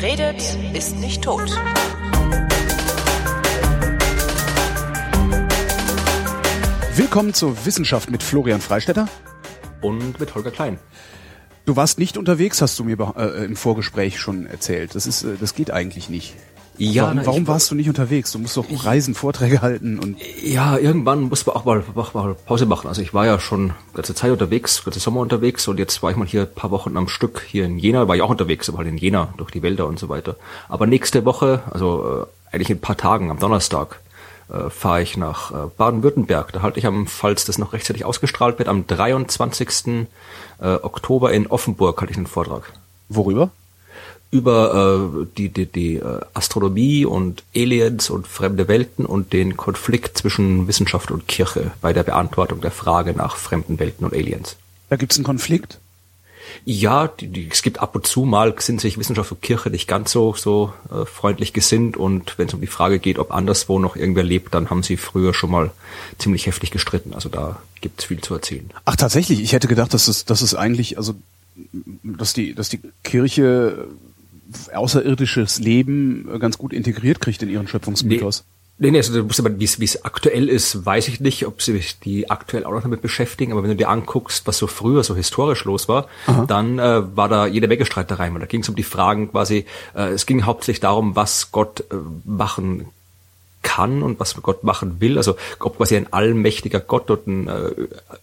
Wer redet, ist nicht tot. Willkommen zur Wissenschaft mit Florian Freistetter. Und mit Holger Klein. Du warst nicht unterwegs, hast du mir äh, im Vorgespräch schon erzählt. Das ist, äh, das geht eigentlich nicht. Ja, warum, warum ich- warst du nicht unterwegs? Du musst doch Reisen, Vorträge halten und Ja, irgendwann muss man auch mal, mal Pause machen. Also ich war ja schon ganze Zeit unterwegs, ganze Sommer unterwegs und jetzt war ich mal hier ein paar Wochen am Stück hier in Jena, war ich auch unterwegs, aber halt in Jena durch die Wälder und so weiter. Aber nächste Woche, also äh, eigentlich in ein paar Tagen, am Donnerstag, äh, fahre ich nach äh, Baden-Württemberg. Da halte ich am, falls das noch rechtzeitig ausgestrahlt wird, am 23. Äh, Oktober in Offenburg halte ich einen Vortrag. worüber? Über äh, die, die, die äh, Astronomie und Aliens und fremde Welten und den Konflikt zwischen Wissenschaft und Kirche bei der Beantwortung der Frage nach fremden Welten und Aliens. Da gibt's einen Konflikt. Ja, die, die, es gibt ab und zu mal sind sich Wissenschaft und Kirche nicht ganz so so äh, freundlich gesinnt und wenn es um die Frage geht, ob anderswo noch irgendwer lebt, dann haben sie früher schon mal ziemlich heftig gestritten. Also da gibt's viel zu erzählen. Ach tatsächlich, ich hätte gedacht, dass es, dass es eigentlich, also dass die, dass die Kirche außerirdisches Leben äh, ganz gut integriert kriegt in ihren Schöpfungsmythos. Nee, nee, also wie es aktuell ist, weiß ich nicht, ob sie sich die aktuell auch noch damit beschäftigen, aber wenn du dir anguckst, was so früher so historisch los war, dann äh, war da jede Menge Streitereien, weil da ging es um die Fragen quasi, äh, es ging hauptsächlich darum, was Gott äh, machen kann und was Gott machen will, also ob quasi ein allmächtiger Gott und ein äh,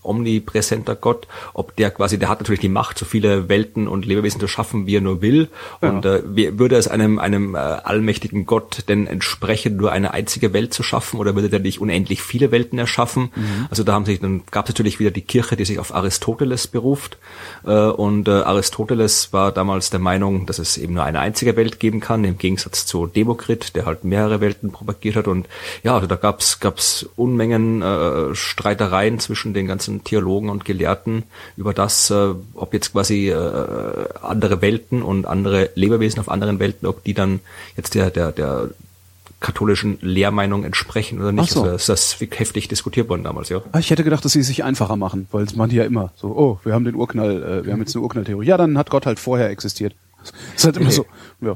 omnipräsenter Gott, ob der quasi, der hat natürlich die Macht, so viele Welten und Lebewesen zu schaffen, wie er nur will. Und äh, wie, würde es einem einem äh, allmächtigen Gott denn entsprechen, nur eine einzige Welt zu schaffen, oder würde der nicht unendlich viele Welten erschaffen? Also da haben sich dann gab es natürlich wieder die Kirche, die sich auf Aristoteles beruft. Äh, und äh, Aristoteles war damals der Meinung, dass es eben nur eine einzige Welt geben kann, im Gegensatz zu Demokrit, der halt mehrere Welten propagiert hat. Und ja, also da gab's gab's Unmengen äh, Streitereien zwischen den ganzen Theologen und Gelehrten über das, äh, ob jetzt quasi äh, andere Welten und andere Lebewesen auf anderen Welten, ob die dann jetzt der der der katholischen Lehrmeinung entsprechen oder nicht. So. Also ist das heftig diskutiert worden damals, ja. Ah, Ich hätte gedacht, dass sie es sich einfacher machen, weil es man die ja immer so, oh, wir haben den Urknall, äh, wir haben jetzt eine Urknalltheorie. Ja, dann hat Gott halt vorher existiert. Das ist halt immer Nee. so. Ja.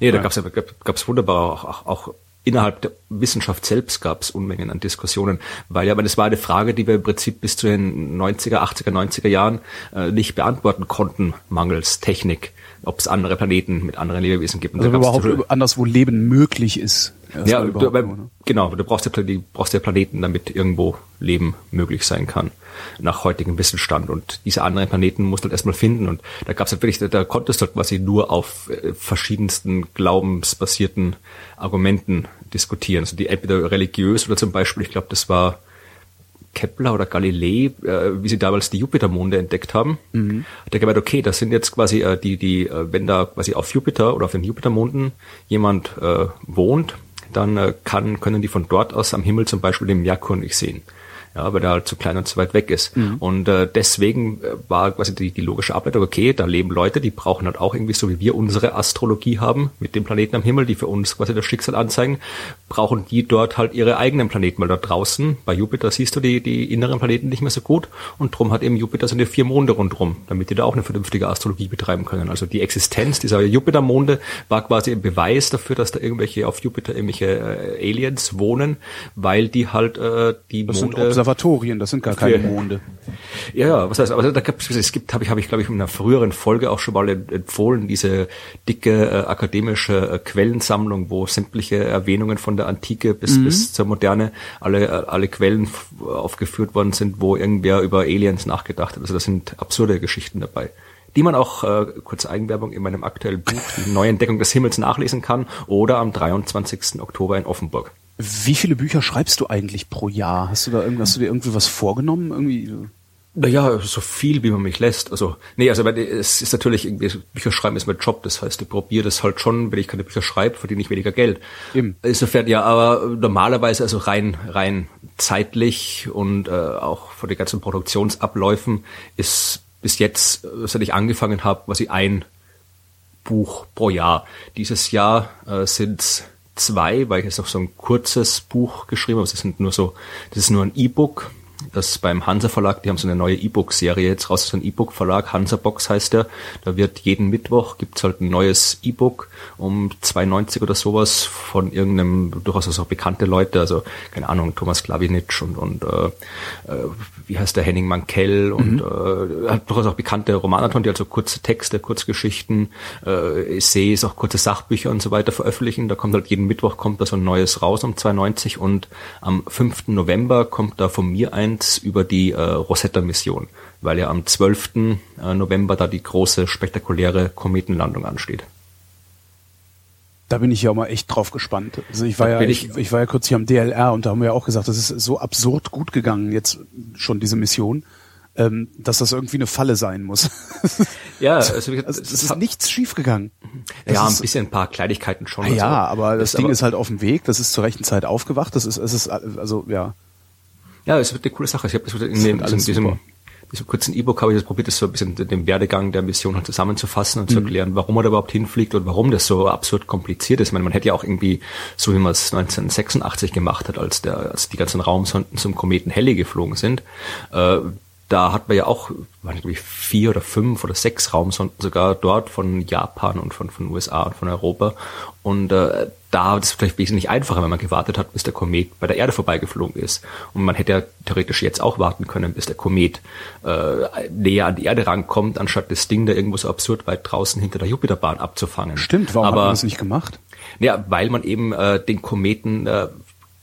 Nee, da Ja. gab's ja gab, gab's wunderbar auch, auch, auch innerhalb der Wissenschaft selbst gab's Unmengen an Diskussionen, weil ja, aber das war eine Frage, die wir im Prinzip bis zu den 90er, 80er, 90er Jahren äh, nicht beantworten konnten, mangels Technik, ob es andere Planeten mit anderen Lebewesen gibt. Und Also überhaupt anderswo Leben möglich ist. Ja, du, aber, nur, ne? genau, du brauchst ja, die brauchst ja Planeten, damit irgendwo Leben möglich sein kann, nach heutigem Wissensstand. Und diese anderen Planeten musst du halt erstmal finden. Und da gab's halt wirklich, da, da konntest du halt quasi nur auf äh, verschiedensten glaubensbasierten Argumenten diskutieren. Also die entweder religiös oder zum Beispiel, ich glaube, das war Kepler oder Galilei, äh, wie sie damals die Jupitermonde entdeckt haben, hat er gemeint, okay, das sind jetzt quasi äh, die, die, äh, wenn da quasi auf Jupiter oder auf den Jupitermonden jemand äh, wohnt, dann äh, kann, können die von dort aus am Himmel zum Beispiel den Merkur nicht sehen. Ja, weil der halt zu klein und zu weit weg ist. Und äh, deswegen äh, war quasi die, die logische Ableitung, okay, da leben Leute, die brauchen halt auch irgendwie so wie wir unsere Astrologie haben, mit den Planeten am Himmel, die für uns quasi das Schicksal anzeigen, brauchen die dort halt ihre eigenen Planeten, weil da draußen bei Jupiter siehst du die, die inneren Planeten nicht mehr so gut und drum hat eben Jupiter seine vier Monde rundrum, damit die da auch eine vernünftige Astrologie betreiben können. Also die Existenz dieser Jupitermonde war quasi ein Beweis dafür, dass da irgendwelche auf Jupiter irgendwelche äh, Aliens wohnen, weil die halt äh, die Das Monde Observatorien, das sind gar keine Monde. ja, ja, was heißt, aber da gab's, es gibt, habe ich, habe ich, glaube ich, in einer früheren Folge auch schon mal empfohlen, diese dicke äh, akademische äh, Quellensammlung, wo sämtliche Erwähnungen von der Antike bis, bis zur Moderne alle, äh, alle Quellen aufgeführt worden sind, wo irgendwer über Aliens nachgedacht hat. Also da sind absurde Geschichten dabei. Die man auch, äh, kurze Eigenwerbung, in meinem aktuellen Buch, die Neuentdeckung des Himmels nachlesen kann oder am 23. Oktober in Offenburg. Wie viele Bücher schreibst du eigentlich pro Jahr? Hast du da irgendwas, hast du dir irgendwie was vorgenommen? Irgendwie? Naja, so viel, wie man mich lässt. Also, nee, also es ist natürlich irgendwie, Bücher schreiben ist mein Job, das heißt, ich probiere das halt schon, wenn ich keine Bücher schreibe, verdiene ich weniger Geld. Eben. Insofern, ja, aber normalerweise, also rein, rein zeitlich und äh, auch von den ganzen Produktionsabläufen ist bis jetzt, äh, seit ich angefangen habe, quasi ein Buch pro Jahr. Dieses Jahr äh, sind zwei, weil ich jetzt noch so ein kurzes Buch geschrieben habe. Das sind nur so, das ist nur ein E-Book dass beim Hansa Verlag, die haben so eine neue E-Book-Serie jetzt raus, so ein E-Book-Verlag, Hansa Box heißt der. Da wird jeden Mittwoch gibt's halt ein neues E-Book um 2,90 oder sowas von irgendeinem, durchaus auch bekannte Leute, also keine Ahnung, Thomas Klavinic und, und äh, äh, wie heißt der Henning Mankell und mhm. äh, durchaus auch bekannte Romanautoren, die also kurze Texte, Kurzgeschichten, äh, Essays, auch kurze Sachbücher und so weiter veröffentlichen. Da kommt halt jeden Mittwoch kommt da so ein neues raus um 2,90 und am 5. November kommt da von mir eins über die äh, Rosetta-Mission, weil ja am 12. Äh, November da die große, spektakuläre Kometenlandung ansteht. Da bin ich ja auch mal echt drauf gespannt. Also ich war ja, ich, ich, war ja kurz hier am DLR und da haben wir ja auch gesagt, das ist so absurd gut gegangen jetzt schon diese Mission, ähm, dass das irgendwie eine Falle sein muss. Ja, also, also es ist nichts schiefgegangen. Ja, ein bisschen ein paar Kleinigkeiten schon. Also, ja, aber das, das Ding aber ist halt auf dem Weg, das ist zur rechten Zeit aufgewacht, das ist, es ist, also, ja. Ja, es wird eine coole Sache. Ich habe das in, dem, in diesem, diesem kurzen E-Book habe ich das probiert, das so ein bisschen den Werdegang der Mission halt zusammenzufassen und mhm. zu erklären, warum er da überhaupt hinfliegt und warum das so absurd kompliziert ist. Ich meine, man hätte ja auch irgendwie, so wie man es 1986 gemacht hat, als der, als die ganzen Raumsonden zum Kometen Halley geflogen sind, äh, da hat man ja auch, waren ich vier oder fünf oder sechs Raumsonden sogar dort von Japan und von, von USA und von Europa. Und äh, da ist es vielleicht wesentlich einfacher, wenn man gewartet hat, bis der Komet bei der Erde vorbeigeflogen ist. Und man hätte ja theoretisch jetzt auch warten können, bis der Komet äh, näher an die Erde rankommt, anstatt das Ding da irgendwo so absurd weit draußen hinter der Jupiterbahn abzufangen. Stimmt, warum Aber, hat man das nicht gemacht? Ja, weil man eben äh, den Kometen äh,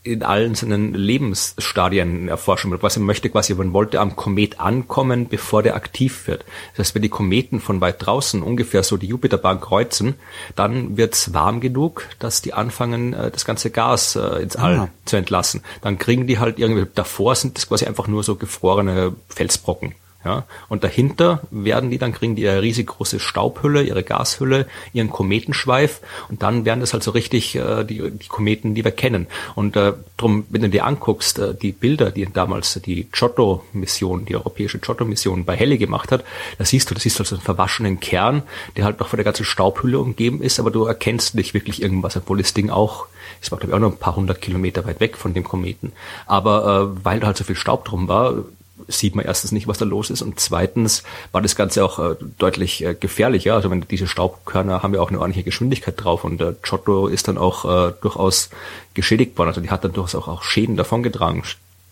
in allen seinen Lebensstadien erforschen will. Was er möchte quasi, man wollte am Komet ankommen, bevor der aktiv wird. Das heißt, wenn die Kometen von weit draußen ungefähr so die Jupiterbahn kreuzen, dann wird's warm genug, dass die anfangen, äh, das ganze Gas äh, ins All ah. zu entlassen. Dann kriegen die halt irgendwie, davor sind das quasi einfach nur so gefrorene Felsbrocken. Ja, und dahinter werden die dann kriegen die ihre riesig große Staubhülle, ihre Gashülle, ihren Kometenschweif und dann werden das halt so richtig äh, die, die Kometen, die wir kennen. Und äh, drum, wenn du dir anguckst, äh, die Bilder, die damals die Giotto-Mission, die europäische Giotto-Mission bei Helle gemacht hat, da siehst du, das siehst du also einen verwaschenen Kern, der halt noch von der ganzen Staubhülle umgeben ist, aber du erkennst nicht wirklich irgendwas, obwohl das Ding auch es war glaube ich auch noch ein paar hundert Kilometer weit weg von dem Kometen. Aber äh, weil da halt so viel Staub drum war, sieht man erstens nicht, was da los ist und zweitens war das Ganze auch äh, deutlich äh, gefährlicher. Also wenn diese Staubkörner haben ja auch eine ordentliche Geschwindigkeit drauf und der Giotto ist dann auch äh, durchaus geschädigt worden. Also die hat dann durchaus auch, auch Schäden davongetragen,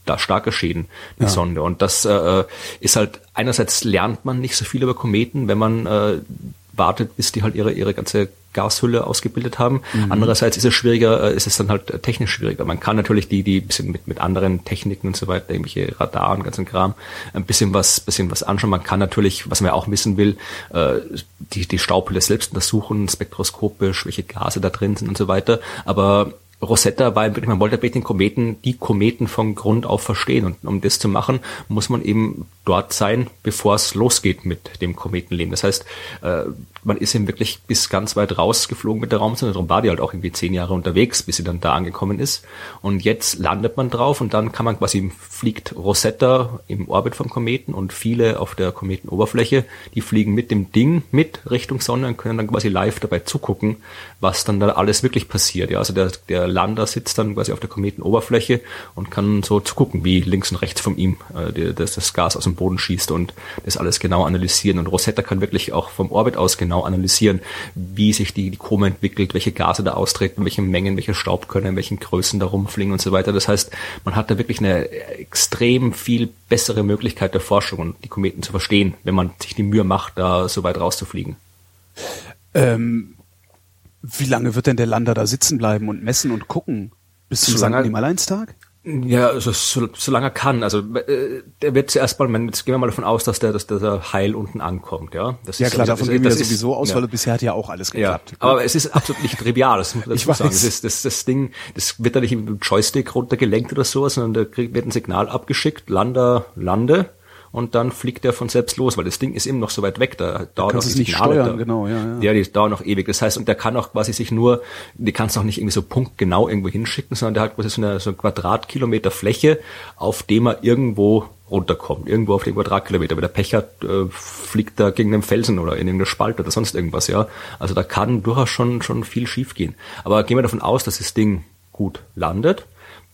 da starke Schäden, die ja. Sonde. Und das äh, ist halt, einerseits lernt man nicht so viel über Kometen, wenn man äh, wartet, bis die halt ihre, ihre ganze Gashülle ausgebildet haben. Mhm. Andererseits ist es schwieriger, äh, ist es dann halt äh, technisch schwieriger. Man kann natürlich die, die bisschen mit, mit anderen Techniken und so weiter, irgendwelche Radar und ganzen Kram, ein bisschen was, bisschen was anschauen. Man kann natürlich, was man ja auch wissen will, äh, die, die Staubhülle selbst untersuchen, spektroskopisch, welche Gase da drin sind und so weiter. Aber Rosetta war wirklich, man wollte den Kometen die Kometen von Grund auf verstehen. Und um das zu machen, muss man eben dort sein, bevor es losgeht mit dem Kometenleben. Das heißt, man ist eben wirklich bis ganz weit rausgeflogen mit der Raumsonde. Darum war die halt auch irgendwie zehn Jahre unterwegs, bis sie dann da angekommen ist. Und jetzt landet man drauf und dann kann man quasi, fliegt Rosetta im Orbit vom Kometen und viele auf der Kometenoberfläche, die fliegen mit dem Ding mit Richtung Sonne und können dann quasi live dabei zugucken, was dann da alles wirklich passiert. Ja, also der, der Lander sitzt dann quasi auf der Kometenoberfläche und kann so zugucken, wie links und rechts von ihm äh, das, das Gas aus dem Boden schießt und das alles genau analysieren. Und Rosetta kann wirklich auch vom Orbit aus genau genau analysieren, wie sich die, die Koma entwickelt, welche Gase da austreten, welche Mengen, welche Staubkörner, in welchen Größen da rumfliegen und so weiter. Das heißt, man hat da wirklich eine extrem viel bessere Möglichkeit der Forschung und die Kometen zu verstehen, wenn man sich die Mühe macht, da so weit rauszufliegen. Ähm, wie lange wird denn der Lander da sitzen bleiben und messen und gucken? Bis zum St. Nimmerleinstag? Ja, also so, solange er kann. Also äh, der wird zuerst mal, jetzt gehen wir mal davon aus, dass der, dass der heil unten ankommt, ja. Das ja ist, klar, also, davon gehen wir ja sowieso aus, ja. weil bisher hat ja auch alles geklappt. Ja, aber es ist absolut nicht trivial, das muss man dazu sagen. Das, ist, das, das Ding, das wird da nicht mit dem Joystick runtergelenkt oder so, sondern da kriegt, wird ein Signal abgeschickt, Lander, lande, und dann fliegt er von selbst los, weil das Ding ist eben noch so weit weg, da dauert noch die nicht steuern, da. genau, ja, ja. Ja, die dauern noch ewig. Das heißt, und der kann auch quasi sich nur, die kannst auch nicht irgendwie so punktgenau irgendwo hinschicken, sondern der hat quasi so eine, so eine Quadratkilometer Fläche, auf dem er irgendwo runterkommt, irgendwo auf den Quadratkilometer. Wenn der Pech hat, äh, fliegt er gegen den Felsen oder in irgendeine Spalte oder sonst irgendwas, ja. Also da kann durchaus schon, schon viel schiefgehen. Aber gehen wir davon aus, dass das Ding gut landet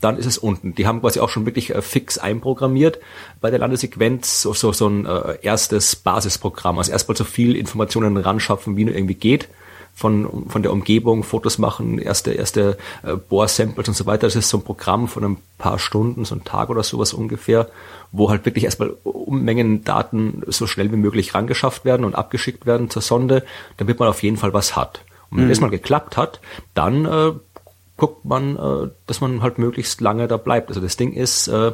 dann ist es unten. Die haben quasi auch schon wirklich äh, fix einprogrammiert bei der Landesequenz so, so, so ein äh, erstes Basisprogramm. Also erstmal so viel Informationen ran schaffen, wie nur irgendwie geht von, von der Umgebung, Fotos machen, erste, erste äh, Bohr-Samples und so weiter. Das ist so ein Programm von ein paar Stunden, so ein Tag oder sowas ungefähr, wo halt wirklich erstmal Unmengen Daten so schnell wie möglich rangeschafft werden und abgeschickt werden zur Sonde, damit man auf jeden Fall was hat. Und wenn mhm. das mal geklappt hat, dann äh, guckt man, äh, dass man halt möglichst lange da bleibt. Also das Ding ist, äh,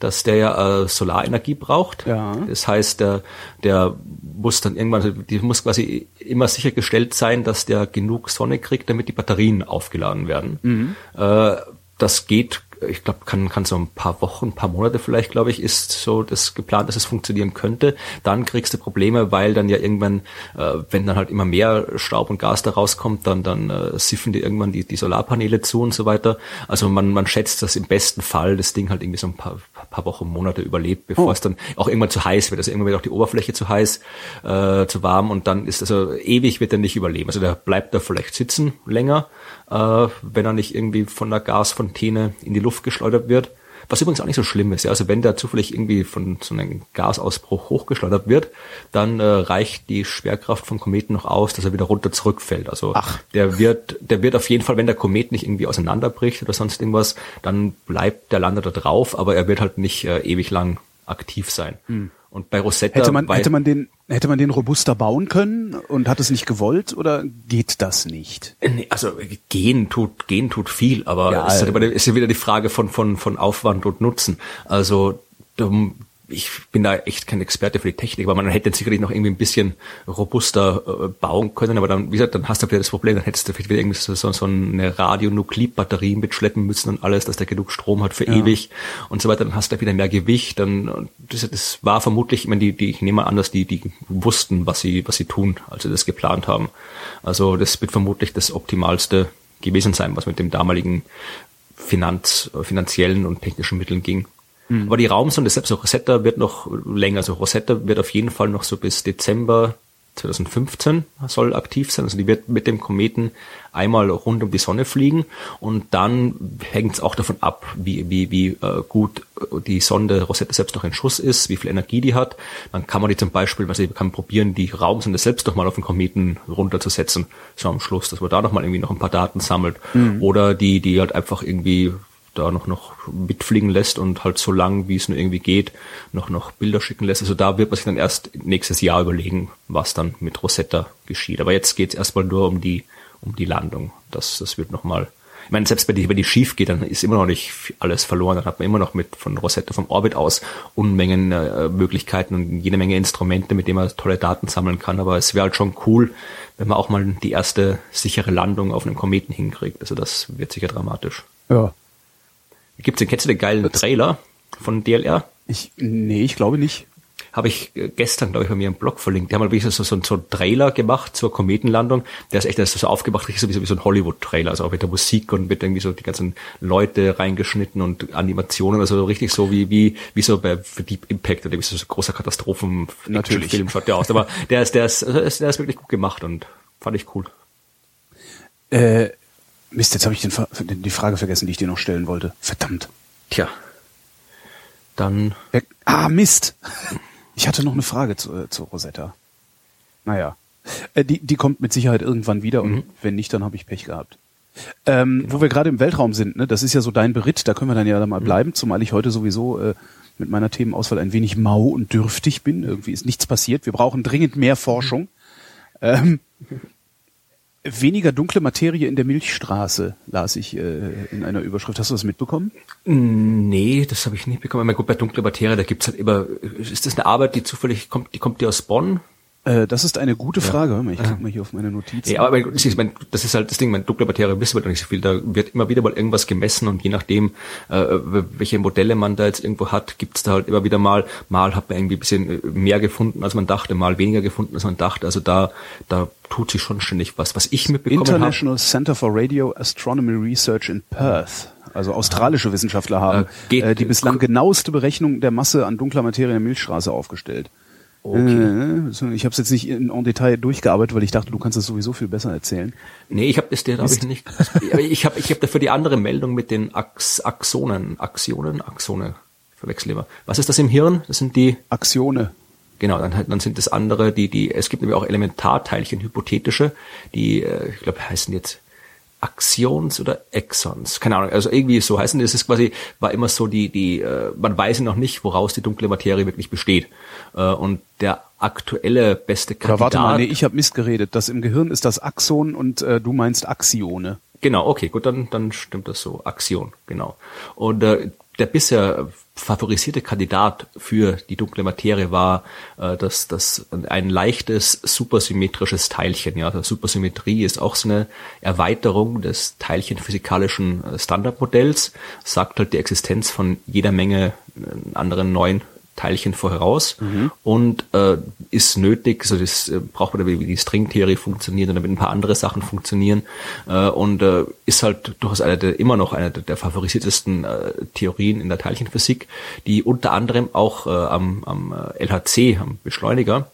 dass der ja äh, Solarenergie braucht. Ja. Das heißt, der, der muss dann irgendwann, also die muss quasi immer sichergestellt sein, dass der genug Sonne kriegt, damit die Batterien aufgeladen werden. Mhm. Äh, das geht ich glaube, kann, kann so ein paar Wochen, ein paar Monate vielleicht, glaube ich, ist so das geplant, dass es funktionieren könnte. Dann kriegst du Probleme, weil dann ja irgendwann, äh, wenn dann halt immer mehr Staub und Gas da rauskommt, dann, dann äh, siffen dir irgendwann die, die Solarpaneele zu und so weiter. Also man, man schätzt, dass im besten Fall das Ding halt irgendwie so ein paar, paar Wochen, Monate überlebt, bevor oh. es dann auch irgendwann zu heiß wird. Also irgendwann wird auch die Oberfläche zu heiß, äh, zu warm und dann ist also ewig wird er nicht überleben. Also der bleibt da vielleicht sitzen länger, äh, wenn er nicht irgendwie von der Gasfontäne in die Luft geschleudert wird. Was übrigens auch nicht so schlimm ist. Ja? Also wenn der zufällig irgendwie von so einem Gasausbruch hochgeschleudert wird, dann äh, reicht die Schwerkraft vom Kometen noch aus, dass er wieder runter zurückfällt. Also Ach. der wird, der wird auf jeden Fall, wenn der Komet nicht irgendwie auseinanderbricht oder sonst irgendwas, dann bleibt der Lander da drauf, aber er wird halt nicht äh, ewig lang aktiv sein. Mhm. Und bei Rosetta hätte man hätte man den hätte man den robuster bauen können und hat es nicht gewollt oder geht das nicht? Nee, also gehen tut gehen tut viel, aber ja, es ist, ja wieder die Frage von von von Aufwand und Nutzen. Also ich bin da echt kein Experte für die Technik, aber man hätte sicherlich noch irgendwie ein bisschen robuster äh, bauen können, aber dann, wie gesagt, dann hast du wieder das Problem, dann hättest du vielleicht wieder irgendwie so, so eine Radionuklidbatterie mitschleppen müssen und alles, dass der genug Strom hat für ja. ewig und so weiter, dann hast du wieder mehr Gewicht, dann, das, das war vermutlich, ich meine, die, die, ich nehme an, dass die, die wussten, was sie, was sie tun, als sie das geplant haben. Also, das wird vermutlich das optimalste gewesen sein, was mit dem damaligen Finanz, finanziellen und technischen Mitteln ging. Mhm. Aber die Raumsonde selbst, so Rosetta wird noch länger. Also Rosetta wird auf jeden Fall noch so bis Dezember 2015 soll aktiv sein. Also die wird mit dem Kometen einmal rund um die Sonne fliegen und dann hängt es auch davon ab, wie, wie, wie äh, gut die Sonde Rosetta selbst noch in Schuss ist, wie viel Energie die hat. Dann kann man die zum Beispiel, also man kann probieren, die Raumsonde selbst noch mal auf den Kometen runterzusetzen, so am Schluss, dass man da noch mal irgendwie noch ein paar Daten sammelt. Mhm. Oder die, die halt einfach irgendwie da noch, noch mitfliegen lässt und halt so lang, wie es nur irgendwie geht, noch, noch Bilder schicken lässt. Also da wird man sich dann erst nächstes Jahr überlegen, was dann mit Rosetta geschieht. Aber jetzt geht es erstmal nur um die, um die Landung. Das, das wird nochmal, ich meine, selbst wenn die, wenn die schief geht, dann ist immer noch nicht alles verloren. Dann hat man immer noch mit von Rosetta vom Orbit aus Unmengen äh, Möglichkeiten und jede Menge Instrumente, mit denen man tolle Daten sammeln kann. Aber es wäre halt schon cool, wenn man auch mal die erste sichere Landung auf einem Kometen hinkriegt. Also das wird sicher dramatisch. Ja, Gibt's den, kennst du den geilen Trailer von DLR? Ich, nee, ich glaube nicht. Habe ich äh, gestern, glaube ich, bei mir im Blog verlinkt. Die haben halt wirklich so, so, so einen Trailer gemacht zur Kometenlandung. Der ist echt der ist so aufgemacht, richtig so wie, so, wie so ein Hollywood-Trailer. Also auch mit der Musik und mit irgendwie so die ganzen Leute reingeschnitten und Animationen. Also richtig so wie, wie, wie so bei Deep Impact oder wie so, so großer Katastrophen Film schaut der aus. Aber der ist, der ist, der ist, der ist wirklich gut gemacht und fand ich cool. Äh, Mist, jetzt habe ich den, die Frage vergessen, die ich dir noch stellen wollte. Verdammt. Tja. Dann. Ah, Mist. Ich hatte noch eine Frage zu, äh, zu Rosetta. Naja. Äh, die, die kommt mit Sicherheit irgendwann wieder und mhm. wenn nicht, dann habe ich Pech gehabt. Ähm, genau. Wo wir gerade im Weltraum sind, ne, das ist ja so dein Beritt, da können wir dann ja mal mhm. bleiben, zumal ich heute sowieso äh, mit meiner Themenauswahl ein wenig mau und dürftig bin. Irgendwie ist nichts passiert. Wir brauchen dringend mehr Forschung. Ähm, Weniger dunkle Materie in der Milchstraße, las ich äh, in einer Überschrift. Hast du das mitbekommen? Nee, das habe ich nicht bekommen. Ich gut, bei dunkle Materie, da gibt's halt immer, ist das eine Arbeit, die zufällig kommt, die kommt die aus Bonn? Äh, das ist eine gute Frage. Hör mal, ich klicke mal hier auf meine Notizen. Ja, aber das ist halt das Ding, meine dunkle Materie wissen wir doch nicht so viel. Da wird immer wieder mal irgendwas gemessen und je nachdem, äh, welche Modelle man da jetzt irgendwo hat, gibt's da halt immer wieder mal, mal hat man irgendwie ein bisschen äh, mehr gefunden, als man dachte, mal weniger gefunden, als man dachte. Also da, da tut sich schon ständig was. Was ich mitbekommen habe. International hab, Center for Radio Astronomy Research in Perth also australische Wissenschaftler haben, äh, geht, äh, die bislang genaueste Berechnung der Masse an dunkler Materie in der Milchstraße aufgestellt. Okay. Äh, ich habe es jetzt nicht in, en Detail durchgearbeitet, weil ich dachte, du kannst es sowieso viel besser erzählen. Nee, ich habe das dir habe ich nicht. ich habe ich hab dafür die andere Meldung mit den Ax, Axonen, Axionen, Axone verwechsel immer. Was ist das im Hirn? Das sind die Axione. Genau, dann, dann sind das andere, die, die, es gibt nämlich auch Elementarteilchen, hypothetische, die, äh, ich glaube, heißen jetzt Axions oder Exons, keine Ahnung, also irgendwie so heißen. Das ist quasi, war immer so die, die, äh, man weiß noch nicht, woraus die dunkle Materie wirklich besteht. Äh, und der aktuelle beste Kandidat. Aber warte mal, nee, ich habe missgeredet. Das im Gehirn ist das Axon und äh, du meinst Axione. Genau, okay, gut, dann, dann stimmt das so. Axion, genau. Und äh, der bisher favorisierte Kandidat für die dunkle Materie war äh, das, das ein leichtes supersymmetrisches Teilchen. Ja, also Supersymmetrie ist auch so eine Erweiterung des teilchenphysikalischen äh, Standardmodells, sagt halt die Existenz von jeder Menge äh, anderen neuen Teilchen voraus mhm. und äh, ist nötig, so das äh, braucht man, wie die Stringtheorie funktioniert und damit ein paar andere Sachen funktionieren äh, und äh, ist halt durchaus eine der, immer noch eine der favorisiertesten äh, Theorien in der Teilchenphysik, die unter anderem auch äh, am, am äh, LHC, am Beschleuniger,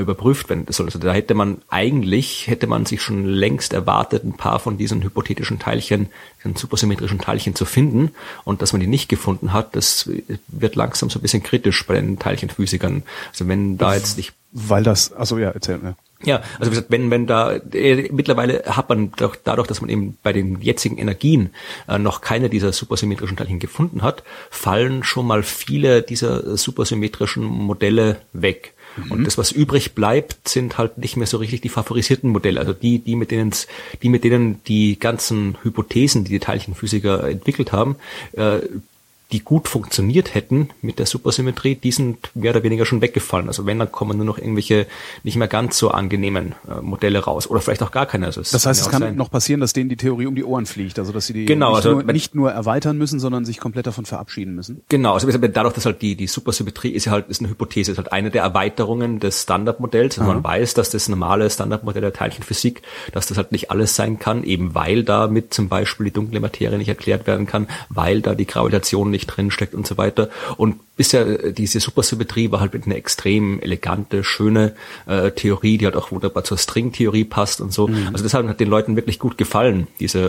überprüft werden soll. Also da hätte man eigentlich, hätte man sich schon längst erwartet, ein paar von diesen hypothetischen Teilchen, diesen supersymmetrischen Teilchen zu finden. Und dass man die nicht gefunden hat, das wird langsam so ein bisschen kritisch bei den Teilchenphysikern. Also wenn da jetzt nicht... Weil das, also ja, erzähl mir. Ja, also wie gesagt, wenn, wenn da, äh, mittlerweile hat man doch dadurch, dass man eben bei den jetzigen Energien äh, noch keine dieser supersymmetrischen Teilchen gefunden hat, fallen schon mal viele dieser supersymmetrischen Modelle weg. Mhm. Und das, was übrig bleibt, sind halt nicht mehr so richtig die favorisierten Modelle. Also die, die mit denen, die mit denen die ganzen Hypothesen, die die Teilchenphysiker entwickelt haben, äh, die gut funktioniert hätten mit der Supersymmetrie, die sind mehr oder weniger schon weggefallen. Also wenn, dann kommen nur noch irgendwelche nicht mehr ganz so angenehmen äh, Modelle raus. Oder vielleicht auch gar keine. Also das heißt, es kann sein. noch passieren, dass denen die Theorie um die Ohren fliegt. Also dass sie die genau, nicht, also, nur, nicht nur erweitern müssen, sondern sich komplett davon verabschieden müssen. Genau, also dadurch, dass halt die, die Supersymmetrie ist ja halt ist eine Hypothese, ist halt eine der Erweiterungen des Standardmodells. Also man weiß, dass das normale Standardmodell der Teilchenphysik, dass das halt nicht alles sein kann, eben weil damit zum Beispiel die dunkle Materie nicht erklärt werden kann, weil da die Gravitation nicht drin steckt und so weiter. Und bisher äh, diese Supersymmetrie war halt mit einer extrem elegante, schöne äh, Theorie, die halt auch wunderbar zur Stringtheorie passt und so. Mhm. Also deshalb hat den Leuten wirklich gut gefallen, diese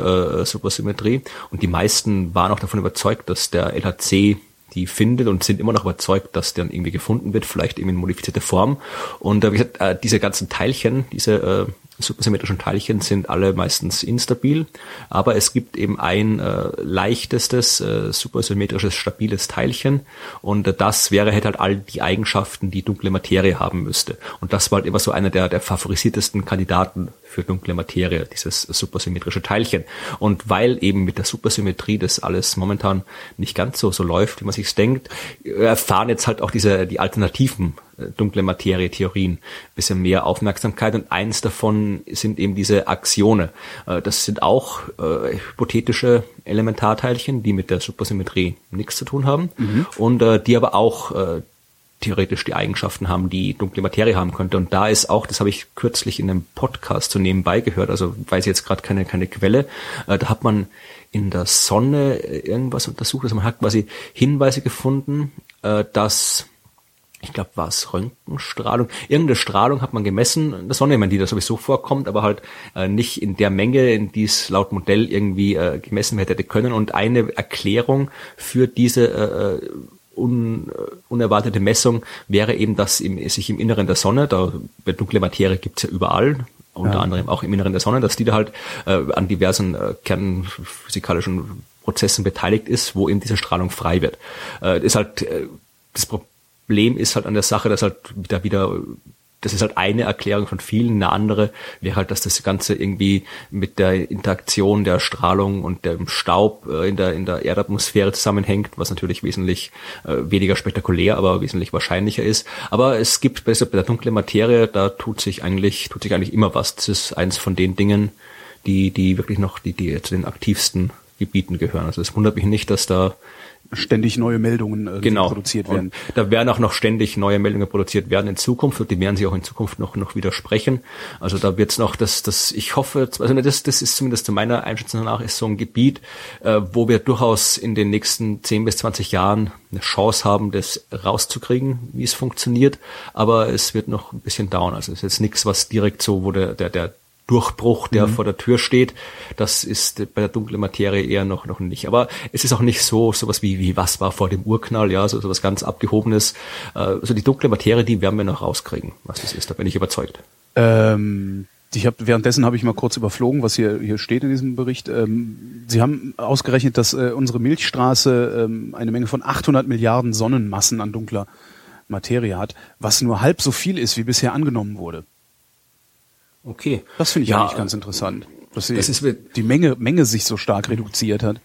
äh, Supersymmetrie. Und die meisten waren auch davon überzeugt, dass der LHC die findet und sind immer noch überzeugt, dass der dann irgendwie gefunden wird, vielleicht eben in modifizierter Form. Und äh, wie gesagt, äh, diese ganzen Teilchen, diese äh, supersymmetrischen Teilchen sind alle meistens instabil, aber es gibt eben ein äh, leichtestes äh, supersymmetrisches stabiles Teilchen und äh, das wäre hätte halt all die Eigenschaften, die dunkle Materie haben müsste. Und das war halt immer so einer der der favorisiertesten Kandidaten für dunkle Materie, dieses supersymmetrische Teilchen. Und weil eben mit der Supersymmetrie das alles momentan nicht ganz so so läuft, wie man sich denkt, erfahren jetzt halt auch diese die alternativen dunkle Materie-Theorien bisschen mehr Aufmerksamkeit und eins davon sind eben diese Axione. Äh, das sind auch äh, hypothetische Elementarteilchen, die mit der Supersymmetrie nichts zu tun haben mhm. und äh, die aber auch äh, theoretisch die Eigenschaften haben, die dunkle Materie haben könnte. Und da ist auch, das habe ich kürzlich in einem Podcast so nebenbei gehört, also weiß jetzt gerade keine, keine Quelle, äh, da hat man in der Sonne irgendwas untersucht, also man hat quasi Hinweise gefunden, äh, dass ich glaube, war es Röntgenstrahlung. Irgendeine Strahlung hat man gemessen, das Sonne, die da sowieso vorkommt, aber halt äh, nicht in der Menge, in die es laut Modell irgendwie äh, gemessen hätte können. Und eine Erklärung für diese äh, äh un, äh, unerwartete Messung wäre eben, dass im, sich im Inneren der Sonne, da dunkle Materie gibt's ja überall, unter ja. anderem auch im Inneren der Sonne, dass die da halt äh, an diversen äh, kernphysikalischen Prozessen beteiligt ist, wo eben diese Strahlung frei wird. Äh, ist halt äh, das Problem ist halt an der Sache, dass halt wieder wieder das ist halt eine Erklärung von vielen. Eine andere wäre halt, dass das Ganze irgendwie mit der Interaktion der Strahlung und dem Staub äh, in der, in der Erdatmosphäre zusammenhängt, was natürlich wesentlich äh, weniger spektakulär, aber wesentlich wahrscheinlicher ist. Aber es gibt bei der dunklen Materie, da tut sich eigentlich, tut sich eigentlich immer was. Das ist eins von den Dingen, die, die wirklich noch, die, die zu den aktivsten Gebieten gehören. Also es wundert mich nicht, dass da ständig neue Meldungen äh, genau. produziert werden. Und da werden auch noch ständig neue Meldungen produziert werden in Zukunft und die werden sich auch in Zukunft noch noch widersprechen. Also da wird es noch das das ich hoffe also das das ist zumindest zu meiner Einschätzung nach ist so ein Gebiet, äh, wo wir durchaus in den nächsten 10 bis 20 Jahren eine Chance haben, das rauszukriegen, wie es funktioniert. Aber es wird noch ein bisschen dauern. Also es ist jetzt nichts, was direkt so, wo der der der Durchbruch, der mhm. vor der Tür steht. Das ist bei der dunklen Materie eher noch, noch nicht. Aber es ist auch nicht so, sowas wie, wie was war vor dem Urknall, ja, so sowas ganz abgehobenes. Also die dunkle Materie, die werden wir noch rauskriegen, was das ist. Da bin ich überzeugt. Ähm, ich hab, währenddessen habe ich mal kurz überflogen, was hier, hier steht in diesem Bericht. Ähm, Sie haben ausgerechnet, dass äh, unsere Milchstraße ähm, eine Menge von 800 Milliarden Sonnenmassen an dunkler Materie hat, was nur halb so viel ist, wie bisher angenommen wurde. Okay. Das finde ich ja, eigentlich ganz interessant, dass das ist, die Menge, Menge sich so stark reduziert hat.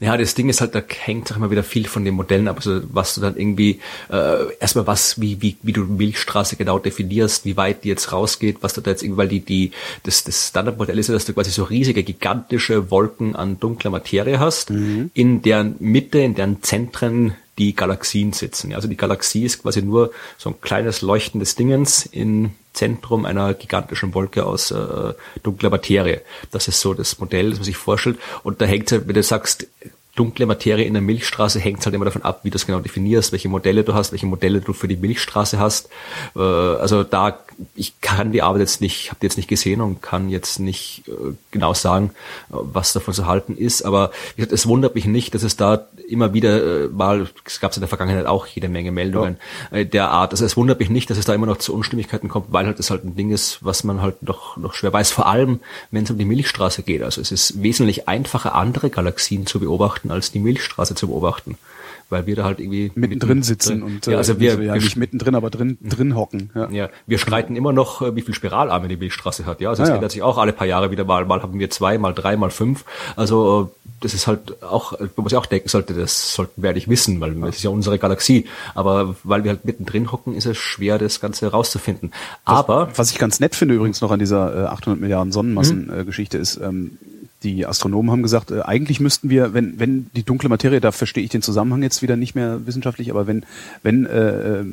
Ja, das Ding ist halt, da hängt ich mal wieder viel von den Modellen ab, also was du dann irgendwie äh, erstmal was, wie wie wie du Milchstraße genau definierst, wie weit die jetzt rausgeht, was du da jetzt irgendwie, weil die die das das Standardmodell ist ja, dass du quasi so riesige gigantische Wolken an dunkler Materie hast, mhm. in deren Mitte, in deren Zentren die Galaxien sitzen. Also die Galaxie ist quasi nur so ein kleines leuchtendes Dingens in Zentrum einer gigantischen Wolke aus äh, dunkler Materie. Das ist so das Modell, das man sich vorstellt. Und da hängt halt, wenn du sagst, dunkle Materie in der Milchstraße hängt halt immer davon ab, wie du es genau definierst, welche Modelle du hast, welche Modelle du für die Milchstraße hast. Äh, also da, ich kann die Arbeit jetzt nicht, habe die jetzt nicht gesehen und kann jetzt nicht äh, genau sagen, was davon zu halten ist. Aber wie gesagt, es wundert mich nicht, dass es da immer wieder äh, mal, es gab es in der Vergangenheit auch jede Menge Meldungen ja. der Art. Also es wundert mich nicht, dass es da immer noch zu Unstimmigkeiten kommt, weil halt das halt ein Ding ist, was man halt noch, noch schwer weiß. Vor allem, wenn es um die Milchstraße geht. Also es ist wesentlich einfacher, andere Galaxien zu beobachten, als die Milchstraße zu beobachten. Weil wir da halt irgendwie mittendrin sitzen und ja, also wir, wir ja, nicht mittendrin, aber drin drin hocken. Ja. ja, wir streiten immer noch, äh, wie viel Spiralarme die Milchstraße hat. Ja, also es ah, ändert sich auch alle paar Jahre wieder mal. Mal haben wir zwei, mal drei, mal fünf. Also das ist halt auch, man muss ja auch denken, sollte das sollten wir eigentlich wissen, weil das ist ja unsere Galaxie. Aber weil wir halt mittendrin hocken, ist es schwer, das Ganze herauszufinden. Aber was, was ich ganz nett finde übrigens noch an dieser äh, 800 Milliarden Sonnenmassen-Geschichte mhm. äh, ist, ähm, die Astronomen haben gesagt, äh, eigentlich müssten wir, wenn, wenn die dunkle Materie, da verstehe ich den Zusammenhang jetzt wieder nicht mehr wissenschaftlich, aber wenn, wenn äh, äh,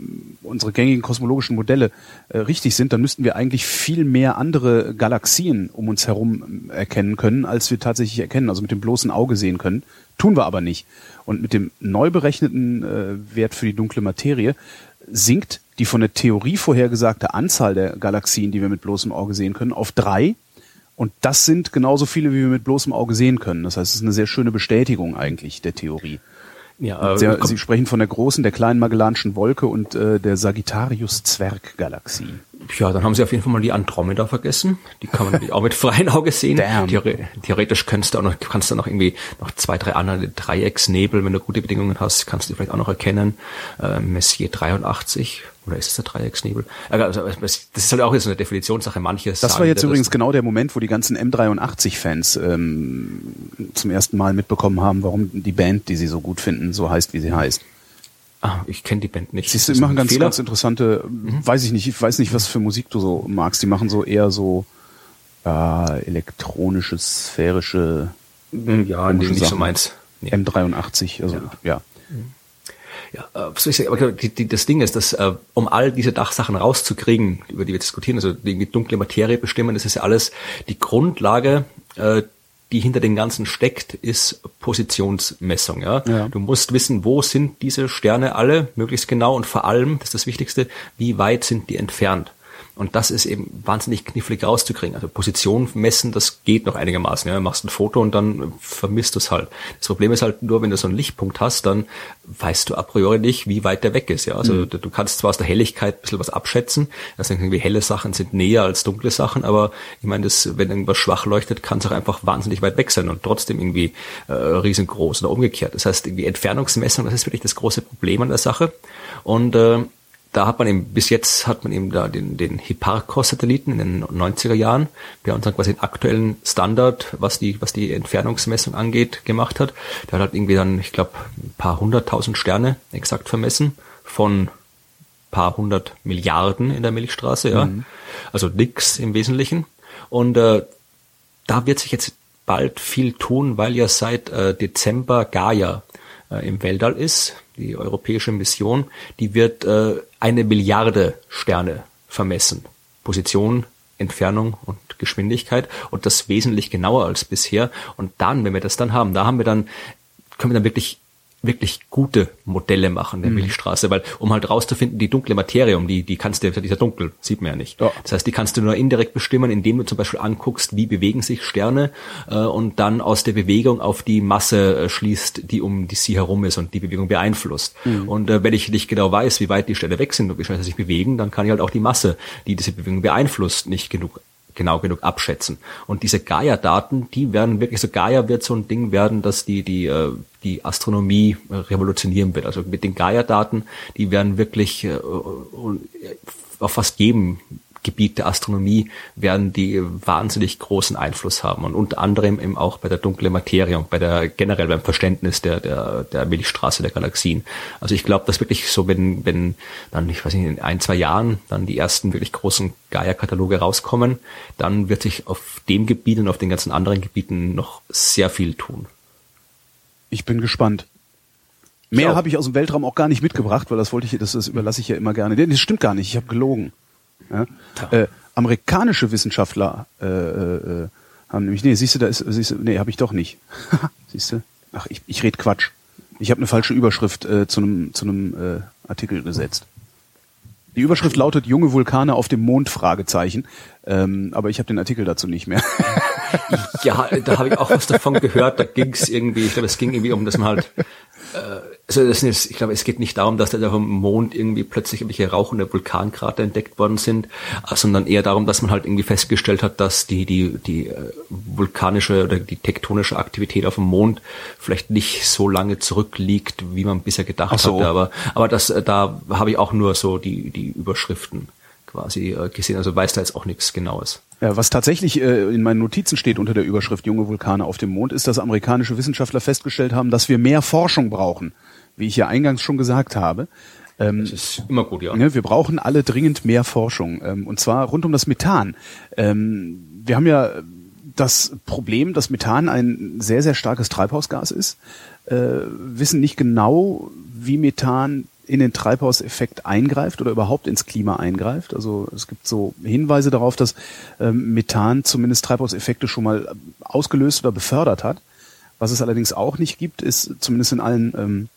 unsere gängigen kosmologischen Modelle äh, richtig sind, dann müssten wir eigentlich viel mehr andere Galaxien um uns herum äh, erkennen können, als wir tatsächlich erkennen, also mit dem bloßen Auge sehen können. Tun wir aber nicht. Und mit dem neu berechneten äh, Wert für die dunkle Materie sinkt die von der Theorie vorhergesagte Anzahl der Galaxien, die wir mit bloßem Auge sehen können, auf drei und das sind genauso viele, wie wir mit bloßem Auge sehen können. Das heißt, es ist eine sehr schöne Bestätigung eigentlich der Theorie. Ja, äh, sehr, Sie sprechen von der großen, der kleinen Magellanischen Wolke und äh, der Sagittarius-Zwerggalaxie. Ja, dann haben Sie auf jeden Fall mal die Andromeda vergessen. Die kann man natürlich auch mit freiem Auge sehen. Theore theoretisch kannst du auch noch, kannst du noch irgendwie noch zwei, drei andere Dreiecksnebel, wenn du gute Bedingungen hast, kannst du vielleicht auch noch erkennen. Äh, Messier 83 oder ist es der Dreiecksnebel? Also, das ist halt auch jetzt eine Definitionssache. Manche Das war jetzt übrigens genau der Moment, wo die ganzen M83-Fans ähm, zum ersten Mal mitbekommen haben, warum die Band, die sie so gut finden, so heißt, wie sie heißt. Ah, ich kenne die Band nicht. Siehst du, die machen ganz, Fehler? ganz interessante, mhm. weiß ich nicht, ich weiß nicht, was für Musik du so magst. Die machen so eher so äh, elektronische, sphärische Ja, nee, nicht so meins. Nee. M83, also ja. ja. Mhm. Ja, äh? Aber die, die, das Ding ist, dass äh, um all diese Dachsachen rauszukriegen, über die wir diskutieren, also die dunkle Materie bestimmen, das ist ja alles die Grundlage, äh, die hinter den ganzen steckt, ist Positionsmessung. Ja? ja? Du musst wissen, wo sind diese Sterne alle, möglichst genau und vor allem, das ist das Wichtigste, wie weit sind die entfernt. Und das ist eben wahnsinnig knifflig rauszukriegen. Also Position messen, das geht noch einigermaßen. Ja, du machst ein Foto und dann vermisst du es halt. Das Problem ist halt nur, wenn du so einen Lichtpunkt hast, dann weißt du a priori nicht, wie weit der weg ist. Ja, also mhm. du, kannst zwar aus der Helligkeit ein bisschen was abschätzen. Das sind irgendwie helle Sachen sind näher als dunkle Sachen, aber ich meine, das, wenn irgendwas schwach leuchtet, kann es auch einfach wahnsinnig weit weg sein und trotzdem irgendwie äh, riesengroß oder umgekehrt. Das heißt, die Entfernungsmessung, das ist wirklich das große Problem an der Sache. Und äh, da hat man eben, bis jetzt hat man eben da den, den Hipparcos-Satelliten in den 90er Jahren, der uns dann quasi den aktuellen Standard, was die, was die Entfernungsmessung angeht, gemacht hat. Der hat halt irgendwie dann, ich glaube, ein paar hunderttausend Sterne exakt vermessen von paar hundert Milliarden in der Milchstraße, ja. Mhm. Also nix im Wesentlichen. Und äh, da wird sich jetzt bald viel tun, weil ja seit äh, Dezember Gaia äh, im Weltall ist, die europäische Mission, die wird äh, eine Milliarde Sterne vermessen. Position, Entfernung und Geschwindigkeit und das wesentlich genauer als bisher. Und dann, wenn wir das dann haben, da haben wir dann, können wir dann wirklich wirklich gute Modelle machen der mhm. Milchstraße, weil um halt rauszufinden, die dunkle Materie, um die, die kannst du, die ist ja dunkel, sieht man ja nicht. Ja. Das heißt, die kannst du nur indirekt bestimmen, indem du zum Beispiel anguckst, wie bewegen sich Sterne äh, und dann aus der Bewegung auf die Masse äh, schließt, die um die sie herum ist und die Bewegung beeinflusst. Mhm. Und äh, wenn ich nicht genau weiß, wie weit die Sterne weg sind und wie schnell sie sich bewegen, dann kann ich halt auch die Masse, die diese Bewegung beeinflusst, nicht genug genau genug abschätzen. Und diese Gaia-Daten, die werden wirklich, so Gaia wird so ein Ding werden, dass die, die, äh, die Astronomie äh, revolutionieren wird. Also mit den Gaia-Daten, die werden wirklich äh, auf fast jedem Gebiet der Astronomie werden die wahnsinnig großen Einfluss haben und unter anderem eben auch bei der dunklen Materie und bei der generell beim Verständnis der der der Milchstraße der Galaxien. Also ich glaube, dass wirklich so wenn wenn dann ich weiß nicht in ein zwei Jahren dann die ersten wirklich großen Gaia-Kataloge rauskommen, dann wird sich auf dem Gebiet und auf den ganzen anderen Gebieten noch sehr viel tun. Ich bin gespannt. Mehr habe ich aus dem Weltraum auch gar nicht mitgebracht, weil das wollte ich, das, das überlasse ich ja immer gerne. Das stimmt gar nicht, ich habe gelogen. Ja? Äh, amerikanische Wissenschaftler äh, äh, haben nämlich, nee, siehst du, da ist, siehst du, nee, habe ich doch nicht. siehst du? Ach, ich, ich red Quatsch. Ich habe eine falsche Überschrift äh, zu einem zu einem äh, Artikel gesetzt. Die Überschrift lautet junge Vulkane auf dem Mond Fragezeichen, ähm, aber ich habe den Artikel dazu nicht mehr. ja, da habe ich auch was davon gehört. Da ging es irgendwie, ich glaube, es ging irgendwie um, dass man halt äh, also das ist, ich glaube, es geht nicht darum, dass da auf dem Mond irgendwie plötzlich irgendwelche rauchende Vulkankrater entdeckt worden sind, äh, sondern eher darum, dass man halt irgendwie festgestellt hat, dass die, die, die äh, vulkanische oder die tektonische Aktivität auf dem Mond vielleicht nicht so lange zurückliegt, wie man bisher gedacht so. hatte. Aber, aber das, da habe ich auch nur so die, die Überschriften quasi gesehen, also weiß da jetzt auch nichts Genaues. Ja, was tatsächlich äh, in meinen Notizen steht unter der Überschrift junge Vulkane auf dem Mond, ist, dass amerikanische Wissenschaftler festgestellt haben, dass wir mehr Forschung brauchen wie ich ja eingangs schon gesagt habe. Ähm, das ist immer gut, ja. Ne, wir brauchen alle dringend mehr Forschung. Ähm, und zwar rund um das Methan. Ähm, wir haben ja das Problem, dass Methan ein sehr, sehr starkes Treibhausgas ist, äh, wissen nicht genau, wie Methan in den Treibhauseffekt eingreift oder überhaupt ins Klima eingreift. Also es gibt so Hinweise darauf, dass ähm, Methan zumindest Treibhauseffekte schon mal ausgelöst oder befördert hat. Was es allerdings auch nicht gibt, ist zumindest in allen ähm,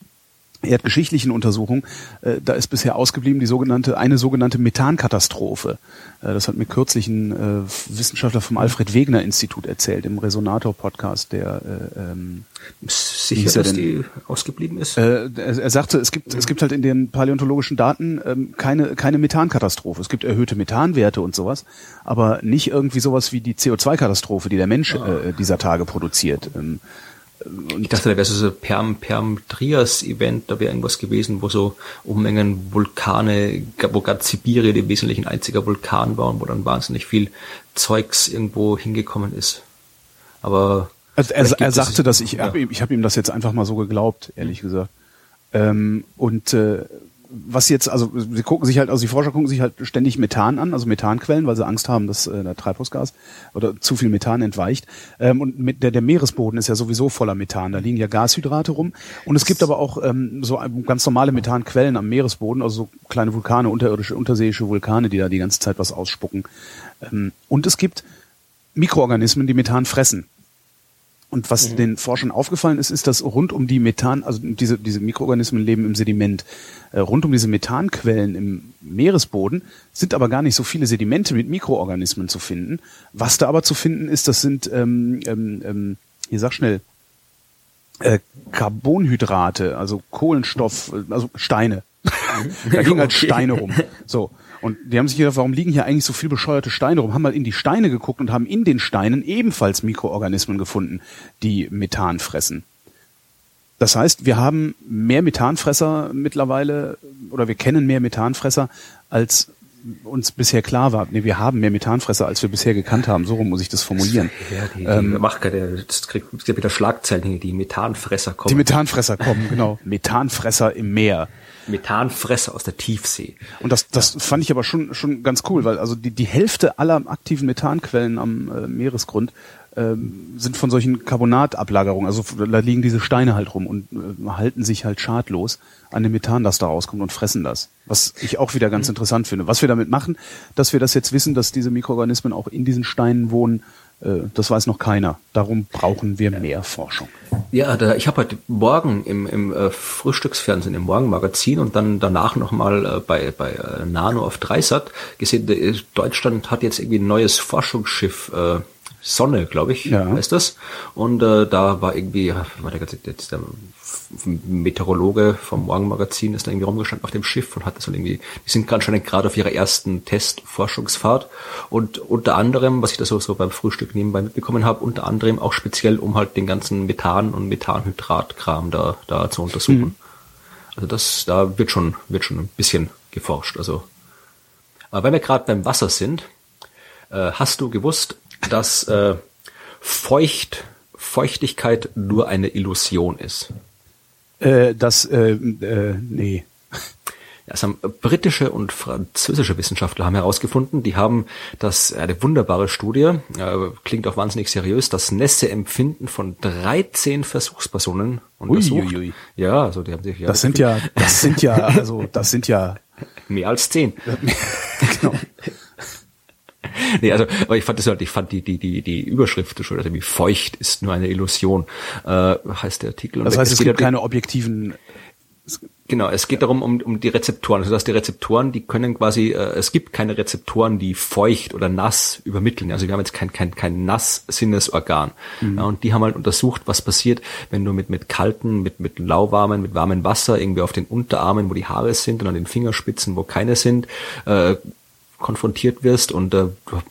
erdgeschichtlichen Untersuchung, äh, da ist bisher ausgeblieben die sogenannte eine sogenannte Methankatastrophe. Äh, das hat mir kürzlich ein äh, Wissenschaftler vom Alfred Wegener Institut erzählt im Resonator Podcast, der äh, ähm, sicher, dass denn? die ausgeblieben ist. Äh, er, er, sagte, es gibt es gibt halt in den paläontologischen Daten ähm, keine keine Methankatastrophe. Es gibt erhöhte Methanwerte und sowas, aber nicht irgendwie sowas wie die CO2-Katastrophe, die der Mensch ah. äh, dieser Tage produziert. Ähm, und ich dachte, da wäre so ein Perm, Perm Trias Event, da wäre irgendwas gewesen, wo so Unmengen Vulkane, wo ganz Sibirien im Wesentlichen einziger Vulkan war und wo dann wahnsinnig viel Zeugs irgendwo hingekommen ist. Aber also er, er sagte das, ich ja. habe ich hab ihm das jetzt einfach mal so geglaubt, ehrlich gesagt. Ähm, und äh, was jetzt, also sie gucken sich halt, also die Forscher gucken sich halt ständig Methan an, also Methanquellen, weil sie Angst haben, dass äh, der Treibhausgas oder zu viel Methan entweicht. Ähm, und mit der, der Meeresboden ist ja sowieso voller Methan. Da liegen ja Gashydrate rum. Und es gibt aber auch ähm, so ganz normale Methanquellen am Meeresboden, also so kleine Vulkane, unterirdische, unterseeische Vulkane, die da die ganze Zeit was ausspucken. Ähm, und es gibt Mikroorganismen, die Methan fressen. Und was mhm. den Forschern aufgefallen ist, ist, dass rund um die Methan, also diese, diese Mikroorganismen leben im Sediment, äh, rund um diese Methanquellen im Meeresboden sind aber gar nicht so viele Sedimente mit Mikroorganismen zu finden. Was da aber zu finden ist, das sind, ähm, ähm, ähm hier sag schnell, äh, Carbonhydrate, also Kohlenstoff, also Steine. Mhm. da gingen halt Steine rum. So. Und die haben sich gedacht, warum liegen hier eigentlich so viel bescheuerte Steine rum? Haben mal in die Steine geguckt und haben in den Steinen ebenfalls Mikroorganismen gefunden, die Methan fressen. Das heißt, wir haben mehr Methanfresser mittlerweile oder wir kennen mehr Methanfresser, als uns bisher klar war. Nee, wir haben mehr Methanfresser, als wir bisher gekannt haben. So rum muss ich das formulieren. Ja, die, die ähm, Machka, der das kriegt wieder Schlagzeilen, die Methanfresser kommen. Die Methanfresser kommen, genau. Methanfresser im Meer. Methanfresser aus der Tiefsee. Und das, das ja. fand ich aber schon, schon ganz cool, weil also die, die Hälfte aller aktiven Methanquellen am äh, Meeresgrund ähm, sind von solchen Carbonatablagerungen, also da liegen diese Steine halt rum und äh, halten sich halt schadlos an dem Methan, das da rauskommt und fressen das. Was ich auch wieder ganz mhm. interessant finde. Was wir damit machen, dass wir das jetzt wissen, dass diese Mikroorganismen auch in diesen Steinen wohnen, äh, das weiß noch keiner. Darum brauchen wir mehr Forschung. Ja, da, ich habe heute Morgen im, im äh, Frühstücksfernsehen, im Morgenmagazin und dann danach nochmal äh, bei, bei äh, Nano auf Dreisat gesehen, Deutschland hat jetzt irgendwie ein neues Forschungsschiff äh, Sonne, glaube ich, ja. heißt das. Und äh, da war irgendwie, war der, jetzt der Meteorologe vom Morgenmagazin ist da irgendwie rumgestanden auf dem Schiff und hat das irgendwie, die sind anscheinend gerade auf ihrer ersten Testforschungsfahrt und unter anderem, was ich da so, so beim Frühstück nebenbei mitbekommen habe, unter anderem auch speziell, um halt den ganzen Methan- und Methanhydratkram da, da zu untersuchen. Mhm. Also das, da wird schon, wird schon ein bisschen geforscht. Also, aber wenn wir gerade beim Wasser sind, äh, hast du gewusst, dass äh, Feucht, Feuchtigkeit nur eine Illusion ist? Äh, das, äh, äh, nee. Das haben britische und französische Wissenschaftler haben herausgefunden, die haben das eine wunderbare Studie, äh, klingt auch wahnsinnig seriös, das Nässeempfinden von 13 Versuchspersonen untersucht. Ui, ui, ui. Ja, also die haben sich ja Das sind ja, das sind ja, also das sind ja mehr als zehn. genau. nee, also, aber ich fand das halt, ich fand die, die, die, die Überschrift schon, also wie feucht ist nur eine Illusion, äh, heißt der Artikel. Das heißt, es, es gibt keine objektiven Genau, es geht darum, um, um die Rezeptoren. Also dass die Rezeptoren, die können quasi, äh, es gibt keine Rezeptoren, die feucht oder nass übermitteln. Also wir haben jetzt kein, kein, kein Nass-Sinnesorgan. Mhm. Ja, und die haben halt untersucht, was passiert, wenn du mit, mit kalten, mit, mit lauwarmen, mit warmem Wasser irgendwie auf den Unterarmen, wo die Haare sind und an den Fingerspitzen, wo keine sind, äh, konfrontiert wirst und äh,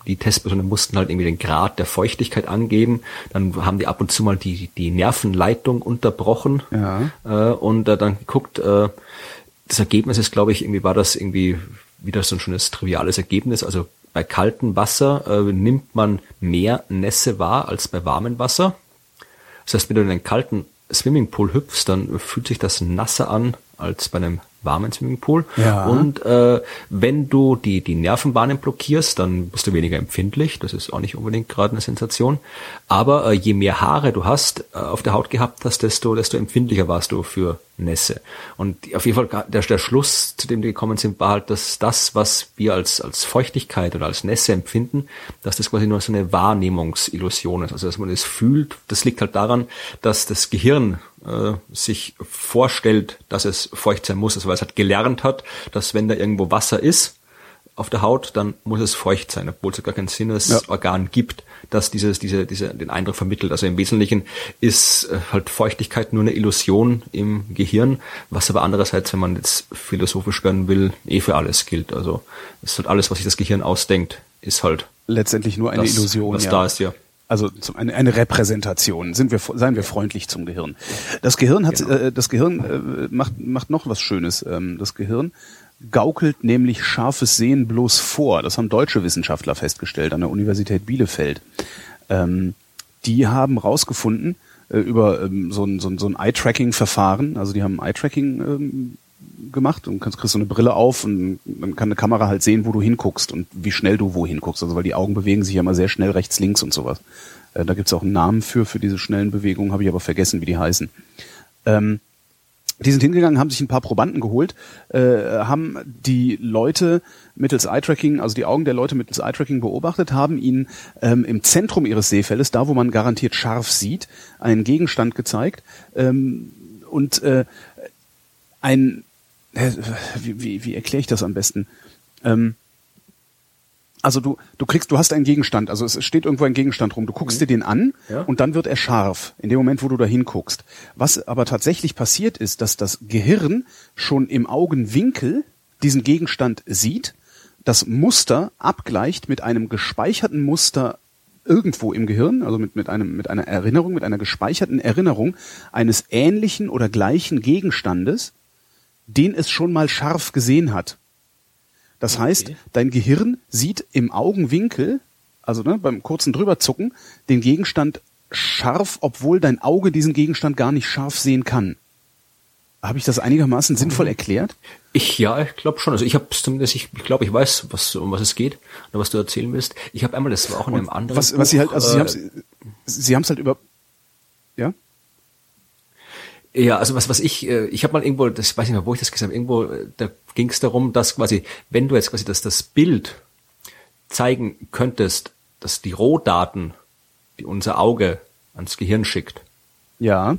die Testpersonen mussten halt irgendwie den Grad der Feuchtigkeit angeben. Dann haben die ab und zu mal die, die Nervenleitung unterbrochen ja. äh, und äh, dann geguckt, äh, das Ergebnis ist, glaube ich, irgendwie war das irgendwie wieder so ein schönes triviales Ergebnis. Also bei kaltem Wasser äh, nimmt man mehr Nässe wahr als bei warmem Wasser. Das heißt, wenn du in einen kalten Swimmingpool hüpfst, dann fühlt sich das nasser an als bei einem warmen Swimmingpool. Ja. Und äh, wenn du die, die Nervenbahnen blockierst, dann bist du weniger empfindlich. Das ist auch nicht unbedingt gerade eine Sensation. Aber äh, je mehr Haare du hast, äh, auf der Haut gehabt hast, desto, desto empfindlicher warst du für Nässe. Und auf jeden Fall der, der Schluss, zu dem die gekommen sind, war halt, dass das, was wir als, als Feuchtigkeit oder als Nässe empfinden, dass das quasi nur so eine Wahrnehmungsillusion ist. Also dass man es das fühlt, das liegt halt daran, dass das Gehirn äh, sich vorstellt, dass es feucht sein muss, also weil es halt gelernt hat, dass wenn da irgendwo Wasser ist auf der Haut, dann muss es feucht sein, obwohl es gar kein Sinnesorgan ja. gibt, das dieses, diese, diese, den Eindruck vermittelt. Also im Wesentlichen ist äh, halt Feuchtigkeit nur eine Illusion im Gehirn, was aber andererseits, wenn man jetzt philosophisch werden will, eh für alles gilt. Also es ist halt alles, was sich das Gehirn ausdenkt, ist halt letztendlich nur eine das, Illusion. Was ja. da ist, ja. Also zum, eine, eine Repräsentation. Sind wir, seien wir freundlich zum Gehirn. Das Gehirn hat, genau. äh, das Gehirn äh, macht, macht noch was Schönes. Ähm, das Gehirn gaukelt nämlich scharfes Sehen bloß vor. Das haben deutsche Wissenschaftler festgestellt an der Universität Bielefeld. Ähm, die haben rausgefunden äh, über ähm, so ein, so ein, so ein Eye-Tracking-Verfahren. Also die haben Eye-Tracking ähm, gemacht und kannst, kriegst so eine Brille auf und dann kann eine Kamera halt sehen, wo du hinguckst und wie schnell du wohin guckst. Also weil die Augen bewegen sich ja immer sehr schnell rechts, links und sowas. Äh, da gibt's auch einen Namen für, für diese schnellen Bewegungen, habe ich aber vergessen, wie die heißen. Ähm, die sind hingegangen, haben sich ein paar Probanden geholt, äh, haben die Leute mittels Eye-Tracking, also die Augen der Leute mittels Eye-Tracking beobachtet, haben ihnen ähm, im Zentrum ihres Sehfeldes, da wo man garantiert scharf sieht, einen Gegenstand gezeigt ähm, und äh, ein wie, wie, wie erkläre ich das am besten? Ähm, also du, du kriegst, du hast einen Gegenstand, also es steht irgendwo ein Gegenstand rum, du guckst mhm. dir den an ja. und dann wird er scharf, in dem Moment, wo du da hinguckst. Was aber tatsächlich passiert ist, dass das Gehirn schon im Augenwinkel diesen Gegenstand sieht, das Muster abgleicht mit einem gespeicherten Muster irgendwo im Gehirn, also mit, mit, einem, mit einer Erinnerung, mit einer gespeicherten Erinnerung eines ähnlichen oder gleichen Gegenstandes den es schon mal scharf gesehen hat. Das okay. heißt, dein Gehirn sieht im Augenwinkel, also ne, beim kurzen drüberzucken, den Gegenstand scharf, obwohl dein Auge diesen Gegenstand gar nicht scharf sehen kann. Habe ich das einigermaßen sinnvoll erklärt? Ich ja, ich glaube schon. Also ich habe zumindest, ich, ich glaube, ich weiß, was um was es geht oder was du erzählen willst. Ich habe einmal, das war auch in einem anderen. Was, was Buch, sie halt, also äh, sie haben sie haben es halt über, ja. Ja, also was was ich, äh, ich habe mal irgendwo, das weiß ich nicht mehr, wo ich das gesagt habe, irgendwo, äh, da ging es darum, dass quasi, wenn du jetzt quasi das das Bild zeigen könntest, dass die Rohdaten, die unser Auge ans Gehirn schickt. Ja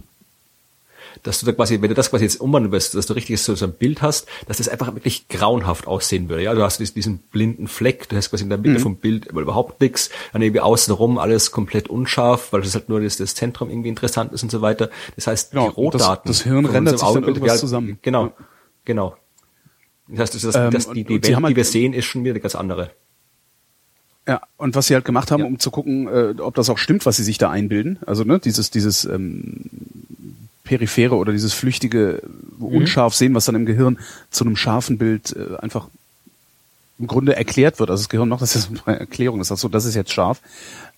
dass du da quasi, wenn du das quasi jetzt umwandeln willst, dass du richtig so, so ein Bild hast, dass das einfach wirklich grauenhaft aussehen würde. Ja, du hast diesen blinden Fleck, du hast quasi in der Mitte mhm. vom Bild überhaupt nichts, dann irgendwie außenrum alles komplett unscharf, weil das halt nur das, das Zentrum irgendwie interessant ist und so weiter. Das heißt, genau, die Rohdaten. Das, das Hirn rendert sich dann irgendwas zusammen. Genau, genau. Das heißt, das, das, das, die, die Welt, halt, die wir sehen, ist schon wieder eine ganz andere. Ja, und was sie halt gemacht haben, ja. um zu gucken, äh, ob das auch stimmt, was sie sich da einbilden. Also ne, dieses dieses ähm, periphere oder dieses flüchtige mhm. unscharf sehen, was dann im Gehirn zu einem scharfen Bild äh, einfach im Grunde erklärt wird. Also das Gehirn noch, das ist eine Erklärung, das ist so, das ist jetzt scharf.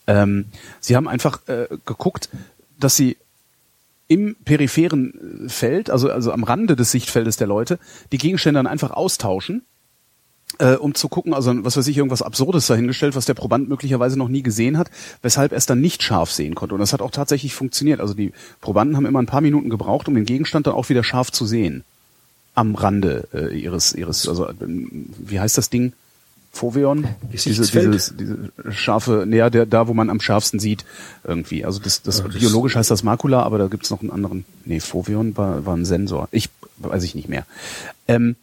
Ähm, sie haben einfach äh, geguckt, dass sie im peripheren Feld, also, also am Rande des Sichtfeldes der Leute, die Gegenstände dann einfach austauschen äh, um zu gucken, also was weiß ich, irgendwas Absurdes dahingestellt, was der Proband möglicherweise noch nie gesehen hat, weshalb er es dann nicht scharf sehen konnte. Und das hat auch tatsächlich funktioniert. Also die Probanden haben immer ein paar Minuten gebraucht, um den Gegenstand dann auch wieder scharf zu sehen. Am Rande äh, ihres, ihres, also äh, wie heißt das Ding? Foveon? Diese, dieses, diese scharfe, näher der, da wo man am scharfsten sieht, irgendwie. Also das, das, ja, das biologisch heißt das Makula, aber da gibt's noch einen anderen. Nee, Foveon war, war ein Sensor. Ich weiß ich nicht mehr. Ähm,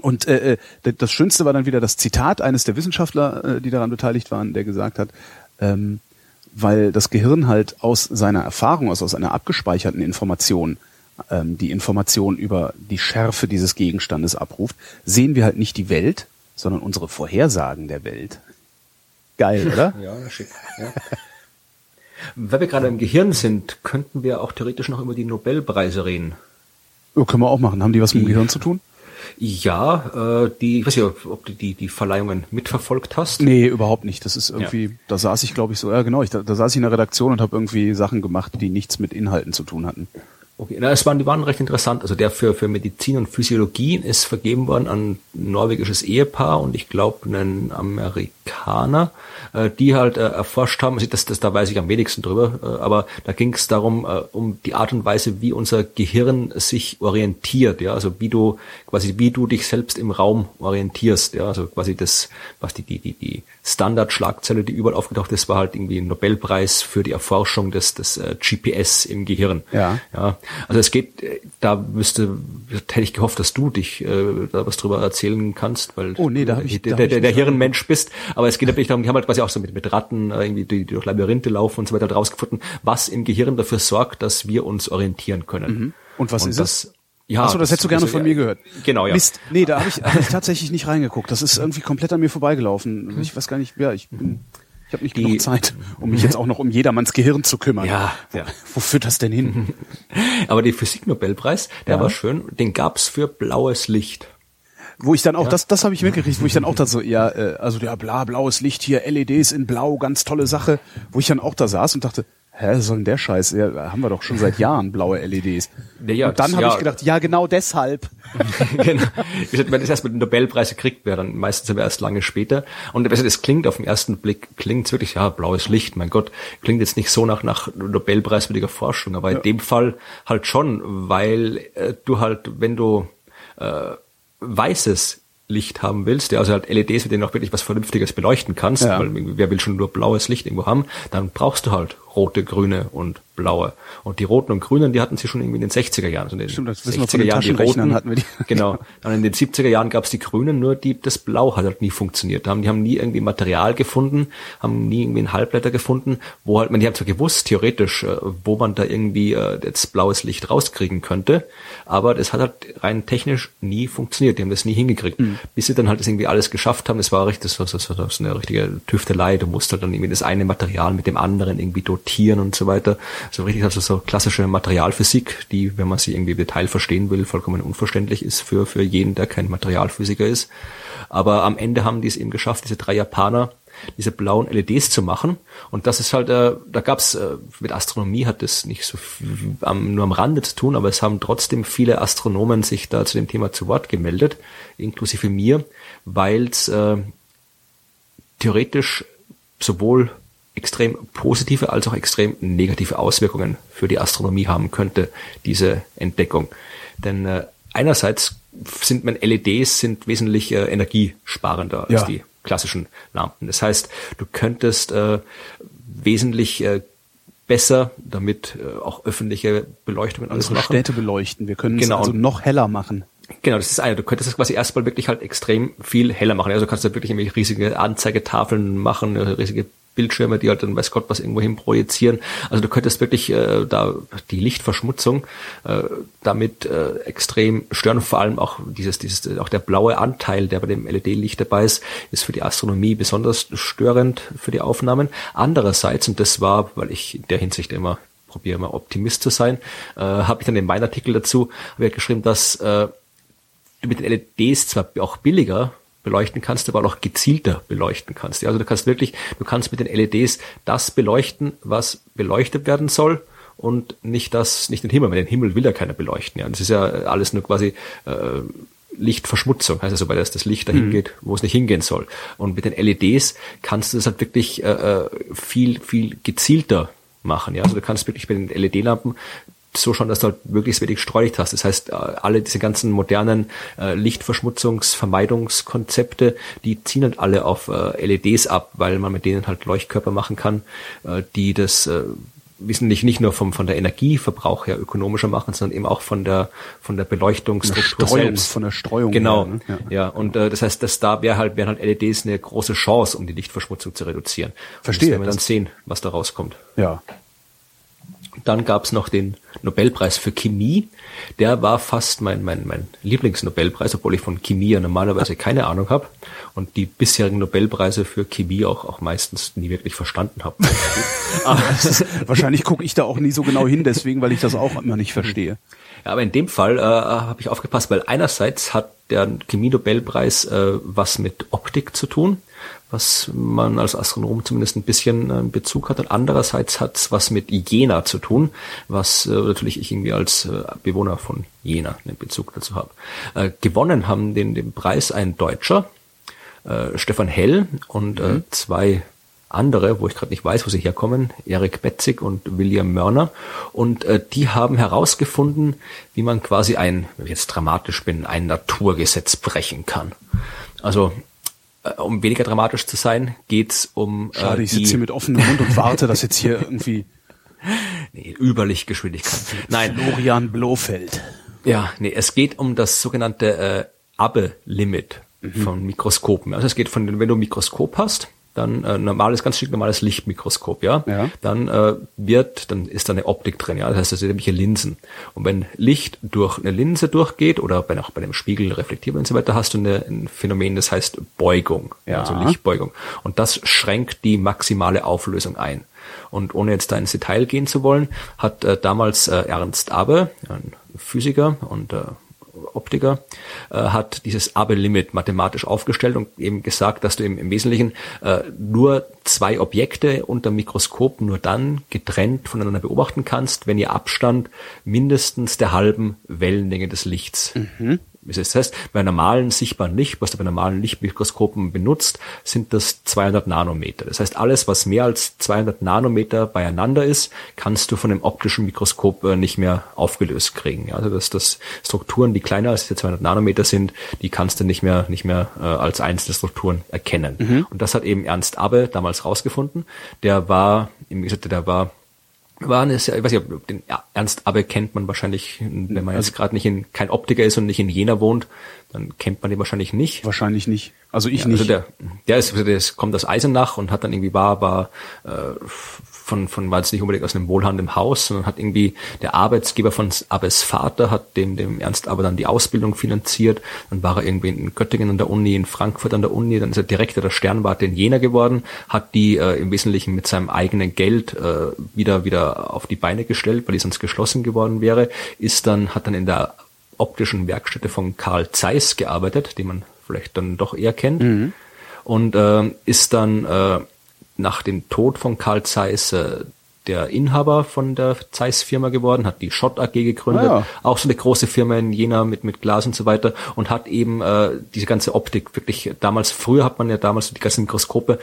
und äh, äh das Schönste war dann wieder das Zitat eines der Wissenschaftler, äh, die daran beteiligt waren, der gesagt hat, ähm, weil das Gehirn halt aus seiner Erfahrung, also aus einer abgespeicherten Information, ähm, die Information über die Schärfe dieses Gegenstandes abruft, sehen wir halt nicht die Welt, sondern unsere Vorhersagen der Welt. Geil, oder? ja, schick. Ja. Weil wir gerade im Gehirn sind, könnten wir auch theoretisch noch über die Nobelpreise reden. Ja, können wir auch machen. Haben die was mit dem Gehirn zu tun? Ja, äh, die, ich weiß nicht, ob du die, die Verleihungen mitverfolgt hast. Nee, überhaupt nicht. Das ist irgendwie, ja. da saß ich, glaube ich, so, ja genau, ich, da, da saß ich in der Redaktion und habe irgendwie Sachen gemacht, die nichts mit Inhalten zu tun hatten. Okay, na, es waren, die waren recht interessant. Also der für, für Medizin und Physiologie ist vergeben worden an ein norwegisches Ehepaar und ich glaube einen Amerikaner, äh, die halt äh, erforscht haben. Also das, das, da weiß ich am wenigsten drüber, äh, aber da ging es darum, äh, um die Art und Weise, wie unser Gehirn sich orientiert, ja, also wie du quasi, wie du dich selbst im Raum orientierst, ja, also quasi das, was die, die, die, die Standardschlagzeile, die überall aufgetaucht ist, war halt irgendwie ein Nobelpreis für die Erforschung des, des äh, GPS im Gehirn. Ja. ja. Also es geht, äh, da müsste, hätte ich gehofft, dass du dich äh, da was drüber erzählen kannst, weil oh, nee, da hab ich, der, der, der, der Hirnmensch bist. Aber es geht natürlich darum, die haben halt quasi auch so mit, mit Ratten äh, irgendwie die, die durch Labyrinthe laufen und so weiter rausgefunden, was im Gehirn dafür sorgt, dass wir uns orientieren können. Mhm. Und was und ist das? Ja, Achso, das, das hättest du gerne von mir gehört. Genau, ja. Mist. Nee, da habe ich, hab ich tatsächlich nicht reingeguckt. Das ist irgendwie komplett an mir vorbeigelaufen. Ich weiß gar nicht, ja, ich bin, ich habe nicht die, genug Zeit, um mich jetzt auch noch um jedermanns Gehirn zu kümmern. Ja, ja. Wo führt das denn hin? Aber der Physiknobelpreis, der ja. war schön, den gab's für blaues Licht. Wo ich dann auch, ja. das, das habe ich mitgekriegt, wo ich dann auch da so, ja, äh, also ja, bla, blaues Licht hier, LEDs in blau, ganz tolle Sache, wo ich dann auch da saß und dachte, hä, soll denn der Scheiß? Ja, haben wir doch schon seit Jahren blaue LEDs. Ja, und dann habe ja. ich gedacht, ja, genau deshalb. genau. Wenn das erst mit dem Nobelpreis gekriegt wäre, dann meistens aber erst lange später. Und es klingt auf den ersten Blick, klingt wirklich, ja, blaues Licht, mein Gott, klingt jetzt nicht so nach, nach Nobelpreiswürdiger Forschung, aber ja. in dem Fall halt schon, weil äh, du halt, wenn du äh, weißes Licht haben willst, ja, also halt LEDs, mit denen auch wirklich was Vernünftiges beleuchten kannst, ja. weil wer will schon nur blaues Licht irgendwo haben, dann brauchst du halt rote, grüne und blaue. Und die roten und grünen, die hatten sie schon irgendwie in den 60er Jahren. Also in den Stimmt, das 60er Jahren die roten, hatten wir die. genau. Dann in den 70er Jahren gab es die grünen, nur die, das Blau hat halt nie funktioniert. Die haben, die haben nie irgendwie Material gefunden, haben nie irgendwie einen Halbleiter gefunden, wo halt, man, die haben zwar gewusst, theoretisch, äh, wo man da irgendwie äh, jetzt blaues Licht rauskriegen könnte, aber das hat halt rein technisch nie funktioniert. Die haben das nie hingekriegt. Mhm. Bis sie dann halt das irgendwie alles geschafft haben, das war richtig, das war, das war so eine richtige Tüftelei. Du musst halt dann irgendwie das eine Material mit dem anderen irgendwie dotieren und so weiter. So richtig, also so klassische Materialphysik, die, wenn man sie irgendwie im Detail verstehen will, vollkommen unverständlich ist für, für jeden, der kein Materialphysiker ist. Aber am Ende haben die es eben geschafft, diese drei Japaner, diese blauen LEDs zu machen. Und das ist halt, äh, da gab's äh, mit Astronomie hat das nicht so am, nur am Rande zu tun, aber es haben trotzdem viele Astronomen sich da zu dem Thema zu Wort gemeldet, inklusive mir, weil es äh, theoretisch sowohl extrem positive als auch extrem negative Auswirkungen für die Astronomie haben könnte, diese Entdeckung. Denn äh, einerseits sind mein LEDs sind wesentlich äh, energiesparender ja. als die klassischen Lampen. Das heißt, du könntest äh, wesentlich äh, besser, damit äh, auch öffentliche Beleuchtungen alles Unsere machen. Städte beleuchten. Wir können genau. es also noch heller machen. Genau, das ist eine. Du könntest es quasi erstmal wirklich halt extrem viel heller machen. Also kannst du wirklich irgendwie riesige Anzeigetafeln machen, riesige Bildschirme, die halt dann weiß Gott was irgendwo hin projizieren. Also du könntest wirklich äh, da die Lichtverschmutzung äh, damit äh, extrem stören. Vor allem auch dieses, dieses, auch der blaue Anteil, der bei dem LED-Licht dabei ist, ist für die Astronomie besonders störend für die Aufnahmen. Andererseits, und das war, weil ich in der Hinsicht immer probiere immer Optimist zu sein, äh, habe ich dann in meinem Artikel dazu ich geschrieben, dass äh, du mit den LEDs zwar auch billiger beleuchten kannst, aber auch gezielter beleuchten kannst. Also du kannst wirklich, du kannst mit den LEDs das beleuchten, was beleuchtet werden soll und nicht das, nicht den Himmel, weil den Himmel will ja keiner beleuchten. Ja, das ist ja alles nur quasi äh, Lichtverschmutzung, heißt also, weil das, das Licht dahin mhm. geht, wo es nicht hingehen soll. Und mit den LEDs kannst du das halt wirklich äh, äh, viel, viel gezielter machen. Ja, also du kannst wirklich bei den LED-Lampen so schon, dass du halt möglichst wenig Streulicht hast. Das heißt, äh, alle diese ganzen modernen äh, Lichtverschmutzungsvermeidungskonzepte, die ziehen halt alle auf äh, LEDs ab, weil man mit denen halt Leuchtkörper machen kann, äh, die das äh, wesentlich nicht nur vom, von der Energieverbrauch her ökonomischer machen, sondern eben auch von der, von der Beleuchtungsstruktur Streuung, selbst. Von der Streuung. Genau. Her, ne? ja. ja. Und äh, das heißt, dass da wäre halt, wären halt LEDs eine große Chance, um die Lichtverschmutzung zu reduzieren. Verstehe. Und das werden wir dann sehen, was da rauskommt. Ja. Dann gab es noch den Nobelpreis für Chemie. Der war fast mein, mein, mein Lieblingsnobelpreis, obwohl ich von Chemie ja normalerweise keine Ahnung habe und die bisherigen Nobelpreise für Chemie auch, auch meistens nie wirklich verstanden habe. wahrscheinlich gucke ich da auch nie so genau hin, deswegen, weil ich das auch immer nicht verstehe. Ja, aber in dem Fall äh, habe ich aufgepasst, weil einerseits hat der Chemie-Nobelpreis äh, was mit Optik zu tun was man als Astronom zumindest ein bisschen äh, Bezug hat. Und andererseits hat es was mit Jena zu tun, was äh, natürlich ich irgendwie als äh, Bewohner von Jena einen Bezug dazu habe. Äh, gewonnen haben den, den Preis ein Deutscher, äh, Stefan Hell und äh, mhm. zwei andere, wo ich gerade nicht weiß, wo sie herkommen, Erik Betzig und William Mörner. Und äh, die haben herausgefunden, wie man quasi ein, wenn ich jetzt dramatisch bin, ein Naturgesetz brechen kann. Also um weniger dramatisch zu sein, geht's um. Äh, Schade, ich sitze hier mit offenem Mund und warte, dass jetzt hier irgendwie. Nee, Überlichtgeschwindigkeit. Nein. Florian Blofeld. Ja, nee, es geht um das sogenannte äh, Abbe-Limit mhm. von Mikroskopen. Also es geht von, wenn du ein Mikroskop hast, dann äh, normales, ganz schick normales Lichtmikroskop, ja, ja. dann äh, wird, dann ist da eine Optik drin, ja, das heißt, das sind nämlich Linsen. Und wenn Licht durch eine Linse durchgeht oder bei, auch bei einem Spiegel reflektiert und so weiter, hast du eine, ein Phänomen, das heißt Beugung, ja. also Lichtbeugung. Und das schränkt die maximale Auflösung ein. Und ohne jetzt da ins Detail gehen zu wollen, hat äh, damals äh, Ernst Abbe, ein Physiker und äh, Optiker, äh, hat dieses Abel-Limit mathematisch aufgestellt und eben gesagt, dass du im, im Wesentlichen äh, nur zwei Objekte unter Mikroskop nur dann getrennt voneinander beobachten kannst, wenn ihr Abstand mindestens der halben Wellenlänge des Lichts mhm. Das heißt, bei normalen sichtbaren Licht, was du bei normalen Lichtmikroskopen benutzt, sind das 200 Nanometer. Das heißt, alles, was mehr als 200 Nanometer beieinander ist, kannst du von dem optischen Mikroskop äh, nicht mehr aufgelöst kriegen. Also, dass das Strukturen, die kleiner als die 200 Nanometer sind, die kannst du nicht mehr, nicht mehr äh, als einzelne Strukturen erkennen. Mhm. Und das hat eben Ernst Abbe damals rausgefunden. Der war, im gesagt, der war war eine sehr, ich weiß nicht, ob den Ernst Abbe kennt man wahrscheinlich, wenn man jetzt gerade nicht in, kein Optiker ist und nicht in Jena wohnt, dann kennt man den wahrscheinlich nicht. Wahrscheinlich nicht. Also ich ja, also nicht. Also der, der ist, der ist, kommt aus Eisenach und hat dann irgendwie war, war äh, von, von war jetzt nicht unbedingt aus einem wohlhabenden Haus, sondern hat irgendwie der Arbeitsgeber von Abbes Vater hat dem, dem Ernst aber dann die Ausbildung finanziert. Dann war er irgendwie in Göttingen an der Uni, in Frankfurt an der Uni, dann ist er Direktor der Sternwarte in Jena geworden, hat die äh, im Wesentlichen mit seinem eigenen Geld äh, wieder, wieder auf die Beine gestellt, weil die sonst geschlossen geworden wäre, ist dann, hat dann in der optischen Werkstätte von Karl Zeiss gearbeitet, den man vielleicht dann doch eher kennt. Mhm und äh, ist dann äh, nach dem Tod von Karl Zeiss äh, der Inhaber von der Zeiss Firma geworden, hat die Schott AG gegründet, ah, ja. auch so eine große Firma in Jena mit mit Glas und so weiter und hat eben äh, diese ganze Optik wirklich damals früher hat man ja damals die ganzen Mikroskope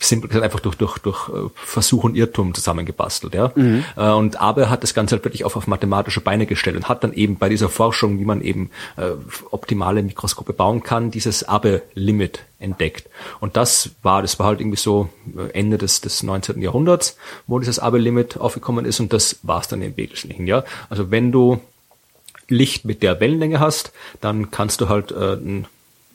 simpel gesagt einfach durch, durch, durch äh, Versuch und Irrtum zusammengebastelt. Ja? Mhm. Äh, und Aber hat das Ganze halt wirklich auf, auf mathematische Beine gestellt und hat dann eben bei dieser Forschung, wie man eben äh, optimale Mikroskope bauen kann, dieses Abbe-Limit entdeckt. Und das war, das war halt irgendwie so äh, Ende des, des 19. Jahrhunderts, wo dieses Abbe-Limit aufgekommen ist und das war es dann im Wesentlichen. Ja? Also wenn du Licht mit der Wellenlänge hast, dann kannst du halt äh, ein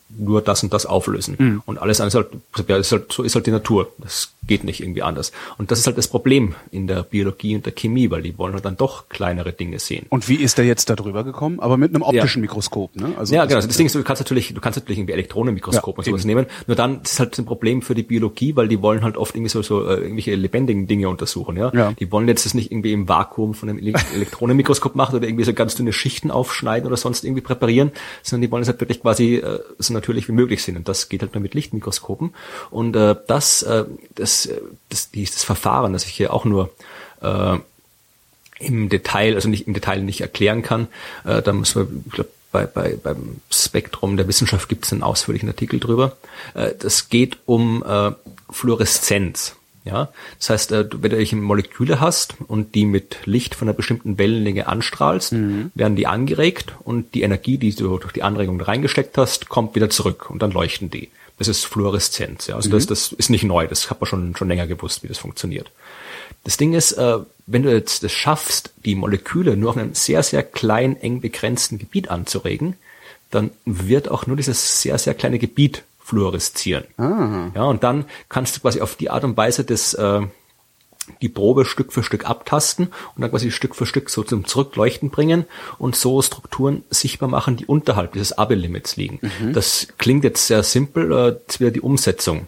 nur das und das auflösen. Mhm. Und alles andere ist halt, ist halt, so ist halt die Natur. Das geht nicht irgendwie anders. Und das ist halt das Problem in der Biologie und der Chemie, weil die wollen halt dann doch kleinere Dinge sehen. Und wie ist der jetzt da drüber gekommen? Aber mit einem optischen ja. Mikroskop, ne? Also ja, genau. Also das Ding ist, du kannst natürlich, du kannst natürlich irgendwie Elektronenmikroskop ja, und sowas eben. nehmen. Nur dann ist halt ein Problem für die Biologie, weil die wollen halt oft irgendwie so, so äh, irgendwelche lebendigen Dinge untersuchen, ja? ja. Die wollen jetzt das nicht irgendwie im Vakuum von einem Elektronenmikroskop machen oder irgendwie so ganz dünne Schichten aufschneiden oder sonst irgendwie präparieren, sondern die wollen es halt wirklich quasi äh, so natürlich wie möglich sind. Und das geht halt nur mit Lichtmikroskopen. Und äh, das, äh, das, das, das Verfahren, das ich hier auch nur äh, im Detail, also nicht im Detail nicht erklären kann, äh, da muss man, ich glaube, bei, bei, beim Spektrum der Wissenschaft gibt es einen ausführlichen Artikel drüber. Äh, das geht um äh, Fluoreszenz. Ja, das heißt, äh, wenn du welche Moleküle hast und die mit Licht von einer bestimmten Wellenlänge anstrahlst, mhm. werden die angeregt und die Energie, die du durch die Anregung reingesteckt hast, kommt wieder zurück und dann leuchten die. Das ist Fluoreszenz. Ja, also mhm. das, das ist nicht neu. Das hat man schon schon länger gewusst, wie das funktioniert. Das Ding ist, äh, wenn du jetzt das schaffst, die Moleküle nur auf einem sehr sehr klein eng begrenzten Gebiet anzuregen, dann wird auch nur dieses sehr sehr kleine Gebiet fluoreszieren. Ah. Ja, und dann kannst du quasi auf die Art und Weise das, äh, die Probe Stück für Stück abtasten und dann quasi Stück für Stück so zum Zurückleuchten bringen und so Strukturen sichtbar machen, die unterhalb dieses Abbe-Limits liegen. Mhm. Das klingt jetzt sehr simpel, äh, das wäre die Umsetzung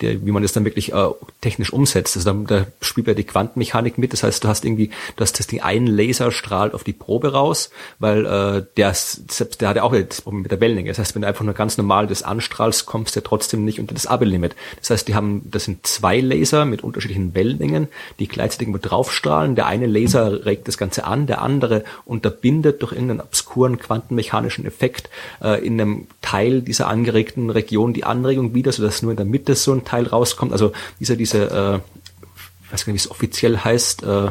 der, wie man das dann wirklich äh, technisch umsetzt. Also da, da spielt ja die Quantenmechanik mit. Das heißt, du hast irgendwie, du hast das Ding, ein Laser strahlt auf die Probe raus, weil äh, der, selbst der hat ja auch das Problem mit der Wellenlänge. Das heißt, wenn du einfach nur ganz normal das anstrahlst, kommst du ja trotzdem nicht unter das Abel-Limit. Das heißt, die haben, das sind zwei Laser mit unterschiedlichen Wellenlängen, die gleichzeitig irgendwo draufstrahlen. Der eine Laser regt das Ganze an, der andere unterbindet durch irgendeinen obskuren quantenmechanischen Effekt äh, in einem Teil dieser angeregten Region die Anregung wieder, sodass nur in der Mitte so ein Teil rauskommt. Also dieser, diese, äh, ich weiß gar nicht, wie es offiziell heißt, äh,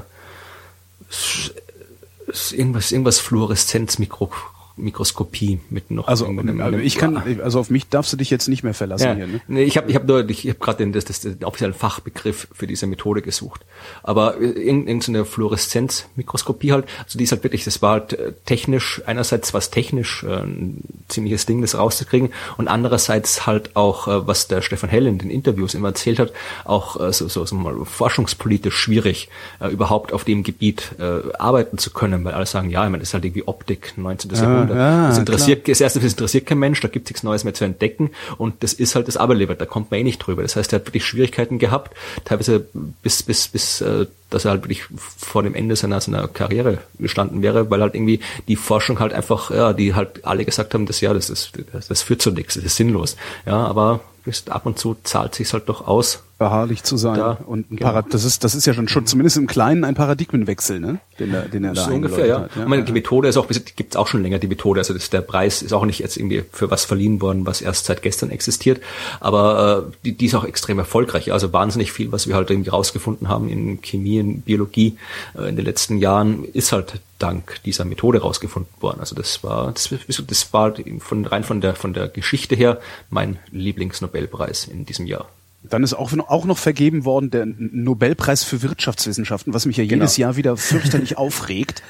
irgendwas, irgendwas Fluoreszenzmikro Mikroskopie mit noch. Also, also ich kann, also auf mich darfst du dich jetzt nicht mehr verlassen ja. hier. Ne? Nee, ich habe, ich habe nur, ich habe gerade den, das, das, den offiziellen Fachbegriff für diese Methode gesucht. Aber irgendeine Fluoreszenzmikroskopie halt, also die ist halt wirklich, das war halt äh, technisch einerseits was technisch äh, ein ziemliches Ding, das rauszukriegen und andererseits halt auch, äh, was der Stefan Hell in den Interviews immer erzählt hat, auch äh, so, so, so mal forschungspolitisch schwierig, äh, überhaupt auf dem Gebiet äh, arbeiten zu können, weil alle sagen, ja, ich meine, das ist halt irgendwie Optik 19. Ja. Jahrhundert ja, das interessiert, klar. das erste, das interessiert kein Mensch, da gibt es nichts Neues mehr zu entdecken und das ist halt das Aberleber, da kommt man eh nicht drüber. Das heißt, er hat wirklich Schwierigkeiten gehabt, teilweise bis, bis, bis, äh, dass er halt wirklich vor dem Ende seiner, seiner Karriere gestanden wäre, weil halt irgendwie die Forschung halt einfach, ja, die halt alle gesagt haben, das ja, das ist, das, das führt zu nichts, das ist sinnlos. Ja, aber ab und zu zahlt sich halt doch aus, beharrlich zu sein. Da, und ein genau. das ist das ist ja schon schon zumindest im Kleinen ein Paradigmenwechsel, ne? Den er, den er da so ungefähr, ja. Hat, ja. Ich meine, die Methode ist auch gibt's auch schon länger die Methode. Also das, der Preis ist auch nicht jetzt irgendwie für was verliehen worden, was erst seit gestern existiert, aber äh, die, die ist auch extrem erfolgreich. Also wahnsinnig viel, was wir halt irgendwie rausgefunden haben in Chemie, in Biologie äh, in den letzten Jahren, ist halt dank dieser Methode rausgefunden worden. Also das war das, das war von rein von der von der Geschichte her mein Lieblingsnobelpreis in diesem Jahr. Dann ist auch, auch noch vergeben worden der Nobelpreis für Wirtschaftswissenschaften, was mich ja jedes genau. Jahr wieder fürchterlich aufregt,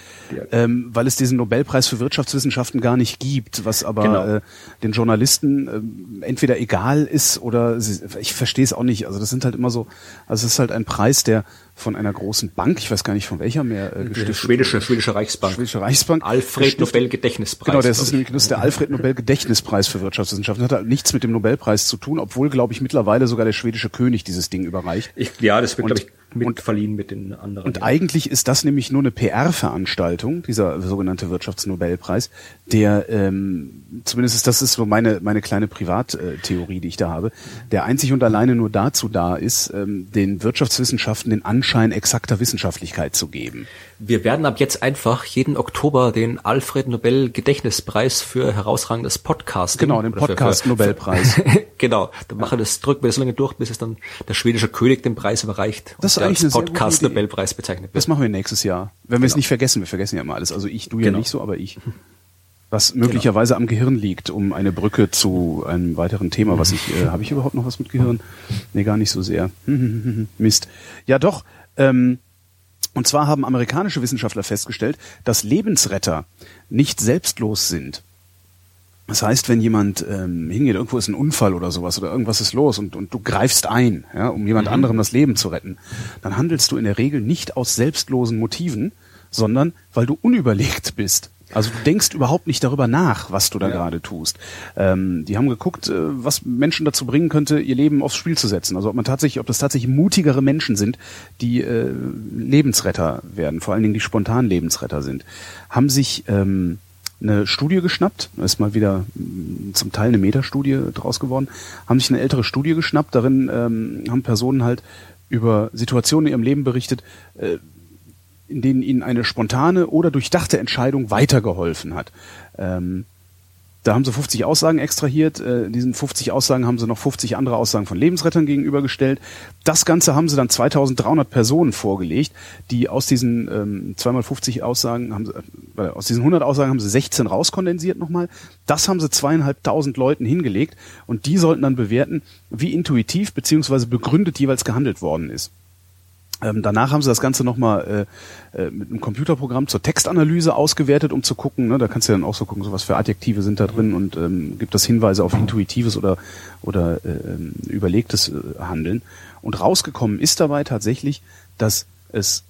ähm, weil es diesen Nobelpreis für Wirtschaftswissenschaften gar nicht gibt, was aber genau. äh, den Journalisten äh, entweder egal ist oder sie, ich verstehe es auch nicht. Also das sind halt immer so, also es ist halt ein Preis, der von einer großen Bank, ich weiß gar nicht von welcher mehr, äh, gestiftet schwedische, schwedische Reichsbank. Schwedische Reichsbank. Alfred Nobel Gedächtnispreis. Genau, das ist, nämlich, das ist der Alfred Nobel Gedächtnispreis für Wirtschaftswissenschaften. Hat halt nichts mit dem Nobelpreis zu tun, obwohl, glaube ich, mittlerweile sogar der schwedische König dieses Ding überreicht. Ich, ja, das wird, glaube ich, mit verliehen mit den anderen. Und eigentlich ist das nämlich nur eine PR-Veranstaltung, dieser sogenannte Wirtschaftsnobelpreis, der ähm, zumindest ist das ist so meine meine kleine Privattheorie, die ich da habe, der einzig und alleine nur dazu da ist, ähm, den Wirtschaftswissenschaften den Anschein exakter Wissenschaftlichkeit zu geben. Wir werden ab jetzt einfach jeden Oktober den Alfred Nobel Gedächtnispreis für herausragendes Podcast. Genau, den Podcast Nobelpreis. genau, dann machen das drücken wir so lange durch, bis es dann der schwedische König den Preis überreicht. Das ist eigentlich als Podcast Nobelpreis bezeichnet wird. Das machen wir nächstes Jahr, wenn wir genau. es nicht vergessen. Wir vergessen ja immer alles. Also ich, du ja genau. nicht so, aber ich. Was möglicherweise genau. am Gehirn liegt, um eine Brücke zu einem weiteren Thema, was ich, äh, habe ich überhaupt noch was mit Gehirn? Nee, gar nicht so sehr. Mist. Ja doch, ähm, und zwar haben amerikanische Wissenschaftler festgestellt, dass Lebensretter nicht selbstlos sind. Das heißt, wenn jemand ähm, hingeht, irgendwo ist ein Unfall oder sowas oder irgendwas ist los und, und du greifst ein, ja, um jemand mhm. anderem das Leben zu retten, dann handelst du in der Regel nicht aus selbstlosen Motiven, sondern weil du unüberlegt bist. Also du denkst überhaupt nicht darüber nach, was du da ja. gerade tust. Ähm, die haben geguckt, äh, was Menschen dazu bringen könnte, ihr Leben aufs Spiel zu setzen. Also ob man tatsächlich, ob das tatsächlich mutigere Menschen sind, die äh, Lebensretter werden, vor allen Dingen die spontan Lebensretter sind. Haben sich ähm, eine Studie geschnappt, da ist mal wieder mm, zum Teil eine Metastudie draus geworden, haben sich eine ältere Studie geschnappt, darin ähm, haben Personen halt über Situationen in ihrem Leben berichtet, äh, in denen ihnen eine spontane oder durchdachte Entscheidung weitergeholfen hat. Ähm, da haben sie 50 Aussagen extrahiert. Äh, diesen 50 Aussagen haben sie noch 50 andere Aussagen von Lebensrettern gegenübergestellt. Das Ganze haben sie dann 2300 Personen vorgelegt, die aus diesen ähm, 2x50 Aussagen, haben sie, äh, aus diesen 100 Aussagen haben sie 16 rauskondensiert nochmal. Das haben sie zweieinhalbtausend Leuten hingelegt und die sollten dann bewerten, wie intuitiv beziehungsweise begründet jeweils gehandelt worden ist. Ähm, danach haben sie das Ganze nochmal äh, äh, mit einem Computerprogramm zur Textanalyse ausgewertet, um zu gucken, ne, da kannst du dann auch so gucken, so was für Adjektive sind da drin und ähm, gibt das Hinweise auf intuitives oder, oder äh, ähm, überlegtes äh, Handeln. Und rausgekommen ist dabei tatsächlich, dass es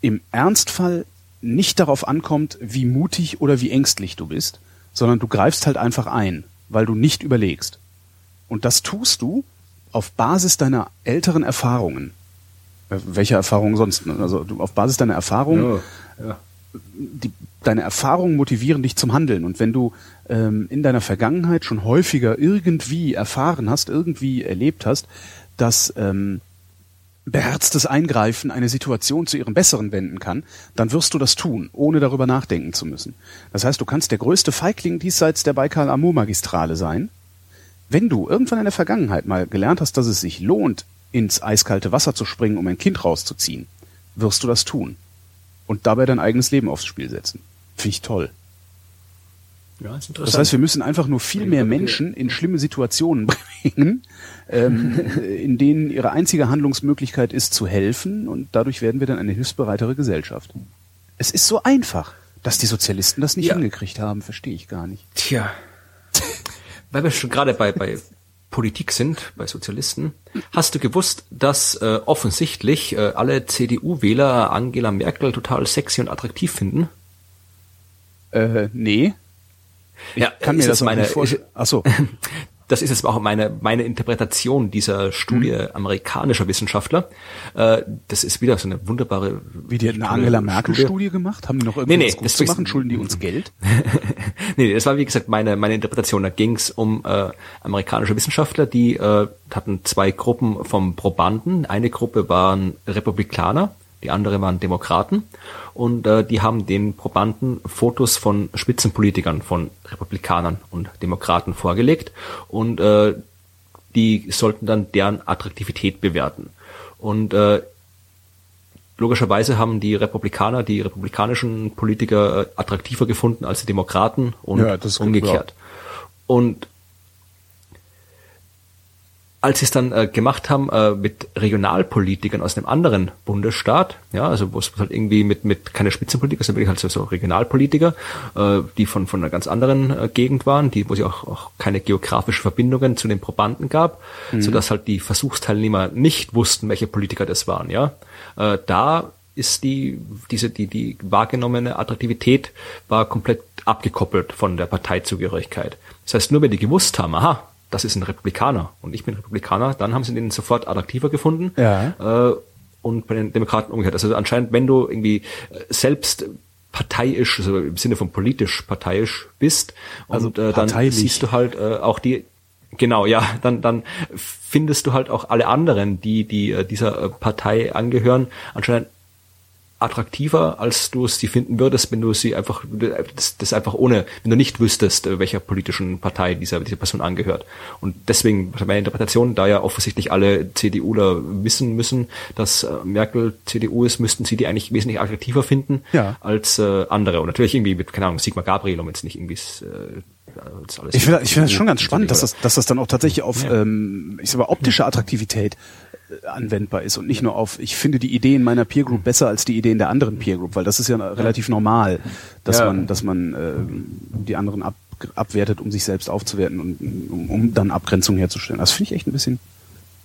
im Ernstfall nicht darauf ankommt, wie mutig oder wie ängstlich du bist, sondern du greifst halt einfach ein, weil du nicht überlegst. Und das tust du auf Basis deiner älteren Erfahrungen. Äh, welche Erfahrungen sonst? Ne? Also du, auf Basis deiner Erfahrungen, ja, ja. Die, deine Erfahrungen motivieren dich zum Handeln. Und wenn du ähm, in deiner Vergangenheit schon häufiger irgendwie erfahren hast, irgendwie erlebt hast, dass ähm, beherztes Eingreifen eine Situation zu ihrem Besseren wenden kann, dann wirst du das tun, ohne darüber nachdenken zu müssen. Das heißt, du kannst der größte Feigling diesseits der Baikal-Amur-Magistrale sein. Wenn du irgendwann in der Vergangenheit mal gelernt hast, dass es sich lohnt, ins eiskalte Wasser zu springen, um ein Kind rauszuziehen, wirst du das tun. Und dabei dein eigenes Leben aufs Spiel setzen. Finde ich toll. Ja, ist interessant. Das heißt, wir müssen einfach nur viel mehr Menschen in schlimme Situationen bringen, ähm, in denen ihre einzige Handlungsmöglichkeit ist, zu helfen und dadurch werden wir dann eine hilfsbereitere Gesellschaft. Es ist so einfach, dass die Sozialisten das nicht ja. hingekriegt haben, verstehe ich gar nicht. Tja. Weil wir schon gerade bei, bei Politik sind, bei Sozialisten. Hast du gewusst, dass äh, offensichtlich äh, alle CDU-Wähler Angela Merkel total sexy und attraktiv finden? Äh, nee. Ich ja, kann mir das meine. Ach so. das ist jetzt auch meine, meine Interpretation dieser Studie mhm. amerikanischer Wissenschaftler. Äh, das ist wieder so eine wunderbare. Wie die eine Angela Merkel Studie. Studie gemacht? Haben die noch irgendwas nee, nee, das zu machen? Schulden die uns Geld? nee, das war wie gesagt meine, meine Interpretation. Da ging es um äh, amerikanische Wissenschaftler, die äh, hatten zwei Gruppen vom Probanden. Eine Gruppe waren Republikaner, die andere waren Demokraten und äh, die haben den Probanden Fotos von Spitzenpolitikern, von Republikanern und Demokraten vorgelegt und äh, die sollten dann deren Attraktivität bewerten. Und äh, logischerweise haben die Republikaner die republikanischen Politiker äh, attraktiver gefunden als die Demokraten und ja, umgekehrt. Und als sie es dann äh, gemacht haben äh, mit Regionalpolitikern aus einem anderen Bundesstaat, ja, also wo es halt irgendwie mit mit keine Spitzenpolitiker, sondern wirklich halt so, so Regionalpolitiker, äh, die von von einer ganz anderen äh, Gegend waren, die wo es auch, auch keine geografische Verbindungen zu den Probanden gab, mhm. so dass halt die Versuchsteilnehmer nicht wussten, welche Politiker das waren, ja. Äh, da ist die diese die die wahrgenommene Attraktivität war komplett abgekoppelt von der Parteizugehörigkeit. Das heißt, nur wenn die gewusst haben, aha, das ist ein Republikaner und ich bin Republikaner, dann haben sie den sofort attraktiver gefunden. Ja. Äh, und bei den Demokraten umgekehrt. Also anscheinend, wenn du irgendwie äh, selbst parteiisch, also im Sinne von politisch parteiisch bist und also äh, dann siehst du halt äh, auch die Genau, ja, dann dann findest du halt auch alle anderen, die die äh, dieser äh, Partei angehören, anscheinend attraktiver, als du sie finden würdest, wenn du sie einfach, das, das einfach ohne, wenn du nicht wüsstest, äh, welcher politischen Partei dieser, diese Person angehört. Und deswegen, meine Interpretation, da ja offensichtlich alle CDUler wissen müssen, dass äh, Merkel CDU ist, müssten sie die eigentlich wesentlich attraktiver finden ja. als äh, andere. Und natürlich irgendwie mit, keine Ahnung, Sigmar Gabriel, um jetzt nicht irgendwie äh, ich finde ich finde das schon ganz spannend, dass das, dass das dann auch tatsächlich auf ja. ähm, ich sag mal, optische Attraktivität anwendbar ist und nicht nur auf, ich finde die Ideen meiner Peer Group besser als die Ideen der anderen Peer Group, weil das ist ja relativ normal, dass ja. man, dass man äh, die anderen ab, abwertet, um sich selbst aufzuwerten und um, um dann Abgrenzung herzustellen. Das finde ich echt ein bisschen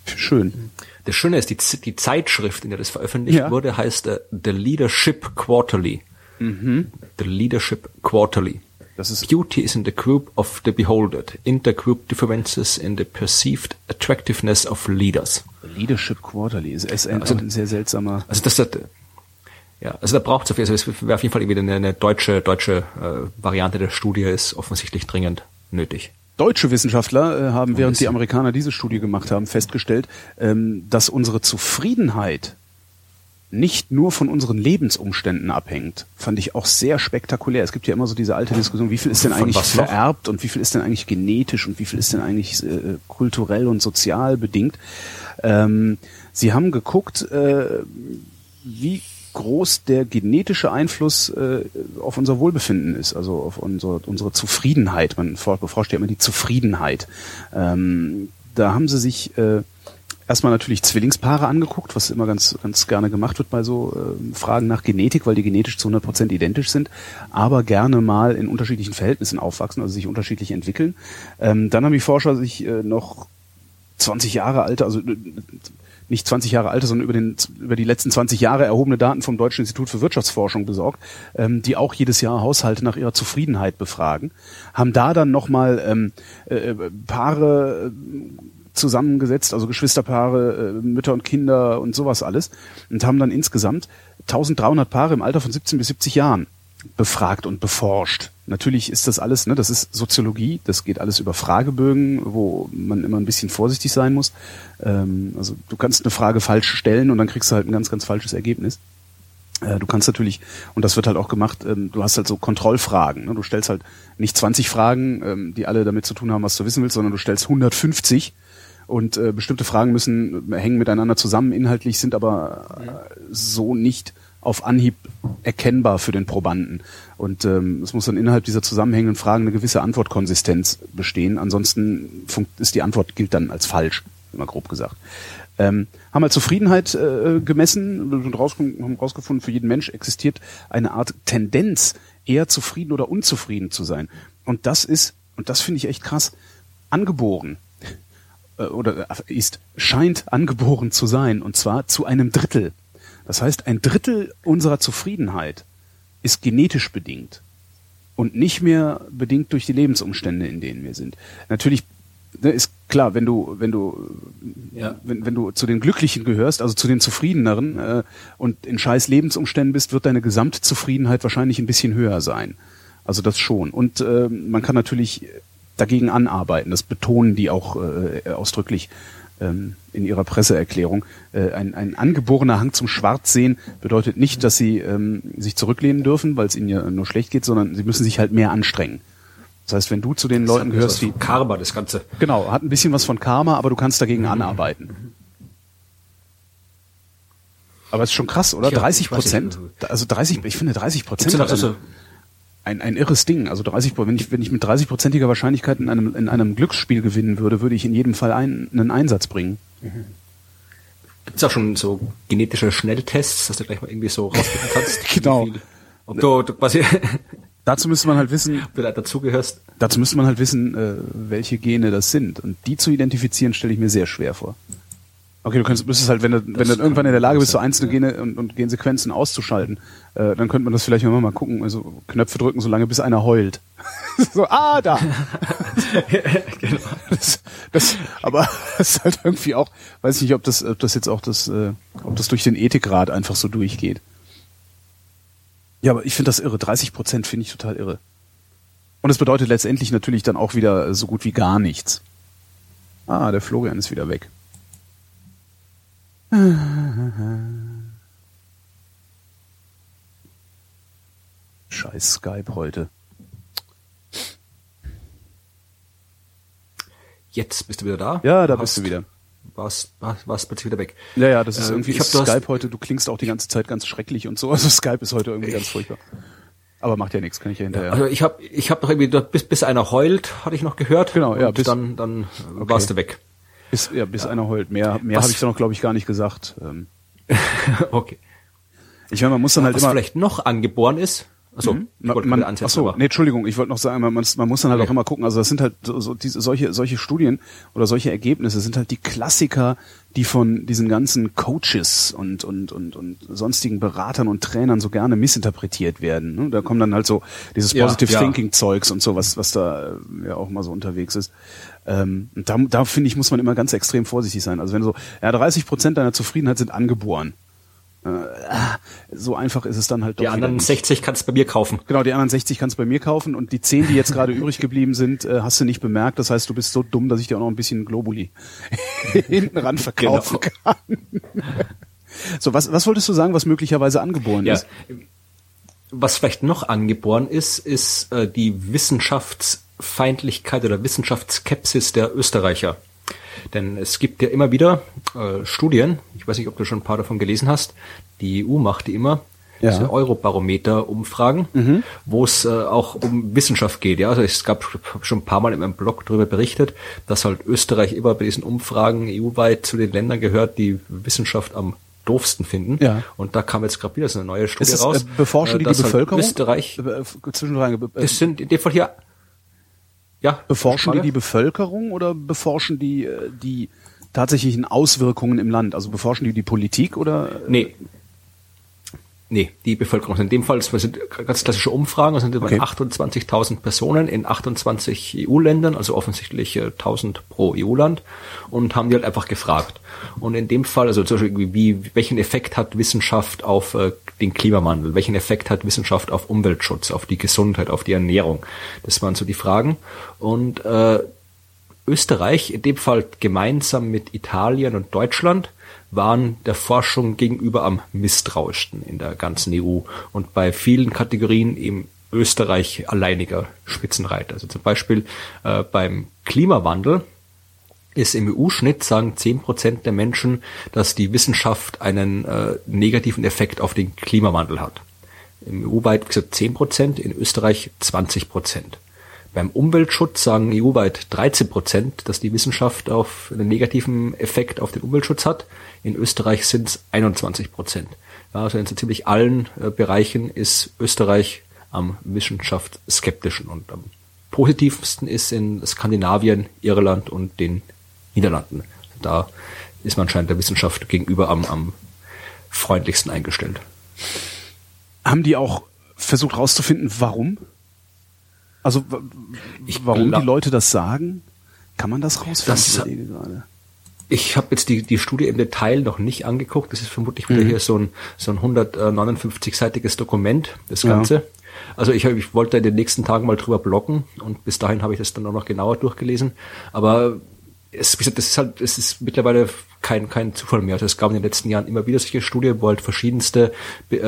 schön. Das Schöne ist, die, die Zeitschrift, in der das veröffentlicht ja. wurde, heißt äh, The Leadership Quarterly. Mhm. The Leadership Quarterly. Das ist Beauty is in the group of the beholder. Intergroup differences in the perceived attractiveness of leaders. Leadership Quarterly ist, ist ein, also, ein sehr seltsamer. Also das, das ja, also da braucht es auf, also es wäre auf jeden Fall irgendwie eine, eine deutsche deutsche äh, Variante der Studie ist offensichtlich dringend nötig. Deutsche Wissenschaftler äh, haben, während die Amerikaner diese Studie gemacht haben, festgestellt, ähm, dass unsere Zufriedenheit nicht nur von unseren Lebensumständen abhängt, fand ich auch sehr spektakulär. Es gibt ja immer so diese alte Diskussion, wie viel ist denn eigentlich vererbt und wie viel ist denn eigentlich genetisch und wie viel ist denn eigentlich äh, kulturell und sozial bedingt. Ähm, sie haben geguckt, äh, wie groß der genetische Einfluss äh, auf unser Wohlbefinden ist, also auf unsere, unsere Zufriedenheit. Man beforscht ja immer die Zufriedenheit. Ähm, da haben sie sich äh, erstmal natürlich Zwillingspaare angeguckt, was immer ganz, ganz gerne gemacht wird bei so äh, Fragen nach Genetik, weil die genetisch zu 100 Prozent identisch sind, aber gerne mal in unterschiedlichen Verhältnissen aufwachsen, also sich unterschiedlich entwickeln. Ähm, dann haben die Forscher sich äh, noch 20 Jahre alte, also äh, nicht 20 Jahre alte, sondern über, den, über die letzten 20 Jahre erhobene Daten vom Deutschen Institut für Wirtschaftsforschung besorgt, ähm, die auch jedes Jahr Haushalte nach ihrer Zufriedenheit befragen, haben da dann nochmal ähm, äh, Paare zusammengesetzt, also Geschwisterpaare, äh, Mütter und Kinder und sowas alles und haben dann insgesamt 1300 Paare im Alter von 17 bis 70 Jahren befragt und beforscht. Natürlich ist das alles, ne, das ist Soziologie, das geht alles über Fragebögen, wo man immer ein bisschen vorsichtig sein muss. Ähm, also du kannst eine Frage falsch stellen und dann kriegst du halt ein ganz, ganz falsches Ergebnis. Äh, du kannst natürlich, und das wird halt auch gemacht, ähm, du hast halt so Kontrollfragen. Ne? Du stellst halt nicht 20 Fragen, ähm, die alle damit zu tun haben, was du wissen willst, sondern du stellst 150 und äh, bestimmte Fragen müssen hängen miteinander zusammen inhaltlich, sind aber äh, so nicht auf Anhieb erkennbar für den Probanden. Und ähm, es muss dann innerhalb dieser zusammenhängenden Fragen eine gewisse Antwortkonsistenz bestehen. Ansonsten ist die Antwort gilt dann als falsch, immer grob gesagt. Ähm, haben halt Zufriedenheit äh, gemessen und raus, haben rausgefunden, für jeden Mensch existiert eine Art Tendenz, eher zufrieden oder unzufrieden zu sein. Und das ist, und das finde ich echt krass, angeboren. Äh, oder ist, scheint angeboren zu sein, und zwar zu einem Drittel. Das heißt, ein Drittel unserer Zufriedenheit ist genetisch bedingt und nicht mehr bedingt durch die Lebensumstände, in denen wir sind. Natürlich ne, ist klar, wenn du, wenn du, ja. wenn, wenn du zu den Glücklichen gehörst, also zu den Zufriedeneren äh, und in scheiß Lebensumständen bist, wird deine Gesamtzufriedenheit wahrscheinlich ein bisschen höher sein. Also das schon. Und äh, man kann natürlich dagegen anarbeiten. Das betonen die auch äh, ausdrücklich ähm, in ihrer Presseerklärung. Äh, ein, ein angeborener Hang zum Schwarzsehen bedeutet nicht, dass sie ähm, sich zurücklehnen dürfen, weil es ihnen ja nur schlecht geht, sondern sie müssen sich halt mehr anstrengen. Das heißt, wenn du zu den das Leuten gehörst, die Karma, das Ganze. Genau, hat ein bisschen was von Karma, aber du kannst dagegen mhm. anarbeiten. Aber es ist schon krass, oder? Ja, 30 Prozent? Also 30, ich finde 30 Prozent. Ein, ein irres Ding. Also 30, wenn ich, wenn ich mit 30-prozentiger Wahrscheinlichkeit in einem, in einem Glücksspiel gewinnen würde, würde ich in jedem Fall ein, einen Einsatz bringen. Mhm. Gibt es auch schon so genetische Schnelltests, dass du gleich mal irgendwie so rausfinden kannst? genau. Viel, ob du, du quasi Dazu müsste man halt wissen, ob du da dazugehörst. Dazu müsste man halt wissen, äh, welche Gene das sind. Und die zu identifizieren, stelle ich mir sehr schwer vor. Okay, du könntest, müsstest halt, wenn du, wenn du irgendwann in der Lage bist, so einzelne Gene und, und Gensequenzen auszuschalten, äh, dann könnte man das vielleicht mal, mal gucken, also Knöpfe drücken, solange bis einer heult. so, ah, da! genau. Das, das, aber es ist halt irgendwie auch, weiß nicht, ob das, ob das jetzt auch das, äh, ob das durch den Ethikrat einfach so durchgeht. Ja, aber ich finde das irre. 30 Prozent finde ich total irre. Und es bedeutet letztendlich natürlich dann auch wieder so gut wie gar nichts. Ah, der Florian ist wieder weg. Scheiß Skype heute. Jetzt bist du wieder da? Ja, da hast, bist du wieder. Warst, warst, warst plötzlich wieder weg. Ja, ja, das ist äh, irgendwie ich hab, Skype heute, du klingst auch die ganze Zeit ganz schrecklich und so. Also Skype ist heute irgendwie ich, ganz furchtbar. Aber macht ja nichts, kann ich ja hinterher. Also ich habe ich hab noch irgendwie, bis, bis einer heult, hatte ich noch gehört. Genau, ja. Bis, dann dann okay. warst du weg. Bis, ja, bis ja. einer heult. Mehr, mehr habe ich da noch, glaube ich, gar nicht gesagt. Ähm. okay. Ich meine, man muss dann halt was immer... vielleicht noch angeboren ist, Achso, mhm. man, man, achso nee, Entschuldigung, ich wollte noch sagen, man, man muss dann halt okay. auch immer gucken, also das sind halt so, so diese, solche, solche Studien oder solche Ergebnisse sind halt die Klassiker, die von diesen ganzen Coaches und, und, und, und sonstigen Beratern und Trainern so gerne missinterpretiert werden. Ne? Da kommen dann halt so dieses Positive ja, Thinking Zeugs und so, was, was da äh, ja auch mal so unterwegs ist. Ähm, da, da finde ich, muss man immer ganz extrem vorsichtig sein. Also wenn so, ja, 30 Prozent deiner Zufriedenheit sind angeboren. Äh, so einfach ist es dann halt doch. Die anderen 60 kannst du bei mir kaufen. Genau, die anderen 60 kannst du bei mir kaufen und die 10, die jetzt gerade übrig geblieben sind, äh, hast du nicht bemerkt. Das heißt, du bist so dumm, dass ich dir auch noch ein bisschen Globuli hinten ran verkaufen genau. kann. so, was, was wolltest du sagen, was möglicherweise angeboren ja. ist? Was vielleicht noch angeboren ist, ist äh, die Wissenschaftsfeindlichkeit oder Wissenschaftsskepsis der Österreicher. Denn es gibt ja immer wieder äh, Studien, ich weiß nicht, ob du schon ein paar davon gelesen hast, die EU macht die immer, ja. diese Eurobarometer-Umfragen, mhm. wo es äh, auch um Wissenschaft geht. Ja, also es gab schon ein paar Mal in meinem Blog darüber berichtet, dass halt Österreich immer bei diesen Umfragen EU-weit zu den Ländern gehört, die Wissenschaft am doofsten finden. Ja. Und da kam jetzt gerade wieder so eine neue Studie es, raus. Äh, beforschen die die halt Bevölkerung? Halt Österreich. Äh, Zwischendrin. Das sind in dem Fall hier ja. Beforschen die die Bevölkerung oder beforschen die äh, die tatsächlichen Auswirkungen im Land? Also beforschen die die Politik oder? Nee. Nee, die Bevölkerung. In dem Fall, das sind ganz klassische Umfragen, das sind über okay. 28.000 Personen in 28 EU-Ländern, also offensichtlich 1000 pro EU-Land und haben die halt einfach gefragt. Und in dem Fall, also zum Beispiel, wie, welchen Effekt hat Wissenschaft auf äh, den Klimawandel? Welchen Effekt hat Wissenschaft auf Umweltschutz, auf die Gesundheit, auf die Ernährung? Das waren so die Fragen. Und äh, Österreich, in dem Fall gemeinsam mit Italien und Deutschland, waren der Forschung gegenüber am misstrauischsten in der ganzen EU und bei vielen Kategorien eben Österreich alleiniger Spitzenreiter. Also zum Beispiel äh, beim Klimawandel ist im EU-Schnitt, sagen zehn Prozent der Menschen, dass die Wissenschaft einen äh, negativen Effekt auf den Klimawandel hat. Im EU-weit gesagt 10 Prozent, in Österreich 20 Prozent. Beim Umweltschutz sagen EU-weit 13 Prozent, dass die Wissenschaft auf einen negativen Effekt auf den Umweltschutz hat. In Österreich sind es 21 Prozent. Ja, also in so ziemlich allen äh, Bereichen ist Österreich am wissenschaftsskeptischen und am positivsten ist in Skandinavien, Irland und den Niederlanden. Da ist man anscheinend der Wissenschaft gegenüber am, am freundlichsten eingestellt. Haben die auch versucht herauszufinden, warum? Also warum die Leute das sagen? Kann man das rausfinden? Das, ich habe jetzt die, die Studie im Detail noch nicht angeguckt. Das ist vermutlich wieder mhm. hier so ein, so ein 159-seitiges Dokument, das Ganze. Ja. Also ich, ich wollte in den nächsten Tagen mal drüber bloggen und bis dahin habe ich das dann auch noch genauer durchgelesen. Aber es, das ist halt, es ist mittlerweile kein, kein Zufall mehr. Also es gab in den letzten Jahren immer wieder solche Studien, wo halt verschiedenste äh,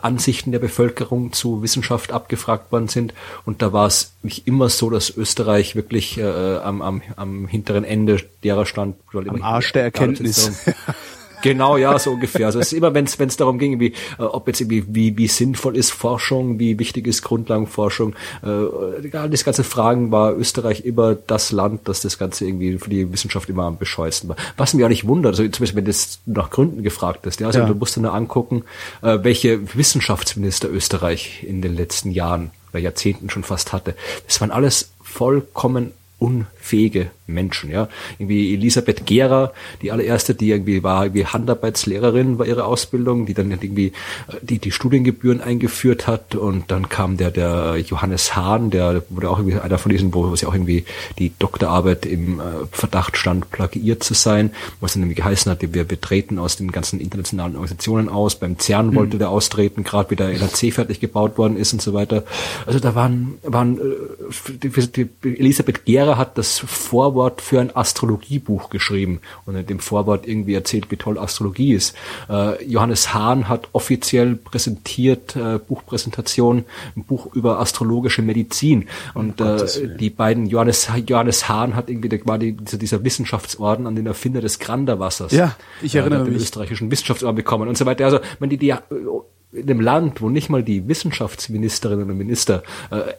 Ansichten der Bevölkerung zu Wissenschaft abgefragt worden sind. Und da war es nicht immer so, dass Österreich wirklich äh, am, am, am hinteren Ende derer stand. Am Arsch der Erkenntnis. Genau, ja, so ungefähr. Also es ist immer, wenn es darum ging, wie, äh, ob jetzt irgendwie, wie, wie sinnvoll ist Forschung, wie wichtig ist Grundlagenforschung, äh, all diese ganzen Fragen war Österreich immer das Land, das das Ganze irgendwie für die Wissenschaft immer am bescheuersten war. Was mich auch nicht wundert, also zum Beispiel, wenn du nach Gründen gefragt hast, ja, also ja. du musst dann angucken, äh, welche Wissenschaftsminister Österreich in den letzten Jahren oder Jahrzehnten schon fast hatte. Das waren alles vollkommen unfähige Menschen, ja. Irgendwie Elisabeth Gera, die allererste, die irgendwie war irgendwie Handarbeitslehrerin war ihre Ausbildung, die dann irgendwie äh, die, die Studiengebühren eingeführt hat und dann kam der, der Johannes Hahn, der wurde auch irgendwie einer von diesen, wo sie auch irgendwie die Doktorarbeit im äh, Verdacht stand, plagiiert zu sein, was dann irgendwie geheißen hat, wir betreten aus den ganzen internationalen Organisationen aus, beim CERN mhm. wollte der austreten, gerade wie der LHC fertig gebaut worden ist und so weiter. Also da waren, waren äh, die, die Elisabeth Gera hat das Vorwort Vorwort für ein Astrologiebuch geschrieben und in dem Vorwort irgendwie erzählt, wie toll Astrologie ist. Äh, Johannes Hahn hat offiziell präsentiert, äh, Buchpräsentation, ein Buch über astrologische Medizin. Und um äh, die beiden, Johannes, Johannes Hahn hat irgendwie, der war die, dieser, dieser Wissenschaftsorden an den Erfinder des Granderwassers. Ja, ich erinnere mich. Den österreichischen Wissenschaftsorden bekommen und so weiter. Also, wenn die, die in einem Land, wo nicht mal die Wissenschaftsministerinnen und Minister äh,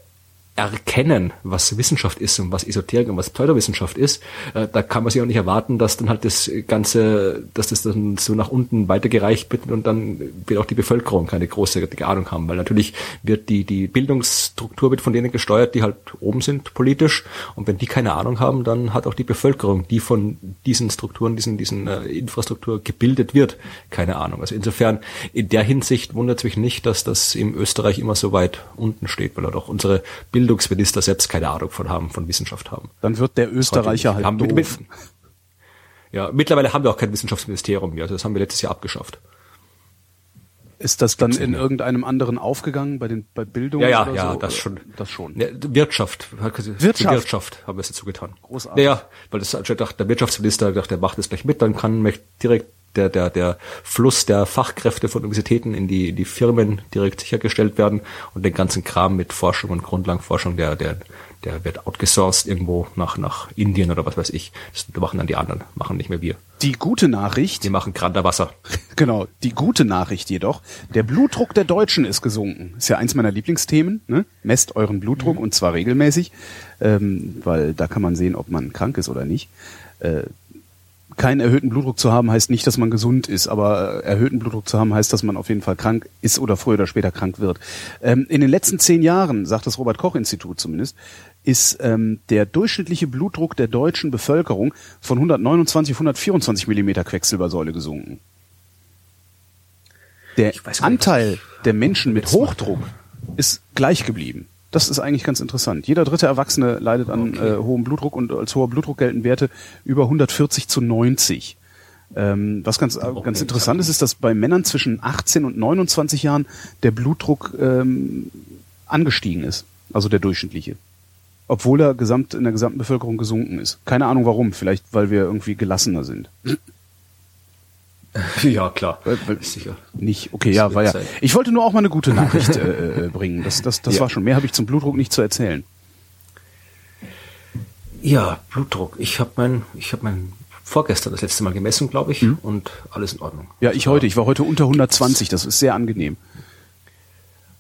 erkennen, was Wissenschaft ist und was Esoterik und was Pseudowissenschaft ist, äh, da kann man sich auch nicht erwarten, dass dann halt das Ganze, dass das dann so nach unten weitergereicht wird und dann wird auch die Bevölkerung keine große Ahnung haben, weil natürlich wird die, die Bildungsstruktur wird von denen gesteuert, die halt oben sind politisch und wenn die keine Ahnung haben, dann hat auch die Bevölkerung, die von diesen Strukturen, diesen, diesen äh, Infrastruktur gebildet wird, keine Ahnung. Also insofern, in der Hinsicht wundert es mich nicht, dass das im Österreich immer so weit unten steht, weil auch unsere Bildung Bildungsminister selbst keine Ahnung von haben, von Wissenschaft haben. Dann wird der Österreicher halt haben doof. Mit, ja, mittlerweile haben wir auch kein Wissenschaftsministerium mehr. Das haben wir letztes Jahr abgeschafft. Ist das dann in irgendeinem anderen aufgegangen bei den bei Bildung? Ja, ja, ja, so? das schon. Das schon. Ja, Wirtschaft, Wirtschaft, Wirtschaft haben wir es dazu getan. Großartig. Ja, weil das dachte, der Wirtschaftsminister dachte, der macht das gleich mit, dann kann direkt der, der, der Fluss der Fachkräfte von Universitäten in die, die Firmen direkt sichergestellt werden und den ganzen Kram mit Forschung und Grundlagenforschung, der, der, der wird outgesourced irgendwo nach, nach Indien oder was weiß ich. Das machen dann die anderen, machen nicht mehr wir. Die gute Nachricht. Die machen Grander Wasser. Genau. Die gute Nachricht jedoch. Der Blutdruck der Deutschen ist gesunken. Ist ja eins meiner Lieblingsthemen. Ne? Messt euren Blutdruck mhm. und zwar regelmäßig, ähm, weil da kann man sehen, ob man krank ist oder nicht. Äh, keinen erhöhten Blutdruck zu haben, heißt nicht, dass man gesund ist, aber äh, erhöhten Blutdruck zu haben, heißt, dass man auf jeden Fall krank ist oder früher oder später krank wird. Ähm, in den letzten zehn Jahren, sagt das Robert-Koch-Institut zumindest, ist ähm, der durchschnittliche Blutdruck der deutschen Bevölkerung von 129 auf 124 Millimeter Quecksilbersäule gesunken. Der Anteil der Menschen mit Hochdruck ist gleich geblieben. Das ist eigentlich ganz interessant. Jeder dritte Erwachsene leidet an okay. äh, hohem Blutdruck und als hoher Blutdruck gelten Werte über 140 zu 90. Ähm, was ganz, okay. ganz interessant ist, ist, dass bei Männern zwischen 18 und 29 Jahren der Blutdruck ähm, angestiegen ist, also der durchschnittliche. Obwohl er gesamt in der gesamten Bevölkerung gesunken ist. Keine Ahnung warum, vielleicht weil wir irgendwie gelassener sind. Ja, klar. Sicher. Nicht, okay, ja, war ja. Ich wollte nur auch mal eine gute Nachricht äh, äh, bringen. Das, das, das ja. war schon. Mehr habe ich zum Blutdruck nicht zu erzählen. Ja, Blutdruck. Ich habe mein, ich habe mein vorgestern das letzte Mal gemessen, glaube ich, mhm. und alles in Ordnung. Ja, ich heute. Ich war heute unter 120. Das ist sehr angenehm.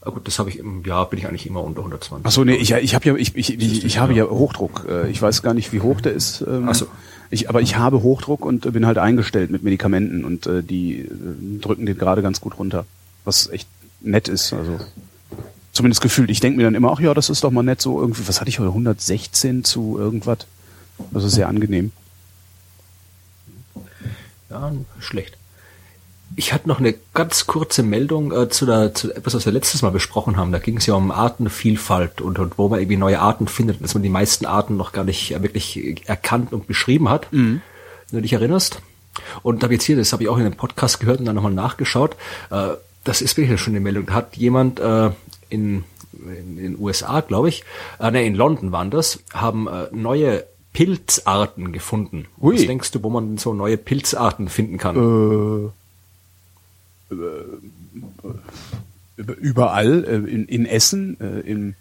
Ah, gut, das habe ich im Jahr bin ich eigentlich immer unter 120. Ach so, nee, ich, ich habe ja ich, ich, ich, ich habe ja Hochdruck. Äh, ich weiß gar nicht, wie hoch der ist. Ähm, Ach so. Ich, aber ich habe Hochdruck und bin halt eingestellt mit Medikamenten und äh, die äh, drücken den gerade ganz gut runter. Was echt nett ist. Also zumindest gefühlt. Ich denke mir dann immer, ach ja, das ist doch mal nett so irgendwie. Was hatte ich heute? 116 zu irgendwas. Also sehr angenehm. Ja, schlecht. Ich hatte noch eine ganz kurze Meldung äh, zu, der, zu etwas, was wir letztes Mal besprochen haben. Da ging es ja um Artenvielfalt und, und wo man irgendwie neue Arten findet, dass man die meisten Arten noch gar nicht äh, wirklich erkannt und beschrieben hat. Mhm. Wenn du dich erinnerst. Und da habe jetzt hier, das habe ich auch in einem Podcast gehört und dann nochmal nachgeschaut. Äh, das ist wirklich eine schöne Meldung. Da hat jemand äh, in, in den USA, glaube ich, äh, ne, in London waren das, haben äh, neue Pilzarten gefunden. Ui. Was denkst du, wo man so neue Pilzarten finden kann? Äh überall, äh, in, in Essen, äh, in,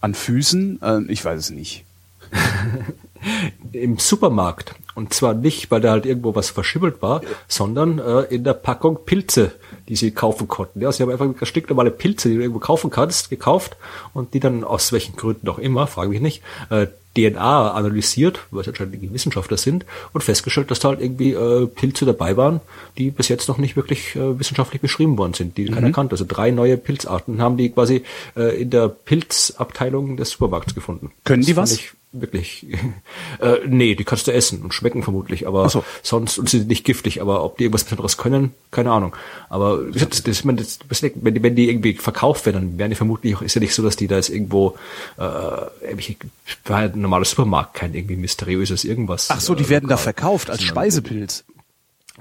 an Füßen, äh, ich weiß es nicht. Im Supermarkt. Und zwar nicht, weil da halt irgendwo was verschimmelt war, sondern äh, in der Packung Pilze, die sie kaufen konnten. Ja, sie haben einfach stinknormale Pilze, die du irgendwo kaufen kannst, gekauft und die dann aus welchen Gründen auch immer, frage mich nicht, äh, DNA analysiert, es anscheinend die Wissenschaftler sind, und festgestellt, dass da halt irgendwie äh, Pilze dabei waren, die bis jetzt noch nicht wirklich äh, wissenschaftlich beschrieben worden sind, die mhm. keiner kannte. Also drei neue Pilzarten haben die quasi äh, in der Pilzabteilung des Supermarkts gefunden. Können das die was? Wirklich. äh, nee, die kannst du essen und schmecken vermutlich, aber so. sonst und sind nicht giftig. Aber ob die irgendwas Besonderes können, keine Ahnung. Aber das, das, das, das, wenn, die, wenn die irgendwie verkauft werden, dann werden die vermutlich auch, ist ja nicht so, dass die da jetzt irgendwo äh, war ein normaler Supermarkt, kein irgendwie mysteriöses irgendwas. Ach so, die äh, werden da verkauft als Speisepilz.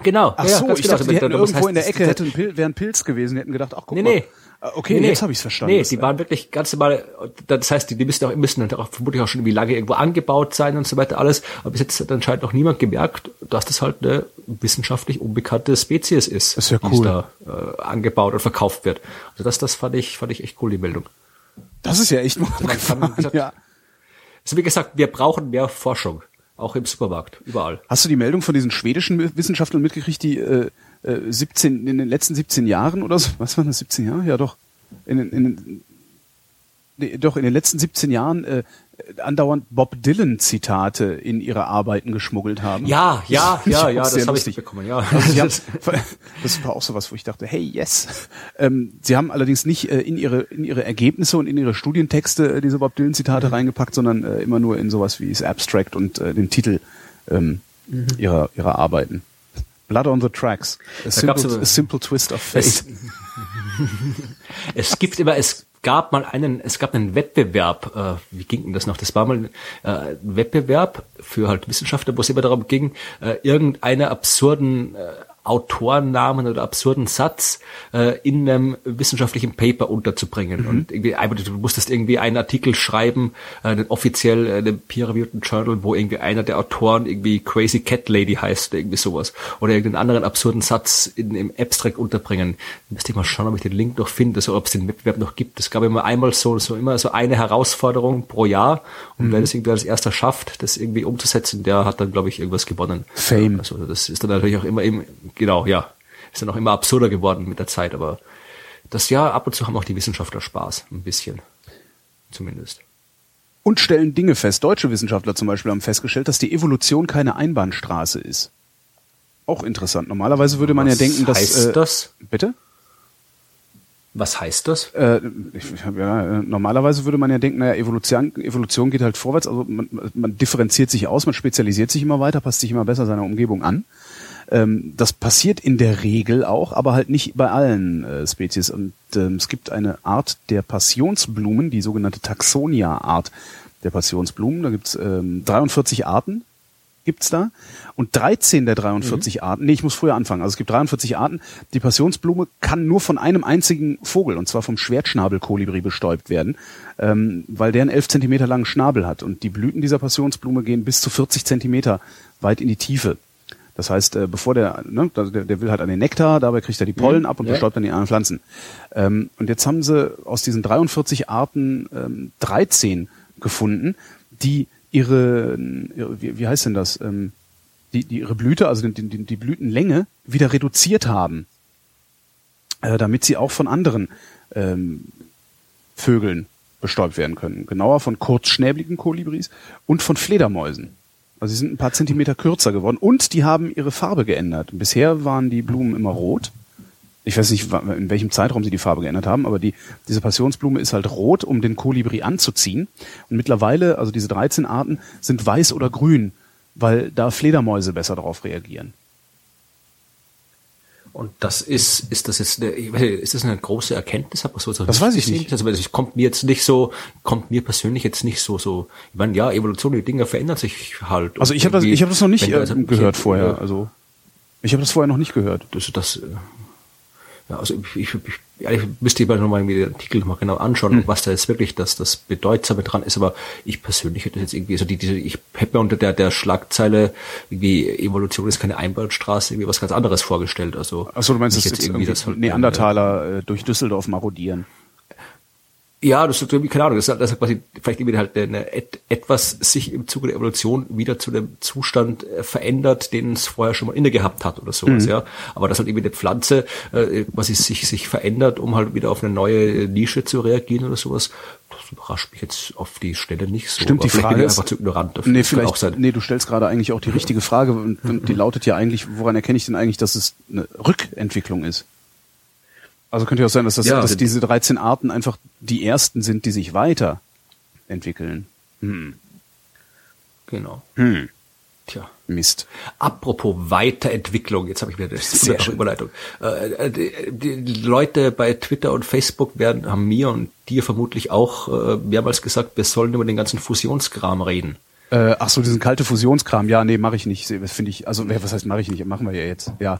Genau. Ach so, ja, ich genau. dachte, die hätten irgendwo in der Ecke hätte ein Pil wären Pilz gewesen, die hätten gedacht, ach guck nee, mal. Nee, okay, nee, jetzt habe ich es verstanden. Nee, die waren wirklich ganz normal, das heißt, die, die müssen auch, müssen dann auch vermutlich auch schon wie lange irgendwo angebaut sein und so weiter alles. Aber bis jetzt hat anscheinend noch niemand gemerkt, dass das halt eine wissenschaftlich unbekannte Spezies ist, das ist ja cool. die da äh, angebaut und verkauft wird. Also das, das fand ich, fand ich echt cool, die Meldung. Das ist ja echt mal kann, gesagt, ja. Also wie gesagt, wir brauchen mehr Forschung. Auch im Supermarkt, überall. Hast du die Meldung von diesen schwedischen Wissenschaftlern mitgekriegt, die äh, 17, äh, in den letzten 17 Jahren oder so, was waren das, 17 Jahre? Ja doch. In, in, in, doch in den letzten 17 Jahren äh, andauernd Bob Dylan Zitate in ihre Arbeiten geschmuggelt haben. Ja, ja, ja, ja, das habe ich bekommen, ja. Also haben, das war auch so was, wo ich dachte, hey, yes. Ähm, sie haben allerdings nicht äh, in ihre in ihre Ergebnisse und in ihre Studientexte äh, diese Bob Dylan Zitate mhm. reingepackt, sondern äh, immer nur in sowas wie das Abstract und äh, den Titel ähm, mhm. ihrer ihrer Arbeiten. Blood on the Tracks. A, simple, a simple twist of fate. Es, es gibt immer, es gab mal einen, es gab einen Wettbewerb, äh, wie ging denn das noch? Das war mal äh, ein Wettbewerb für halt Wissenschaftler, wo es immer darum ging, äh, irgendeine absurden äh, Autorennamen oder absurden Satz äh, in einem wissenschaftlichen Paper unterzubringen. Mhm. Und irgendwie, du musstest irgendwie einen Artikel schreiben, äh, einen offiziell äh, einen peer-reviewed Journal, wo irgendwie einer der Autoren irgendwie Crazy Cat Lady heißt oder irgendwie sowas. Oder irgendeinen anderen absurden Satz in, im Abstract unterbringen. müsste ich mal schauen, ob ich den Link noch finde, also ob es den Wettbewerb noch gibt. Es gab immer einmal so, so immer so eine Herausforderung pro Jahr. Und mhm. wer das irgendwie als erster schafft, das irgendwie umzusetzen, der hat dann, glaube ich, irgendwas gewonnen. Fame. Also das ist dann natürlich auch immer im, genau, ja. Ist dann auch immer absurder geworden mit der Zeit, aber das Jahr ab und zu haben auch die Wissenschaftler Spaß, ein bisschen. Zumindest. Und stellen Dinge fest. Deutsche Wissenschaftler zum Beispiel haben festgestellt, dass die Evolution keine Einbahnstraße ist. Auch interessant. Normalerweise würde man Was ja denken, dass. Was heißt äh, das? Bitte? Was heißt das? Äh, ich, ja, normalerweise würde man ja denken, naja, Evolution, Evolution geht halt vorwärts, also man, man differenziert sich aus, man spezialisiert sich immer weiter, passt sich immer besser seiner Umgebung an. Ähm, das passiert in der Regel auch, aber halt nicht bei allen äh, Spezies. Und ähm, es gibt eine Art der Passionsblumen, die sogenannte Taxonia-Art der Passionsblumen. Da gibt's ähm, 43 Arten gibt's da. Und 13 der 43 mhm. Arten, nee, ich muss früher anfangen. Also es gibt 43 Arten. Die Passionsblume kann nur von einem einzigen Vogel, und zwar vom Schwertschnabelkolibri, bestäubt werden, ähm, weil der einen 11 Zentimeter langen Schnabel hat. Und die Blüten dieser Passionsblume gehen bis zu 40 Zentimeter weit in die Tiefe. Das heißt, äh, bevor der, ne, der, der will halt an den Nektar, dabei kriegt er die Pollen mhm. ab und ja. bestäubt dann die anderen Pflanzen. Ähm, und jetzt haben sie aus diesen 43 Arten ähm, 13 gefunden, die ihre, ihre wie, wie heißt denn das, ähm, die, die ihre Blüte, also die, die, die Blütenlänge wieder reduziert haben, äh, damit sie auch von anderen ähm, Vögeln bestäubt werden können. Genauer von kurzschnäbligen Kolibris und von Fledermäusen. Also sie sind ein paar Zentimeter kürzer geworden und die haben ihre Farbe geändert. Bisher waren die Blumen immer rot. Ich weiß nicht, in welchem Zeitraum sie die Farbe geändert haben, aber die, diese Passionsblume ist halt rot, um den Kolibri anzuziehen. Und mittlerweile, also diese 13 Arten, sind weiß oder grün, weil da Fledermäuse besser darauf reagieren. Und das ist, ist das jetzt eine, ist das eine große Erkenntnis? Hab so, das weiß ich nicht. Also, es kommt mir jetzt nicht so, kommt mir persönlich jetzt nicht so, so, ich meine, ja, Evolution, die Dinge verändern sich halt. Also ich habe das, ich habe das noch nicht äh, gehört vorher, also. Ich habe das vorher noch nicht gehört. Das, das, äh, ja, also ich, ich, ich müsste mal nochmal den Artikel mal genau anschauen, hm. was da jetzt wirklich das, das Bedeutsame dran ist, aber ich persönlich hätte jetzt irgendwie, so die, diese, ich hätte mir unter der, der Schlagzeile irgendwie Evolution ist keine Einbahnstraße, irgendwie was ganz anderes vorgestellt, also. Achso, du meinst, das jetzt irgendwie das halt, Neandertaler äh, durch Düsseldorf marodieren? Ja, das ist irgendwie, keine Ahnung, das ist, das ist quasi vielleicht irgendwie halt eine, etwas sich im Zuge der Evolution wieder zu dem Zustand äh, verändert, den es vorher schon mal inne gehabt hat oder sowas, mhm. ja. Aber dass halt irgendwie eine Pflanze äh, quasi sich, sich verändert, um halt wieder auf eine neue Nische zu reagieren oder sowas, das überrascht mich jetzt auf die Stelle nicht so. Stimmt, die Frage ist, einfach zu ignorant dafür. Nee, vielleicht, auch sein. nee, du stellst gerade eigentlich auch die richtige Frage und, und die lautet ja eigentlich, woran erkenne ich denn eigentlich, dass es eine Rückentwicklung ist? Also könnte ja auch sein, dass, das, ja, dass diese 13 Arten einfach die ersten sind, die sich weiterentwickeln. Hm. Genau. Hm. Tja. Mist. Apropos Weiterentwicklung, jetzt habe ich wieder das Überleitung. Äh, die, die, Leute bei Twitter und Facebook werden, haben mir und dir vermutlich auch äh, mehrmals gesagt, wir sollen über den ganzen Fusionskram reden. Äh, ach so, diesen kalte Fusionskram. Ja, nee, mache ich nicht. Finde ich. Also, was heißt mache ich nicht? Machen wir ja jetzt. Ja.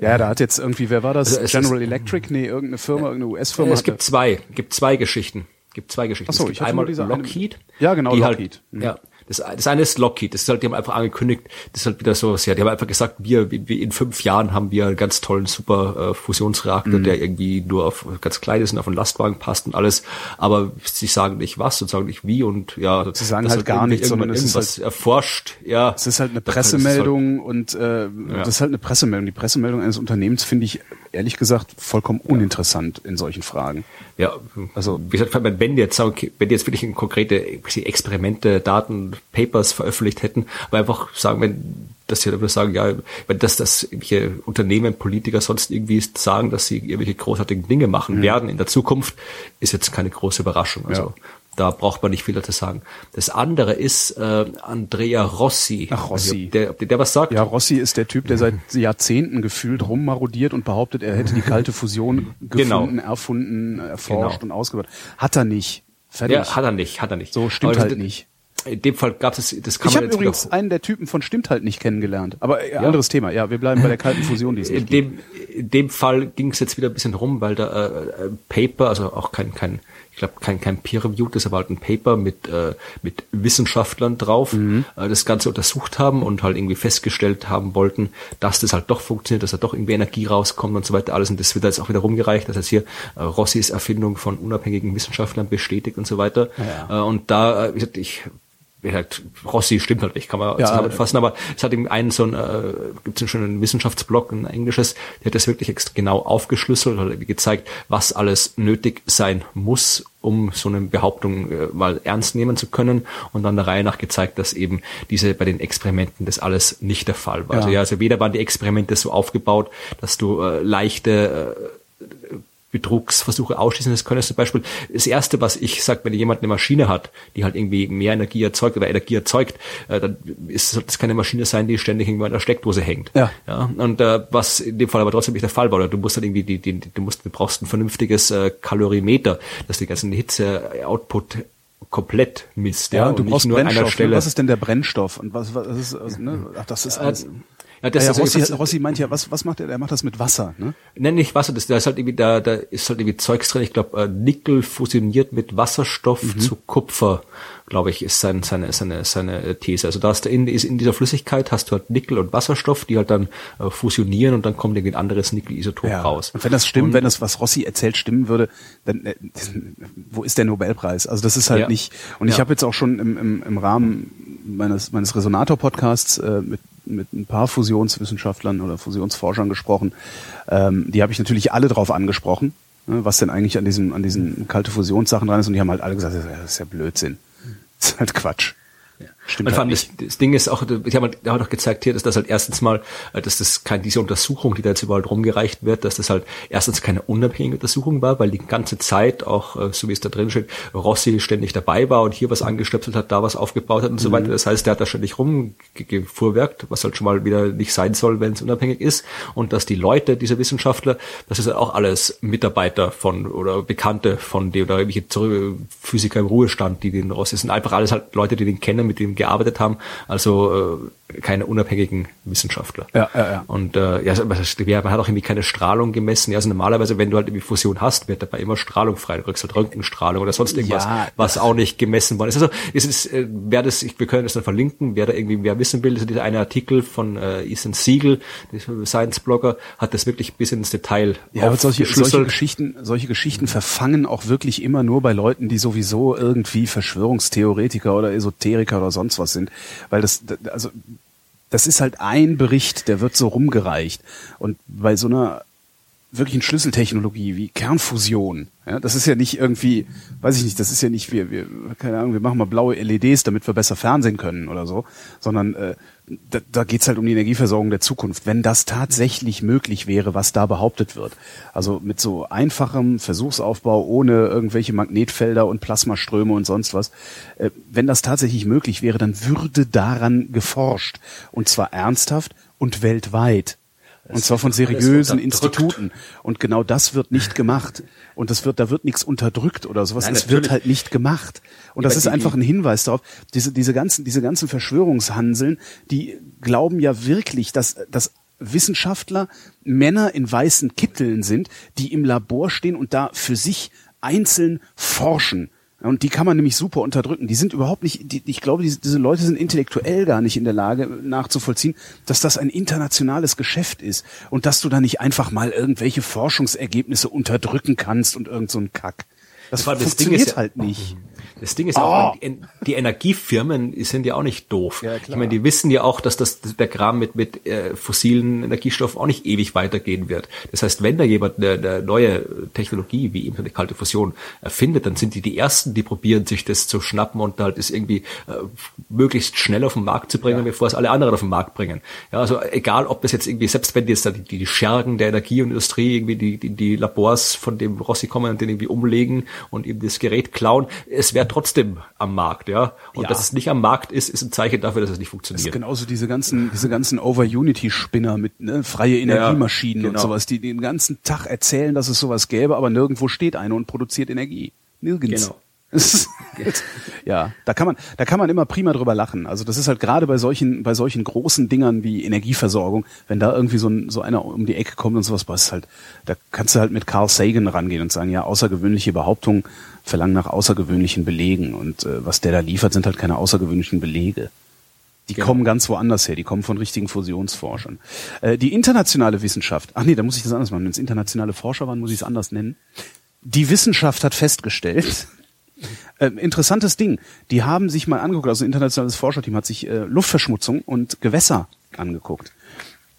Ja, da hat jetzt irgendwie, wer war das? Also General Electric? Nee, irgendeine Firma, irgendeine US-Firma. Es gibt zwei, gibt zwei Geschichten. Gibt zwei Geschichten. Ach so, ich einmal Lockheed. Eine, ja, genau, Lockheed. Halt, mhm. Ja, das, das eine ist Lockheed, das ist halt, die haben einfach angekündigt, das ist halt wieder so, ja, die haben einfach gesagt, wir, wir in fünf Jahren haben wir einen ganz tollen super äh, Fusionsreaktor, mhm. der irgendwie nur auf ganz klein ist und auf einen Lastwagen passt und alles, aber sie sagen nicht was und sagen nicht wie und ja, sie sagen halt gar nichts, sondern es ist halt erforscht, ja. Es ist halt eine Pressemeldung halt, und äh, ja. das ist halt eine Pressemeldung. Die Pressemeldung eines Unternehmens finde ich ehrlich gesagt vollkommen uninteressant in solchen Fragen. Ja, also wie gesagt, wenn jetzt wenn die jetzt wirklich konkrete Experimente, Daten, Papers veröffentlicht hätten, aber einfach sagen, wenn dass sie dafür sagen, ja, wenn das, das irgendwelche Unternehmen, Politiker sonst irgendwie sagen, dass sie irgendwelche großartigen Dinge machen mhm. werden in der Zukunft, ist jetzt keine große Überraschung. Also ja. Da braucht man nicht viel dazu sagen. Das andere ist äh, Andrea Rossi. Ach, Rossi. Der, der, der was sagt? Ja, Rossi ist der Typ, der seit Jahrzehnten gefühlt rummarodiert und behauptet, er hätte die kalte Fusion genau. gefunden, genau. erfunden, erforscht genau. und ausgebaut. Hat er nicht. Fertig. Ja, hat er nicht, hat er nicht. So stimmt halt nicht. In dem Fall gab es das kann Ich habe übrigens einen der Typen von stimmt halt nicht kennengelernt. Aber ja. anderes Thema. Ja, wir bleiben bei der kalten Fusion. Die es in dem in dem Fall ging es jetzt wieder ein bisschen rum, weil da äh, Paper, also auch kein kein ich glaube kein, kein Peer-Review, das ist aber halt ein Paper mit, äh, mit Wissenschaftlern drauf, mhm. äh, das Ganze untersucht haben und halt irgendwie festgestellt haben wollten, dass das halt doch funktioniert, dass da doch irgendwie Energie rauskommt und so weiter alles. Und das wird jetzt auch wieder rumgereicht, dass jetzt hier äh, Rossis Erfindung von unabhängigen Wissenschaftlern bestätigt und so weiter. Ja. Äh, und da, äh, wie gesagt, ich halt, Rossi stimmt halt nicht, kann man ja, zusammenfassen, aber es hat eben einen so ein, äh, gibt es einen Wissenschaftsblog, ein englisches, der hat das wirklich genau aufgeschlüsselt, hat gezeigt, was alles nötig sein muss, um so eine Behauptung äh, mal ernst nehmen zu können und dann der Reihe nach gezeigt, dass eben diese bei den Experimenten das alles nicht der Fall war. Ja. Also ja, also weder waren die Experimente so aufgebaut, dass du äh, leichte äh, Betrugsversuche ausschließen. Das können zum Beispiel das erste, was ich sage, wenn jemand eine Maschine hat, die halt irgendwie mehr Energie erzeugt oder Energie erzeugt, äh, dann ist das keine Maschine sein, die ständig irgendwo an der Steckdose hängt. Ja. ja und äh, was in dem Fall aber trotzdem nicht der Fall war, oder du musst halt irgendwie die, die, du musst, du brauchst ein vernünftiges äh, Kalorimeter, dass die ganzen Hitze-Output komplett misst. Ja, ja und du brauchst nur an einer Stelle. Was ist denn der Brennstoff? Und was, was ist, also, ne? Ach, das ist alles. Äh, ja, das ja, ist Rossi, Rossi meint ja, was, was macht er? Er macht das mit Wasser, ne? Nein, nicht Wasser, das, da ist halt irgendwie, da, da ist halt irgendwie Zeugs drin. Ich glaube, äh, Nickel fusioniert mit Wasserstoff mhm. zu Kupfer, glaube ich, ist sein, seine, seine, seine These. Also da hast du in, ist in dieser Flüssigkeit hast du halt Nickel und Wasserstoff, die halt dann äh, fusionieren und dann kommt irgendwie ein anderes Nickel-Isotop ja. raus. Und wenn das stimmt, und, wenn das, was Rossi erzählt, stimmen würde, dann äh, wo ist der Nobelpreis? Also das ist halt ja. nicht. Und ich habe jetzt auch schon im, im, im Rahmen meines, meines Resonator-Podcasts äh, mit mit ein paar Fusionswissenschaftlern oder Fusionsforschern gesprochen. Ähm, die habe ich natürlich alle drauf angesprochen, ne, was denn eigentlich an diesen, an diesen kalte Fusionssachen dran ist. Und die haben halt alle gesagt, das ist ja Blödsinn. Das ist halt Quatsch. Stimmt halt das, das, Ding ist auch, ich habe halt, auch gezeigt hier, dass das halt erstens mal, äh, dass das keine, diese Untersuchung, die da jetzt überall rumgereicht wird, dass das halt erstens keine unabhängige Untersuchung war, weil die ganze Zeit auch, äh, so wie es da drin steht, Rossi ständig dabei war und hier was angestöpselt hat, da was aufgebaut hat und mhm. so weiter. Das heißt, der hat da ständig rumgefuhrwerkt, was halt schon mal wieder nicht sein soll, wenn es unabhängig ist. Und dass die Leute, diese Wissenschaftler, das ist halt auch alles Mitarbeiter von oder Bekannte von dem oder irgendwelche Physiker im Ruhestand, die den Rossi sind einfach alles halt Leute, die den kennen, mit dem gearbeitet haben, also äh, keine unabhängigen Wissenschaftler. Ja, ja, ja. Und äh, ja, man hat auch irgendwie keine Strahlung gemessen. Ja, also normalerweise, wenn du halt irgendwie Fusion hast, wird dabei immer Strahlung frei. Du kriegst halt Röntgenstrahlung oder sonst irgendwas, ja, was auch nicht gemessen worden ist. Also es ist, äh, wer das, ich, wir können das dann verlinken, wer da irgendwie wer wissen will, also dieser eine Artikel von äh, Ethan Siegel, dieser Science-Blogger, hat das wirklich bis ins Detail Ja, aber solche, solche Geschichten, solche Geschichten verfangen auch wirklich immer nur bei Leuten, die sowieso irgendwie Verschwörungstheoretiker oder Esoteriker oder sonst was sind. Weil das, also das ist halt ein Bericht, der wird so rumgereicht. Und bei so einer wirklichen Schlüsseltechnologie wie Kernfusion, ja, das ist ja nicht irgendwie, weiß ich nicht, das ist ja nicht, wir, wir, keine Ahnung, wir machen mal blaue LEDs, damit wir besser Fernsehen können oder so, sondern äh, da, da geht es halt um die Energieversorgung der Zukunft. Wenn das tatsächlich möglich wäre, was da behauptet wird, also mit so einfachem Versuchsaufbau ohne irgendwelche Magnetfelder und Plasmaströme und sonst was, äh, wenn das tatsächlich möglich wäre, dann würde daran geforscht und zwar ernsthaft und weltweit. Und zwar von seriösen Instituten. Und genau das wird nicht gemacht. Und das wird, da wird nichts unterdrückt oder sowas. Nein, es wird halt nicht gemacht. Und das ist einfach ein Hinweis darauf. Diese, diese ganzen, diese ganzen Verschwörungshanseln, die glauben ja wirklich, dass, dass Wissenschaftler Männer in weißen Kitteln sind, die im Labor stehen und da für sich einzeln forschen und die kann man nämlich super unterdrücken. Die sind überhaupt nicht, die, ich glaube, diese, diese Leute sind intellektuell gar nicht in der Lage nachzuvollziehen, dass das ein internationales Geschäft ist und dass du da nicht einfach mal irgendwelche Forschungsergebnisse unterdrücken kannst und irgend so ein Kack. Das, das funktioniert ja, halt nicht. Das Ding ist oh. auch, die Energiefirmen sind ja auch nicht doof. Ja, ich meine, die wissen ja auch, dass das, der Kram mit, mit äh, fossilen Energiestoffen auch nicht ewig weitergehen wird. Das heißt, wenn da jemand eine, eine neue Technologie wie eben eine kalte Fusion erfindet, dann sind die die Ersten, die probieren, sich das zu schnappen und halt das irgendwie äh, möglichst schnell auf den Markt zu bringen, ja. bevor es alle anderen auf den Markt bringen. Ja, also egal, ob das jetzt irgendwie, selbst wenn jetzt da die, die Schergen der Energie und Industrie irgendwie die, die, die Labors von dem Rossi kommen und den irgendwie umlegen und eben das Gerät klauen, es wäre trotzdem am Markt, ja. Und ja. dass es nicht am Markt ist, ist ein Zeichen dafür, dass es nicht funktioniert. Das ist genauso diese ganzen, diese ganzen Over-Unity-Spinner mit ne, freie Energiemaschinen ja, genau. und sowas, die den ganzen Tag erzählen, dass es sowas gäbe, aber nirgendwo steht eine und produziert Energie. Nirgends. Genau. ja, da kann man, da kann man immer prima drüber lachen. Also das ist halt gerade bei solchen, bei solchen großen Dingern wie Energieversorgung, wenn da irgendwie so, ein, so einer um die Ecke kommt und sowas, was halt, da kannst du halt mit Carl Sagan rangehen und sagen, ja, außergewöhnliche Behauptungen verlangen nach außergewöhnlichen Belegen und äh, was der da liefert, sind halt keine außergewöhnlichen Belege. Die genau. kommen ganz woanders her, die kommen von richtigen Fusionsforschern. Äh, die internationale Wissenschaft, ach nee, da muss ich das anders machen. Wenn es internationale Forscher waren, muss ich es anders nennen. Die Wissenschaft hat festgestellt, äh, interessantes Ding. Die haben sich mal angeguckt, also ein internationales Forscherteam hat sich äh, Luftverschmutzung und Gewässer angeguckt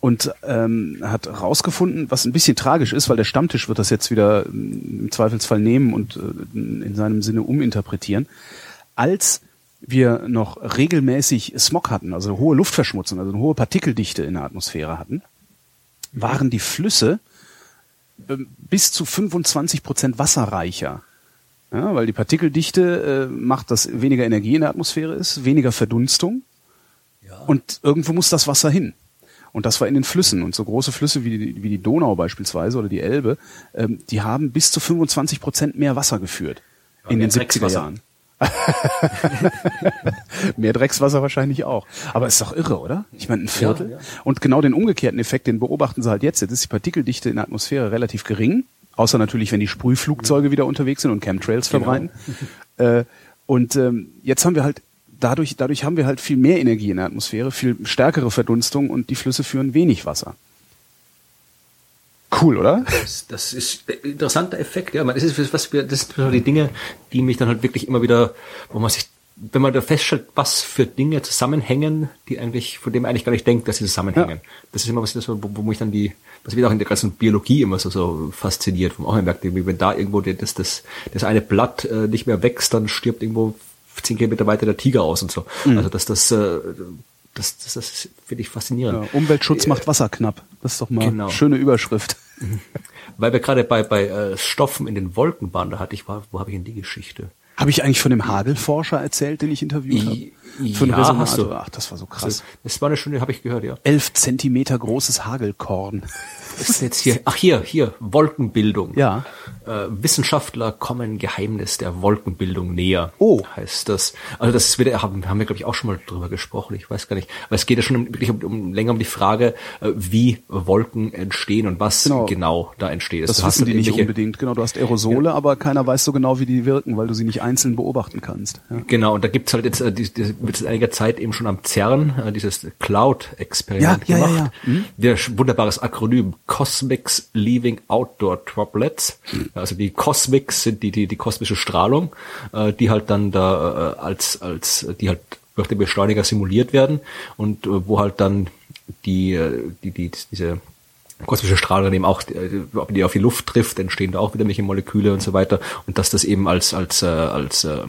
und ähm, hat rausgefunden, was ein bisschen tragisch ist, weil der Stammtisch wird das jetzt wieder ähm, im Zweifelsfall nehmen und äh, in seinem Sinne uminterpretieren. Als wir noch regelmäßig Smog hatten, also hohe Luftverschmutzung, also eine hohe Partikeldichte in der Atmosphäre hatten, waren die Flüsse äh, bis zu 25 Prozent wasserreicher ja, weil die Partikeldichte äh, macht, dass weniger Energie in der Atmosphäre ist, weniger Verdunstung. Ja. Und irgendwo muss das Wasser hin. Und das war in den Flüssen. Und so große Flüsse wie die, wie die Donau beispielsweise oder die Elbe, ähm, die haben bis zu 25 Prozent mehr Wasser geführt ja, in den 70er Jahren. mehr Dreckswasser wahrscheinlich auch. Aber ist doch irre, oder? Ich meine, ein Viertel. Ja, Und genau den umgekehrten Effekt, den beobachten sie halt jetzt. Jetzt ist die Partikeldichte in der Atmosphäre relativ gering. Außer natürlich, wenn die Sprühflugzeuge wieder unterwegs sind und Chemtrails genau. verbreiten. Äh, und ähm, jetzt haben wir halt dadurch, dadurch haben wir halt viel mehr Energie in der Atmosphäre, viel stärkere Verdunstung und die Flüsse führen wenig Wasser. Cool, oder? Das, das ist ein interessanter Effekt, ja. Das ist was wir, das sind die Dinge, die mich dann halt wirklich immer wieder, wo man sich wenn man da feststellt, was für Dinge zusammenhängen, die eigentlich, von dem man eigentlich gar nicht denkt, dass sie zusammenhängen. Ja. Das ist immer was, das, wo, wo mich dann die, was wieder auch in der ganzen Biologie immer so, so fasziniert, wo man auch merkt, wenn da irgendwo das, das, das eine Blatt äh, nicht mehr wächst, dann stirbt irgendwo zehn Kilometer weiter der Tiger aus und so. Mhm. Also dass das, äh, das, das, das finde ich faszinierend. Ja, Umweltschutz äh, macht Wasser knapp. Das ist doch mal genau. eine schöne Überschrift. Weil wir gerade bei, bei äh, Stoffen in den Wolken waren, da hatte ich, wo habe ich denn die Geschichte? Habe ich eigentlich von dem Hagelforscher erzählt, den ich interviewt habe? einen ja, Resonator. Ach, das war so krass. Das, das war eine Stunde, habe ich gehört, ja. Elf Zentimeter großes Hagelkorn. Das ist jetzt hier, ach hier, hier, Wolkenbildung. Ja. Äh, Wissenschaftler kommen Geheimnis der Wolkenbildung näher. Oh. Heißt das. Also das wird, haben, haben wir, glaube ich, auch schon mal drüber gesprochen. Ich weiß gar nicht. Aber es geht ja schon wirklich um, um, länger um die Frage, äh, wie Wolken entstehen und was genau, genau da entsteht. Das, das wissen die nicht unbedingt. Genau, du hast Aerosole, ja. aber keiner weiß so genau, wie die wirken, weil du sie nicht einzeln beobachten kannst. Ja. Genau, und da gibt's halt jetzt, äh, die, die, wird es einiger Zeit eben schon am CERN, äh, dieses Cloud-Experiment ja, gemacht. Ja, ja, ja. Hm? Der wunderbares Akronym Cosmics Leaving Outdoor Droplets. Also die Cosmics sind die, die, die kosmische Strahlung, äh, die halt dann da äh, als, als, die halt durch den Beschleuniger simuliert werden und äh, wo halt dann die, äh, die, die, diese kosmische Strahlung eben auch, äh, die auf die Luft trifft, entstehen da auch wieder welche Moleküle und so weiter und dass das eben als, als, äh, als äh,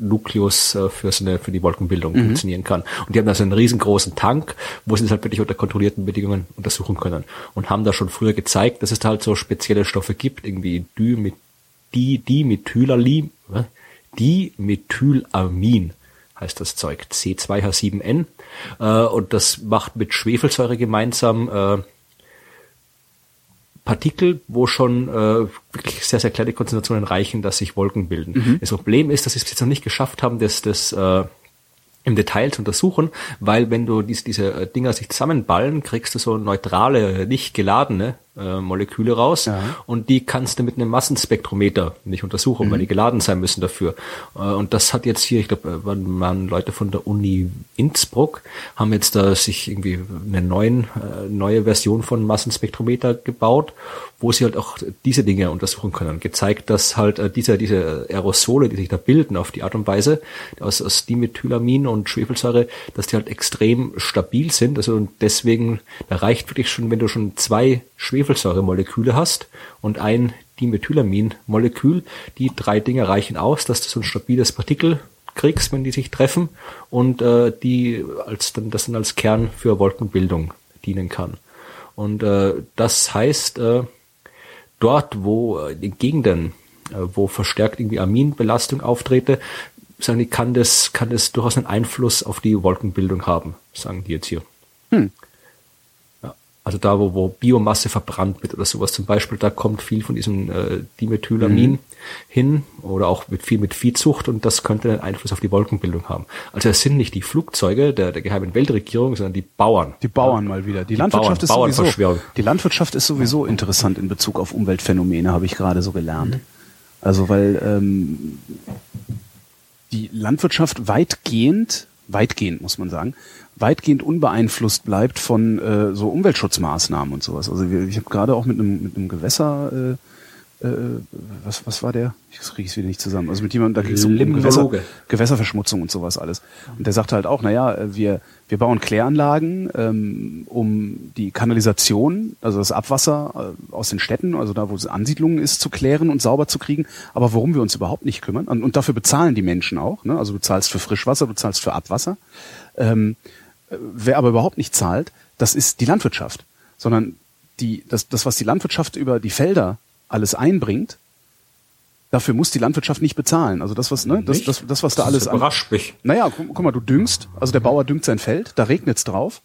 Nukleus äh, für, so eine, für die Wolkenbildung mhm. funktionieren kann. Und die haben also einen riesengroßen Tank, wo sie es halt wirklich unter kontrollierten Bedingungen untersuchen können. Und haben da schon früher gezeigt, dass es da halt so spezielle Stoffe gibt, irgendwie Di, Di, Dimethylamin, Dimethylamin heißt das Zeug, C2H7N. Äh, und das macht mit Schwefelsäure gemeinsam äh, Partikel, wo schon äh, wirklich sehr, sehr kleine Konzentrationen reichen, dass sich Wolken bilden. Mhm. Das Problem ist, dass sie es jetzt noch nicht geschafft haben, das, das äh, im Detail zu untersuchen, weil wenn du diese, diese äh, Dinger sich zusammenballen, kriegst du so neutrale, nicht geladene äh, Moleküle raus ja. und die kannst du mit einem Massenspektrometer nicht untersuchen, mhm. weil die geladen sein müssen dafür. Äh, und das hat jetzt hier, ich glaube, äh, waren, waren Leute von der Uni Innsbruck, haben jetzt da sich irgendwie eine neuen, äh, neue Version von Massenspektrometer gebaut wo sie halt auch diese Dinge untersuchen können. Gezeigt, dass halt äh, diese, diese Aerosole, die sich da bilden auf die Art und Weise, aus, aus Dimethylamin und Schwefelsäure, dass die halt extrem stabil sind. Also und deswegen, da reicht wirklich schon, wenn du schon zwei Schwefelsäuremoleküle hast und ein Dimethylamin-Molekül, die drei Dinge reichen aus, dass du so ein stabiles Partikel kriegst, wenn die sich treffen und äh, die als dann das dann als Kern für Wolkenbildung dienen kann. Und äh, das heißt, äh, dort, wo in den Gegenden, äh, wo verstärkt irgendwie Aminbelastung auftrete, sagen die, kann das, kann das durchaus einen Einfluss auf die Wolkenbildung haben, sagen die jetzt hier. Hm. Also da, wo, wo Biomasse verbrannt wird oder sowas zum Beispiel, da kommt viel von diesem äh, Dimethylamin mhm. hin oder auch mit viel mit Viehzucht und das könnte einen Einfluss auf die Wolkenbildung haben. Also es sind nicht die Flugzeuge der, der geheimen Weltregierung, sondern die Bauern. Die Bauern ja. mal wieder. Die, die Landwirtschaft Bauern, ist sowieso, die Landwirtschaft ist sowieso interessant in Bezug auf Umweltphänomene, habe ich gerade so gelernt. Mhm. Also weil ähm, die Landwirtschaft weitgehend, weitgehend muss man sagen, weitgehend unbeeinflusst bleibt von äh, so Umweltschutzmaßnahmen und sowas. Also wir, ich habe gerade auch mit einem mit einem Gewässer äh, was was war der? Ich kriege es wieder nicht zusammen. Also mit jemandem da ging es um Gewässer, Gewässerverschmutzung und sowas alles. Und der sagte halt auch, naja, wir wir bauen Kläranlagen, ähm, um die Kanalisation, also das Abwasser äh, aus den Städten, also da, wo es Ansiedlungen ist, zu klären und sauber zu kriegen. Aber worum wir uns überhaupt nicht kümmern, und, und dafür bezahlen die Menschen auch. Ne? Also du zahlst für Frischwasser, du zahlst für Abwasser. Ähm, wer aber überhaupt nicht zahlt, das ist die Landwirtschaft, sondern die, das, das, was die Landwirtschaft über die Felder alles einbringt, dafür muss die Landwirtschaft nicht bezahlen. Also das, was, ne, das, das, das, was da das alles überrascht an, mich. Naja, guck, guck mal, du düngst, also der Bauer düngt sein Feld, da regnet's drauf,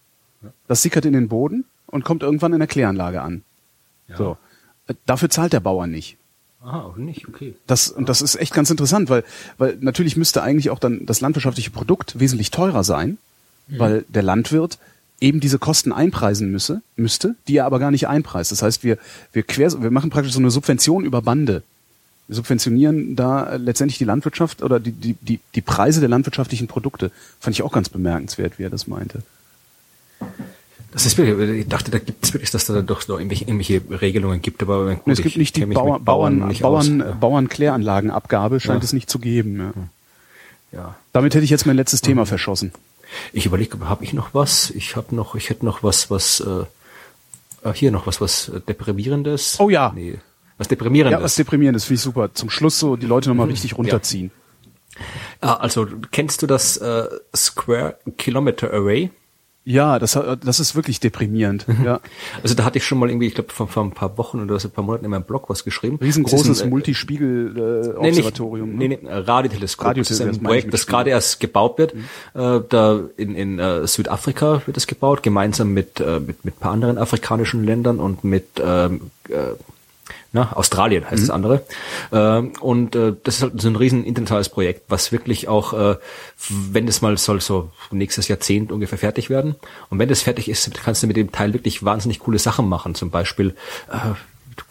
das sickert in den Boden und kommt irgendwann in der Kläranlage an. Ja. So. Dafür zahlt der Bauer nicht. Ah, auch nicht, okay. Das, und das ist echt ganz interessant, weil, weil natürlich müsste eigentlich auch dann das landwirtschaftliche Produkt wesentlich teurer sein, mhm. weil der Landwirt eben diese Kosten einpreisen müsse, müsste, die er aber gar nicht einpreist. Das heißt, wir, wir, quer, wir machen praktisch so eine Subvention über Bande. Wir subventionieren da letztendlich die Landwirtschaft oder die, die, die, die Preise der landwirtschaftlichen Produkte. Fand ich auch ganz bemerkenswert, wie er das meinte. Das ist wirklich, ich dachte, da gibt es wirklich, dass da doch noch irgendwelche, irgendwelche Regelungen gibt, aber gut, es gibt nicht die Bauer, Bauern, nicht Bauern, aus, Bauernkläranlagenabgabe scheint ja. es nicht zu geben. Ja. ja. Damit hätte ich jetzt mein letztes Thema verschossen. Ich überlege, habe ich noch was? Ich habe noch, ich hätte noch was, was äh, äh hier noch was, was deprimierendes. Oh ja. Nee, was deprimierendes. Ja, was deprimierendes finde ich super. Zum Schluss so die Leute nochmal mhm. richtig runterziehen. Ja. Ah, also kennst du das äh, Square Kilometer Array? Ja, das, das ist wirklich deprimierend. Ja. Also da hatte ich schon mal irgendwie, ich glaube vor, vor ein paar Wochen oder so ein paar Monaten in meinem Blog was geschrieben. Riesengroßes Multispiegel-Observatorium. Äh, nee, nee, nee, Radioteleskop. Radioteleskop. Das ist ein Projekt, das gerade erst gebaut wird. Mhm. Äh, da in, in äh, Südafrika wird es gebaut, gemeinsam mit, äh, mit, mit paar anderen afrikanischen Ländern und mit ähm, äh, na, Australien heißt mhm. das andere. Ähm, und äh, das ist halt so ein riesen internationales Projekt, was wirklich auch, äh, wenn das mal soll, so nächstes Jahrzehnt ungefähr fertig werden. Und wenn das fertig ist, kannst du mit dem Teil wirklich wahnsinnig coole Sachen machen. Zum Beispiel äh,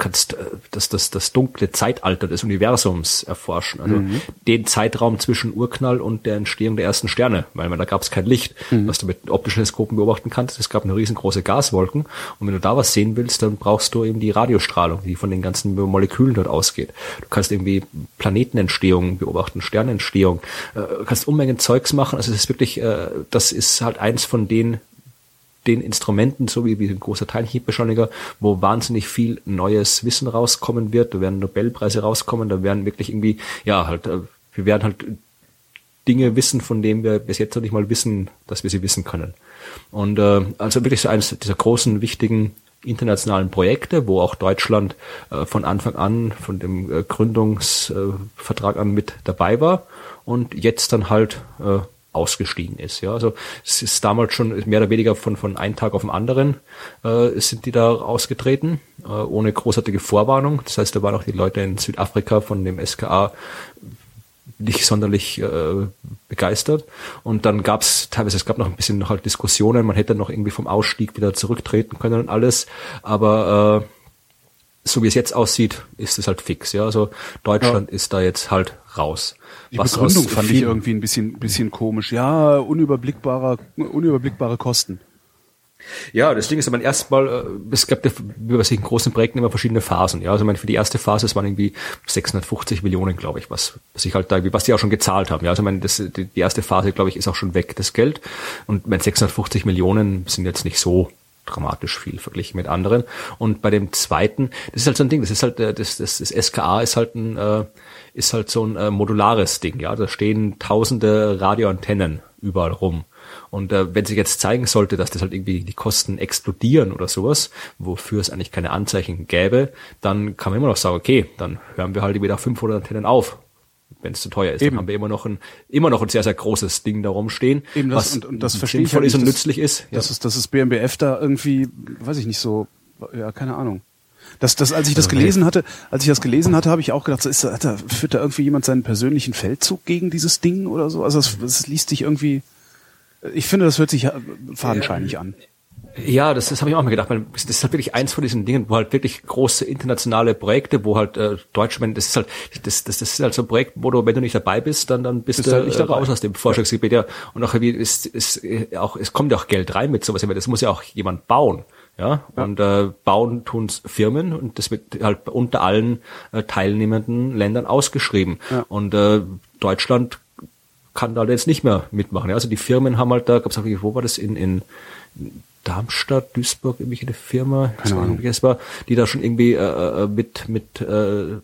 kannst das, das, das dunkle Zeitalter des Universums erforschen. Also mhm. den Zeitraum zwischen Urknall und der Entstehung der ersten Sterne, weil da gab es kein Licht, mhm. was du mit optischen Teleskopen beobachten kannst. Es gab eine riesengroße Gaswolken und wenn du da was sehen willst, dann brauchst du eben die Radiostrahlung, die von den ganzen Molekülen dort ausgeht. Du kannst irgendwie Planetenentstehung beobachten, Sternentstehung, äh, kannst Unmengen Zeugs machen. Also es ist wirklich, äh, das ist halt eins von den den Instrumenten, so wie, wie ein großer Teilchenbeschleuniger, wo wahnsinnig viel neues Wissen rauskommen wird. Da werden Nobelpreise rauskommen, da werden wirklich irgendwie, ja, halt, äh, wir werden halt Dinge wissen, von denen wir bis jetzt noch nicht mal wissen, dass wir sie wissen können. Und äh, also wirklich so eines dieser großen, wichtigen internationalen Projekte, wo auch Deutschland äh, von Anfang an, von dem äh, Gründungsvertrag an mit dabei war und jetzt dann halt äh, ausgestiegen ist. Ja, also es ist damals schon mehr oder weniger von von einem Tag auf den anderen äh, sind die da ausgetreten äh, ohne großartige Vorwarnung. Das heißt, da waren auch die Leute in Südafrika von dem SKA nicht sonderlich äh, begeistert. Und dann gab es teilweise, es gab noch ein bisschen noch halt Diskussionen, man hätte noch irgendwie vom Ausstieg wieder zurücktreten können und alles, aber äh, so wie es jetzt aussieht, ist es halt fix. Ja, also Deutschland ja. ist da jetzt halt raus. Die Was Begründung fand ich irgendwie ein bisschen, bisschen komisch. Ja, unüberblickbare, unüberblickbare Kosten. Ja, das Ding ist aber erstmal, äh, es gab ja, wie bei solchen großen Projekten immer verschiedene Phasen. Ja, also ich meine, für die erste Phase, es waren irgendwie 650 Millionen, glaube ich, was, was ich halt da, was die auch schon gezahlt haben. Ja, also ich meine, das, die, die erste Phase, glaube ich, ist auch schon weg, das Geld. Und mein 650 Millionen sind jetzt nicht so dramatisch viel verglichen mit anderen. Und bei dem zweiten, das ist halt so ein Ding, das ist halt, äh, das, das, das SKA ist halt ein, äh, ist halt so ein äh, modulares Ding, ja. Da stehen tausende Radioantennen überall rum. Und äh, wenn sich jetzt zeigen sollte, dass das halt irgendwie die Kosten explodieren oder sowas, wofür es eigentlich keine Anzeichen gäbe, dann kann man immer noch sagen, okay, dann hören wir halt wieder 500 Antennen auf wenn es zu teuer ist, Eben. dann haben wir immer noch ein immer noch ein sehr sehr großes Ding darum stehen, Eben das, was und, und das verstehe ich halt ist und nützlich ist. Das ja. ist das ist BMBF da irgendwie, weiß ich nicht so, ja keine Ahnung. Das, das, als ich das gelesen hatte, als ich das gelesen hatte, habe ich auch gedacht, so ist, hat da, führt da irgendwie jemand seinen persönlichen Feldzug gegen dieses Ding oder so? Also es, es liest sich irgendwie. Ich finde, das hört sich fadenscheinig an. Ja, das, das habe ich auch mal gedacht. Das ist halt wirklich eins von diesen Dingen, wo halt wirklich große internationale Projekte, wo halt äh, Deutschland, das ist halt, das, das, das ist halt so ein Projekt, wo du, wenn du nicht dabei bist, dann, dann bist, bist du halt nicht äh, raus aus dem Forschungsgebiet. Ja. Und auch wie ist, ist auch, es kommt ja auch Geld rein mit sowas, aber das muss ja auch jemand bauen. Ja, ja. und äh, bauen tun's Firmen und das wird halt unter allen äh, teilnehmenden Ländern ausgeschrieben. Ja. Und äh, Deutschland kann da jetzt nicht mehr mitmachen. Ja. Also die Firmen haben halt da, gab's auch, wo war das in, in Darmstadt, Duisburg, irgendwie eine Firma, Keine Ahnung. es war, die da schon irgendwie äh, äh mit mit äh,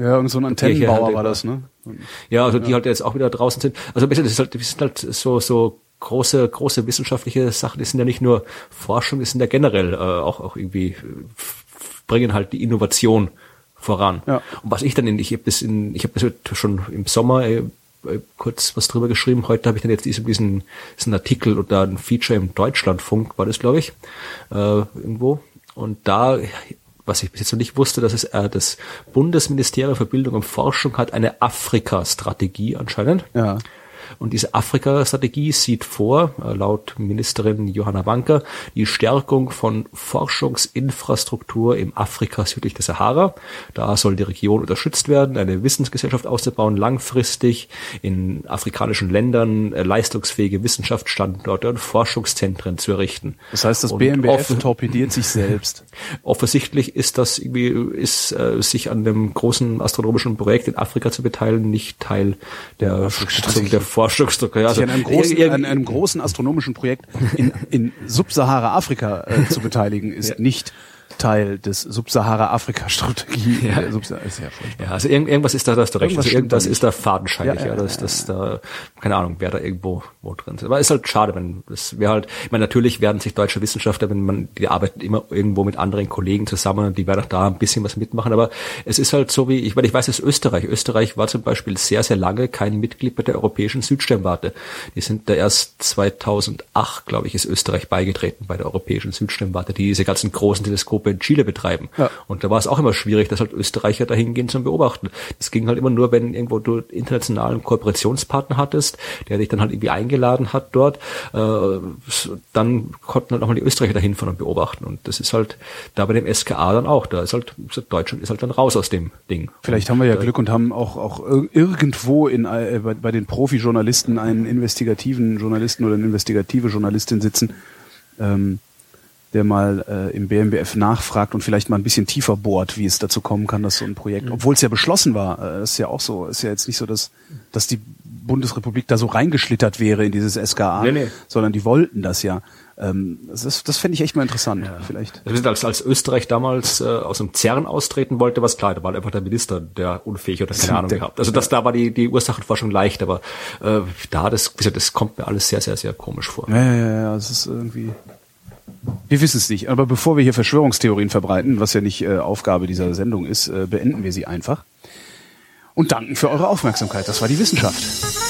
ja, und so ein Antennenbauer halt war das, ne? Ja, also ja. die halt jetzt auch wieder draußen sind. Also das ist halt, das sind halt so so große große wissenschaftliche Sachen. Das sind ja nicht nur Forschung, das sind ja generell äh, auch auch irgendwie bringen halt die Innovation voran. Ja. Und was ich dann in, ich habe das in, ich habe das schon im Sommer äh, äh, kurz was drüber geschrieben. Heute habe ich dann jetzt diesen, diesen, diesen Artikel oder ein Feature im Deutschlandfunk, war das, glaube ich, äh, irgendwo. Und da, was ich bis jetzt noch nicht wusste, dass es äh, das Bundesministerium für Bildung und Forschung hat eine Afrika-Strategie anscheinend. Ja. Und diese Afrika-Strategie sieht vor, äh, laut Ministerin Johanna Wanker, die Stärkung von Forschungsinfrastruktur im Afrika südlich der Sahara. Da soll die Region unterstützt werden, eine Wissensgesellschaft auszubauen, langfristig in afrikanischen Ländern äh, leistungsfähige Wissenschaftsstandorte und Forschungszentren zu errichten. Das heißt, das BMBF torpediert sich selbst. Offensichtlich ist das irgendwie, ist äh, sich an dem großen astronomischen Projekt in Afrika zu beteiligen, nicht Teil der Stützung der Forschungsdruck. Ja, also, an, einem großen, an einem großen astronomischen Projekt in, in Subsahara-Afrika äh, zu beteiligen, ist ja. nicht Teil des Subsahara-Afrika-Strategie. Ja. ja, also irgend, irgendwas ist da, das du recht. Irgendwas, also irgendwas ist da fadenscheinig, ja, ja, ja dass, dass da, keine Ahnung, wer da irgendwo wo drin ist. Aber ist halt schade, wenn das wäre halt, ich meine, natürlich werden sich deutsche Wissenschaftler, wenn man, die arbeiten immer irgendwo mit anderen Kollegen zusammen und die werden auch da ein bisschen was mitmachen, aber es ist halt so wie, ich meine, ich weiß es Österreich. Österreich war zum Beispiel sehr, sehr lange kein Mitglied bei der Europäischen Südsternwarte. Die sind da erst 2008, glaube ich, ist Österreich beigetreten bei der Europäischen Südsternwarte, die diese ganzen großen Teleskope in Chile betreiben. Ja. Und da war es auch immer schwierig, dass halt Österreicher dahin gehen zum Beobachten. Das ging halt immer nur, wenn irgendwo du internationalen Kooperationspartner hattest, der dich dann halt irgendwie eingeladen hat dort, äh, dann konnten halt auch mal die Österreicher dahin fahren und beobachten. Und das ist halt da bei dem SKA dann auch. Da ist halt, Deutschland ist halt dann raus aus dem Ding. Vielleicht haben wir ja äh, Glück und haben auch, auch irgendwo in, äh, bei, bei den Profi-Journalisten einen investigativen Journalisten oder eine investigative Journalistin sitzen, ähm, der mal äh, im BMBF nachfragt und vielleicht mal ein bisschen tiefer bohrt, wie es dazu kommen kann, dass so ein Projekt, mhm. obwohl es ja beschlossen war, äh, ist ja auch so, ist ja jetzt nicht so, dass, dass die Bundesrepublik da so reingeschlittert wäre in dieses SKA, nee, nee. sondern die wollten das ja. Ähm, das das fände ich echt mal interessant, ja. vielleicht. Als, als Österreich damals äh, aus dem CERN austreten wollte, was klar, da war einfach der Minister, der unfähig oder keine Ahnung gehabt. Also das da war die, die Ursachenforschung leicht, aber äh, da, das, das kommt mir alles sehr, sehr, sehr komisch vor. Ja, ja, ja, das ist irgendwie wir wissen es nicht, aber bevor wir hier Verschwörungstheorien verbreiten, was ja nicht äh, Aufgabe dieser Sendung ist, äh, beenden wir sie einfach. Und danken für eure Aufmerksamkeit. Das war die Wissenschaft.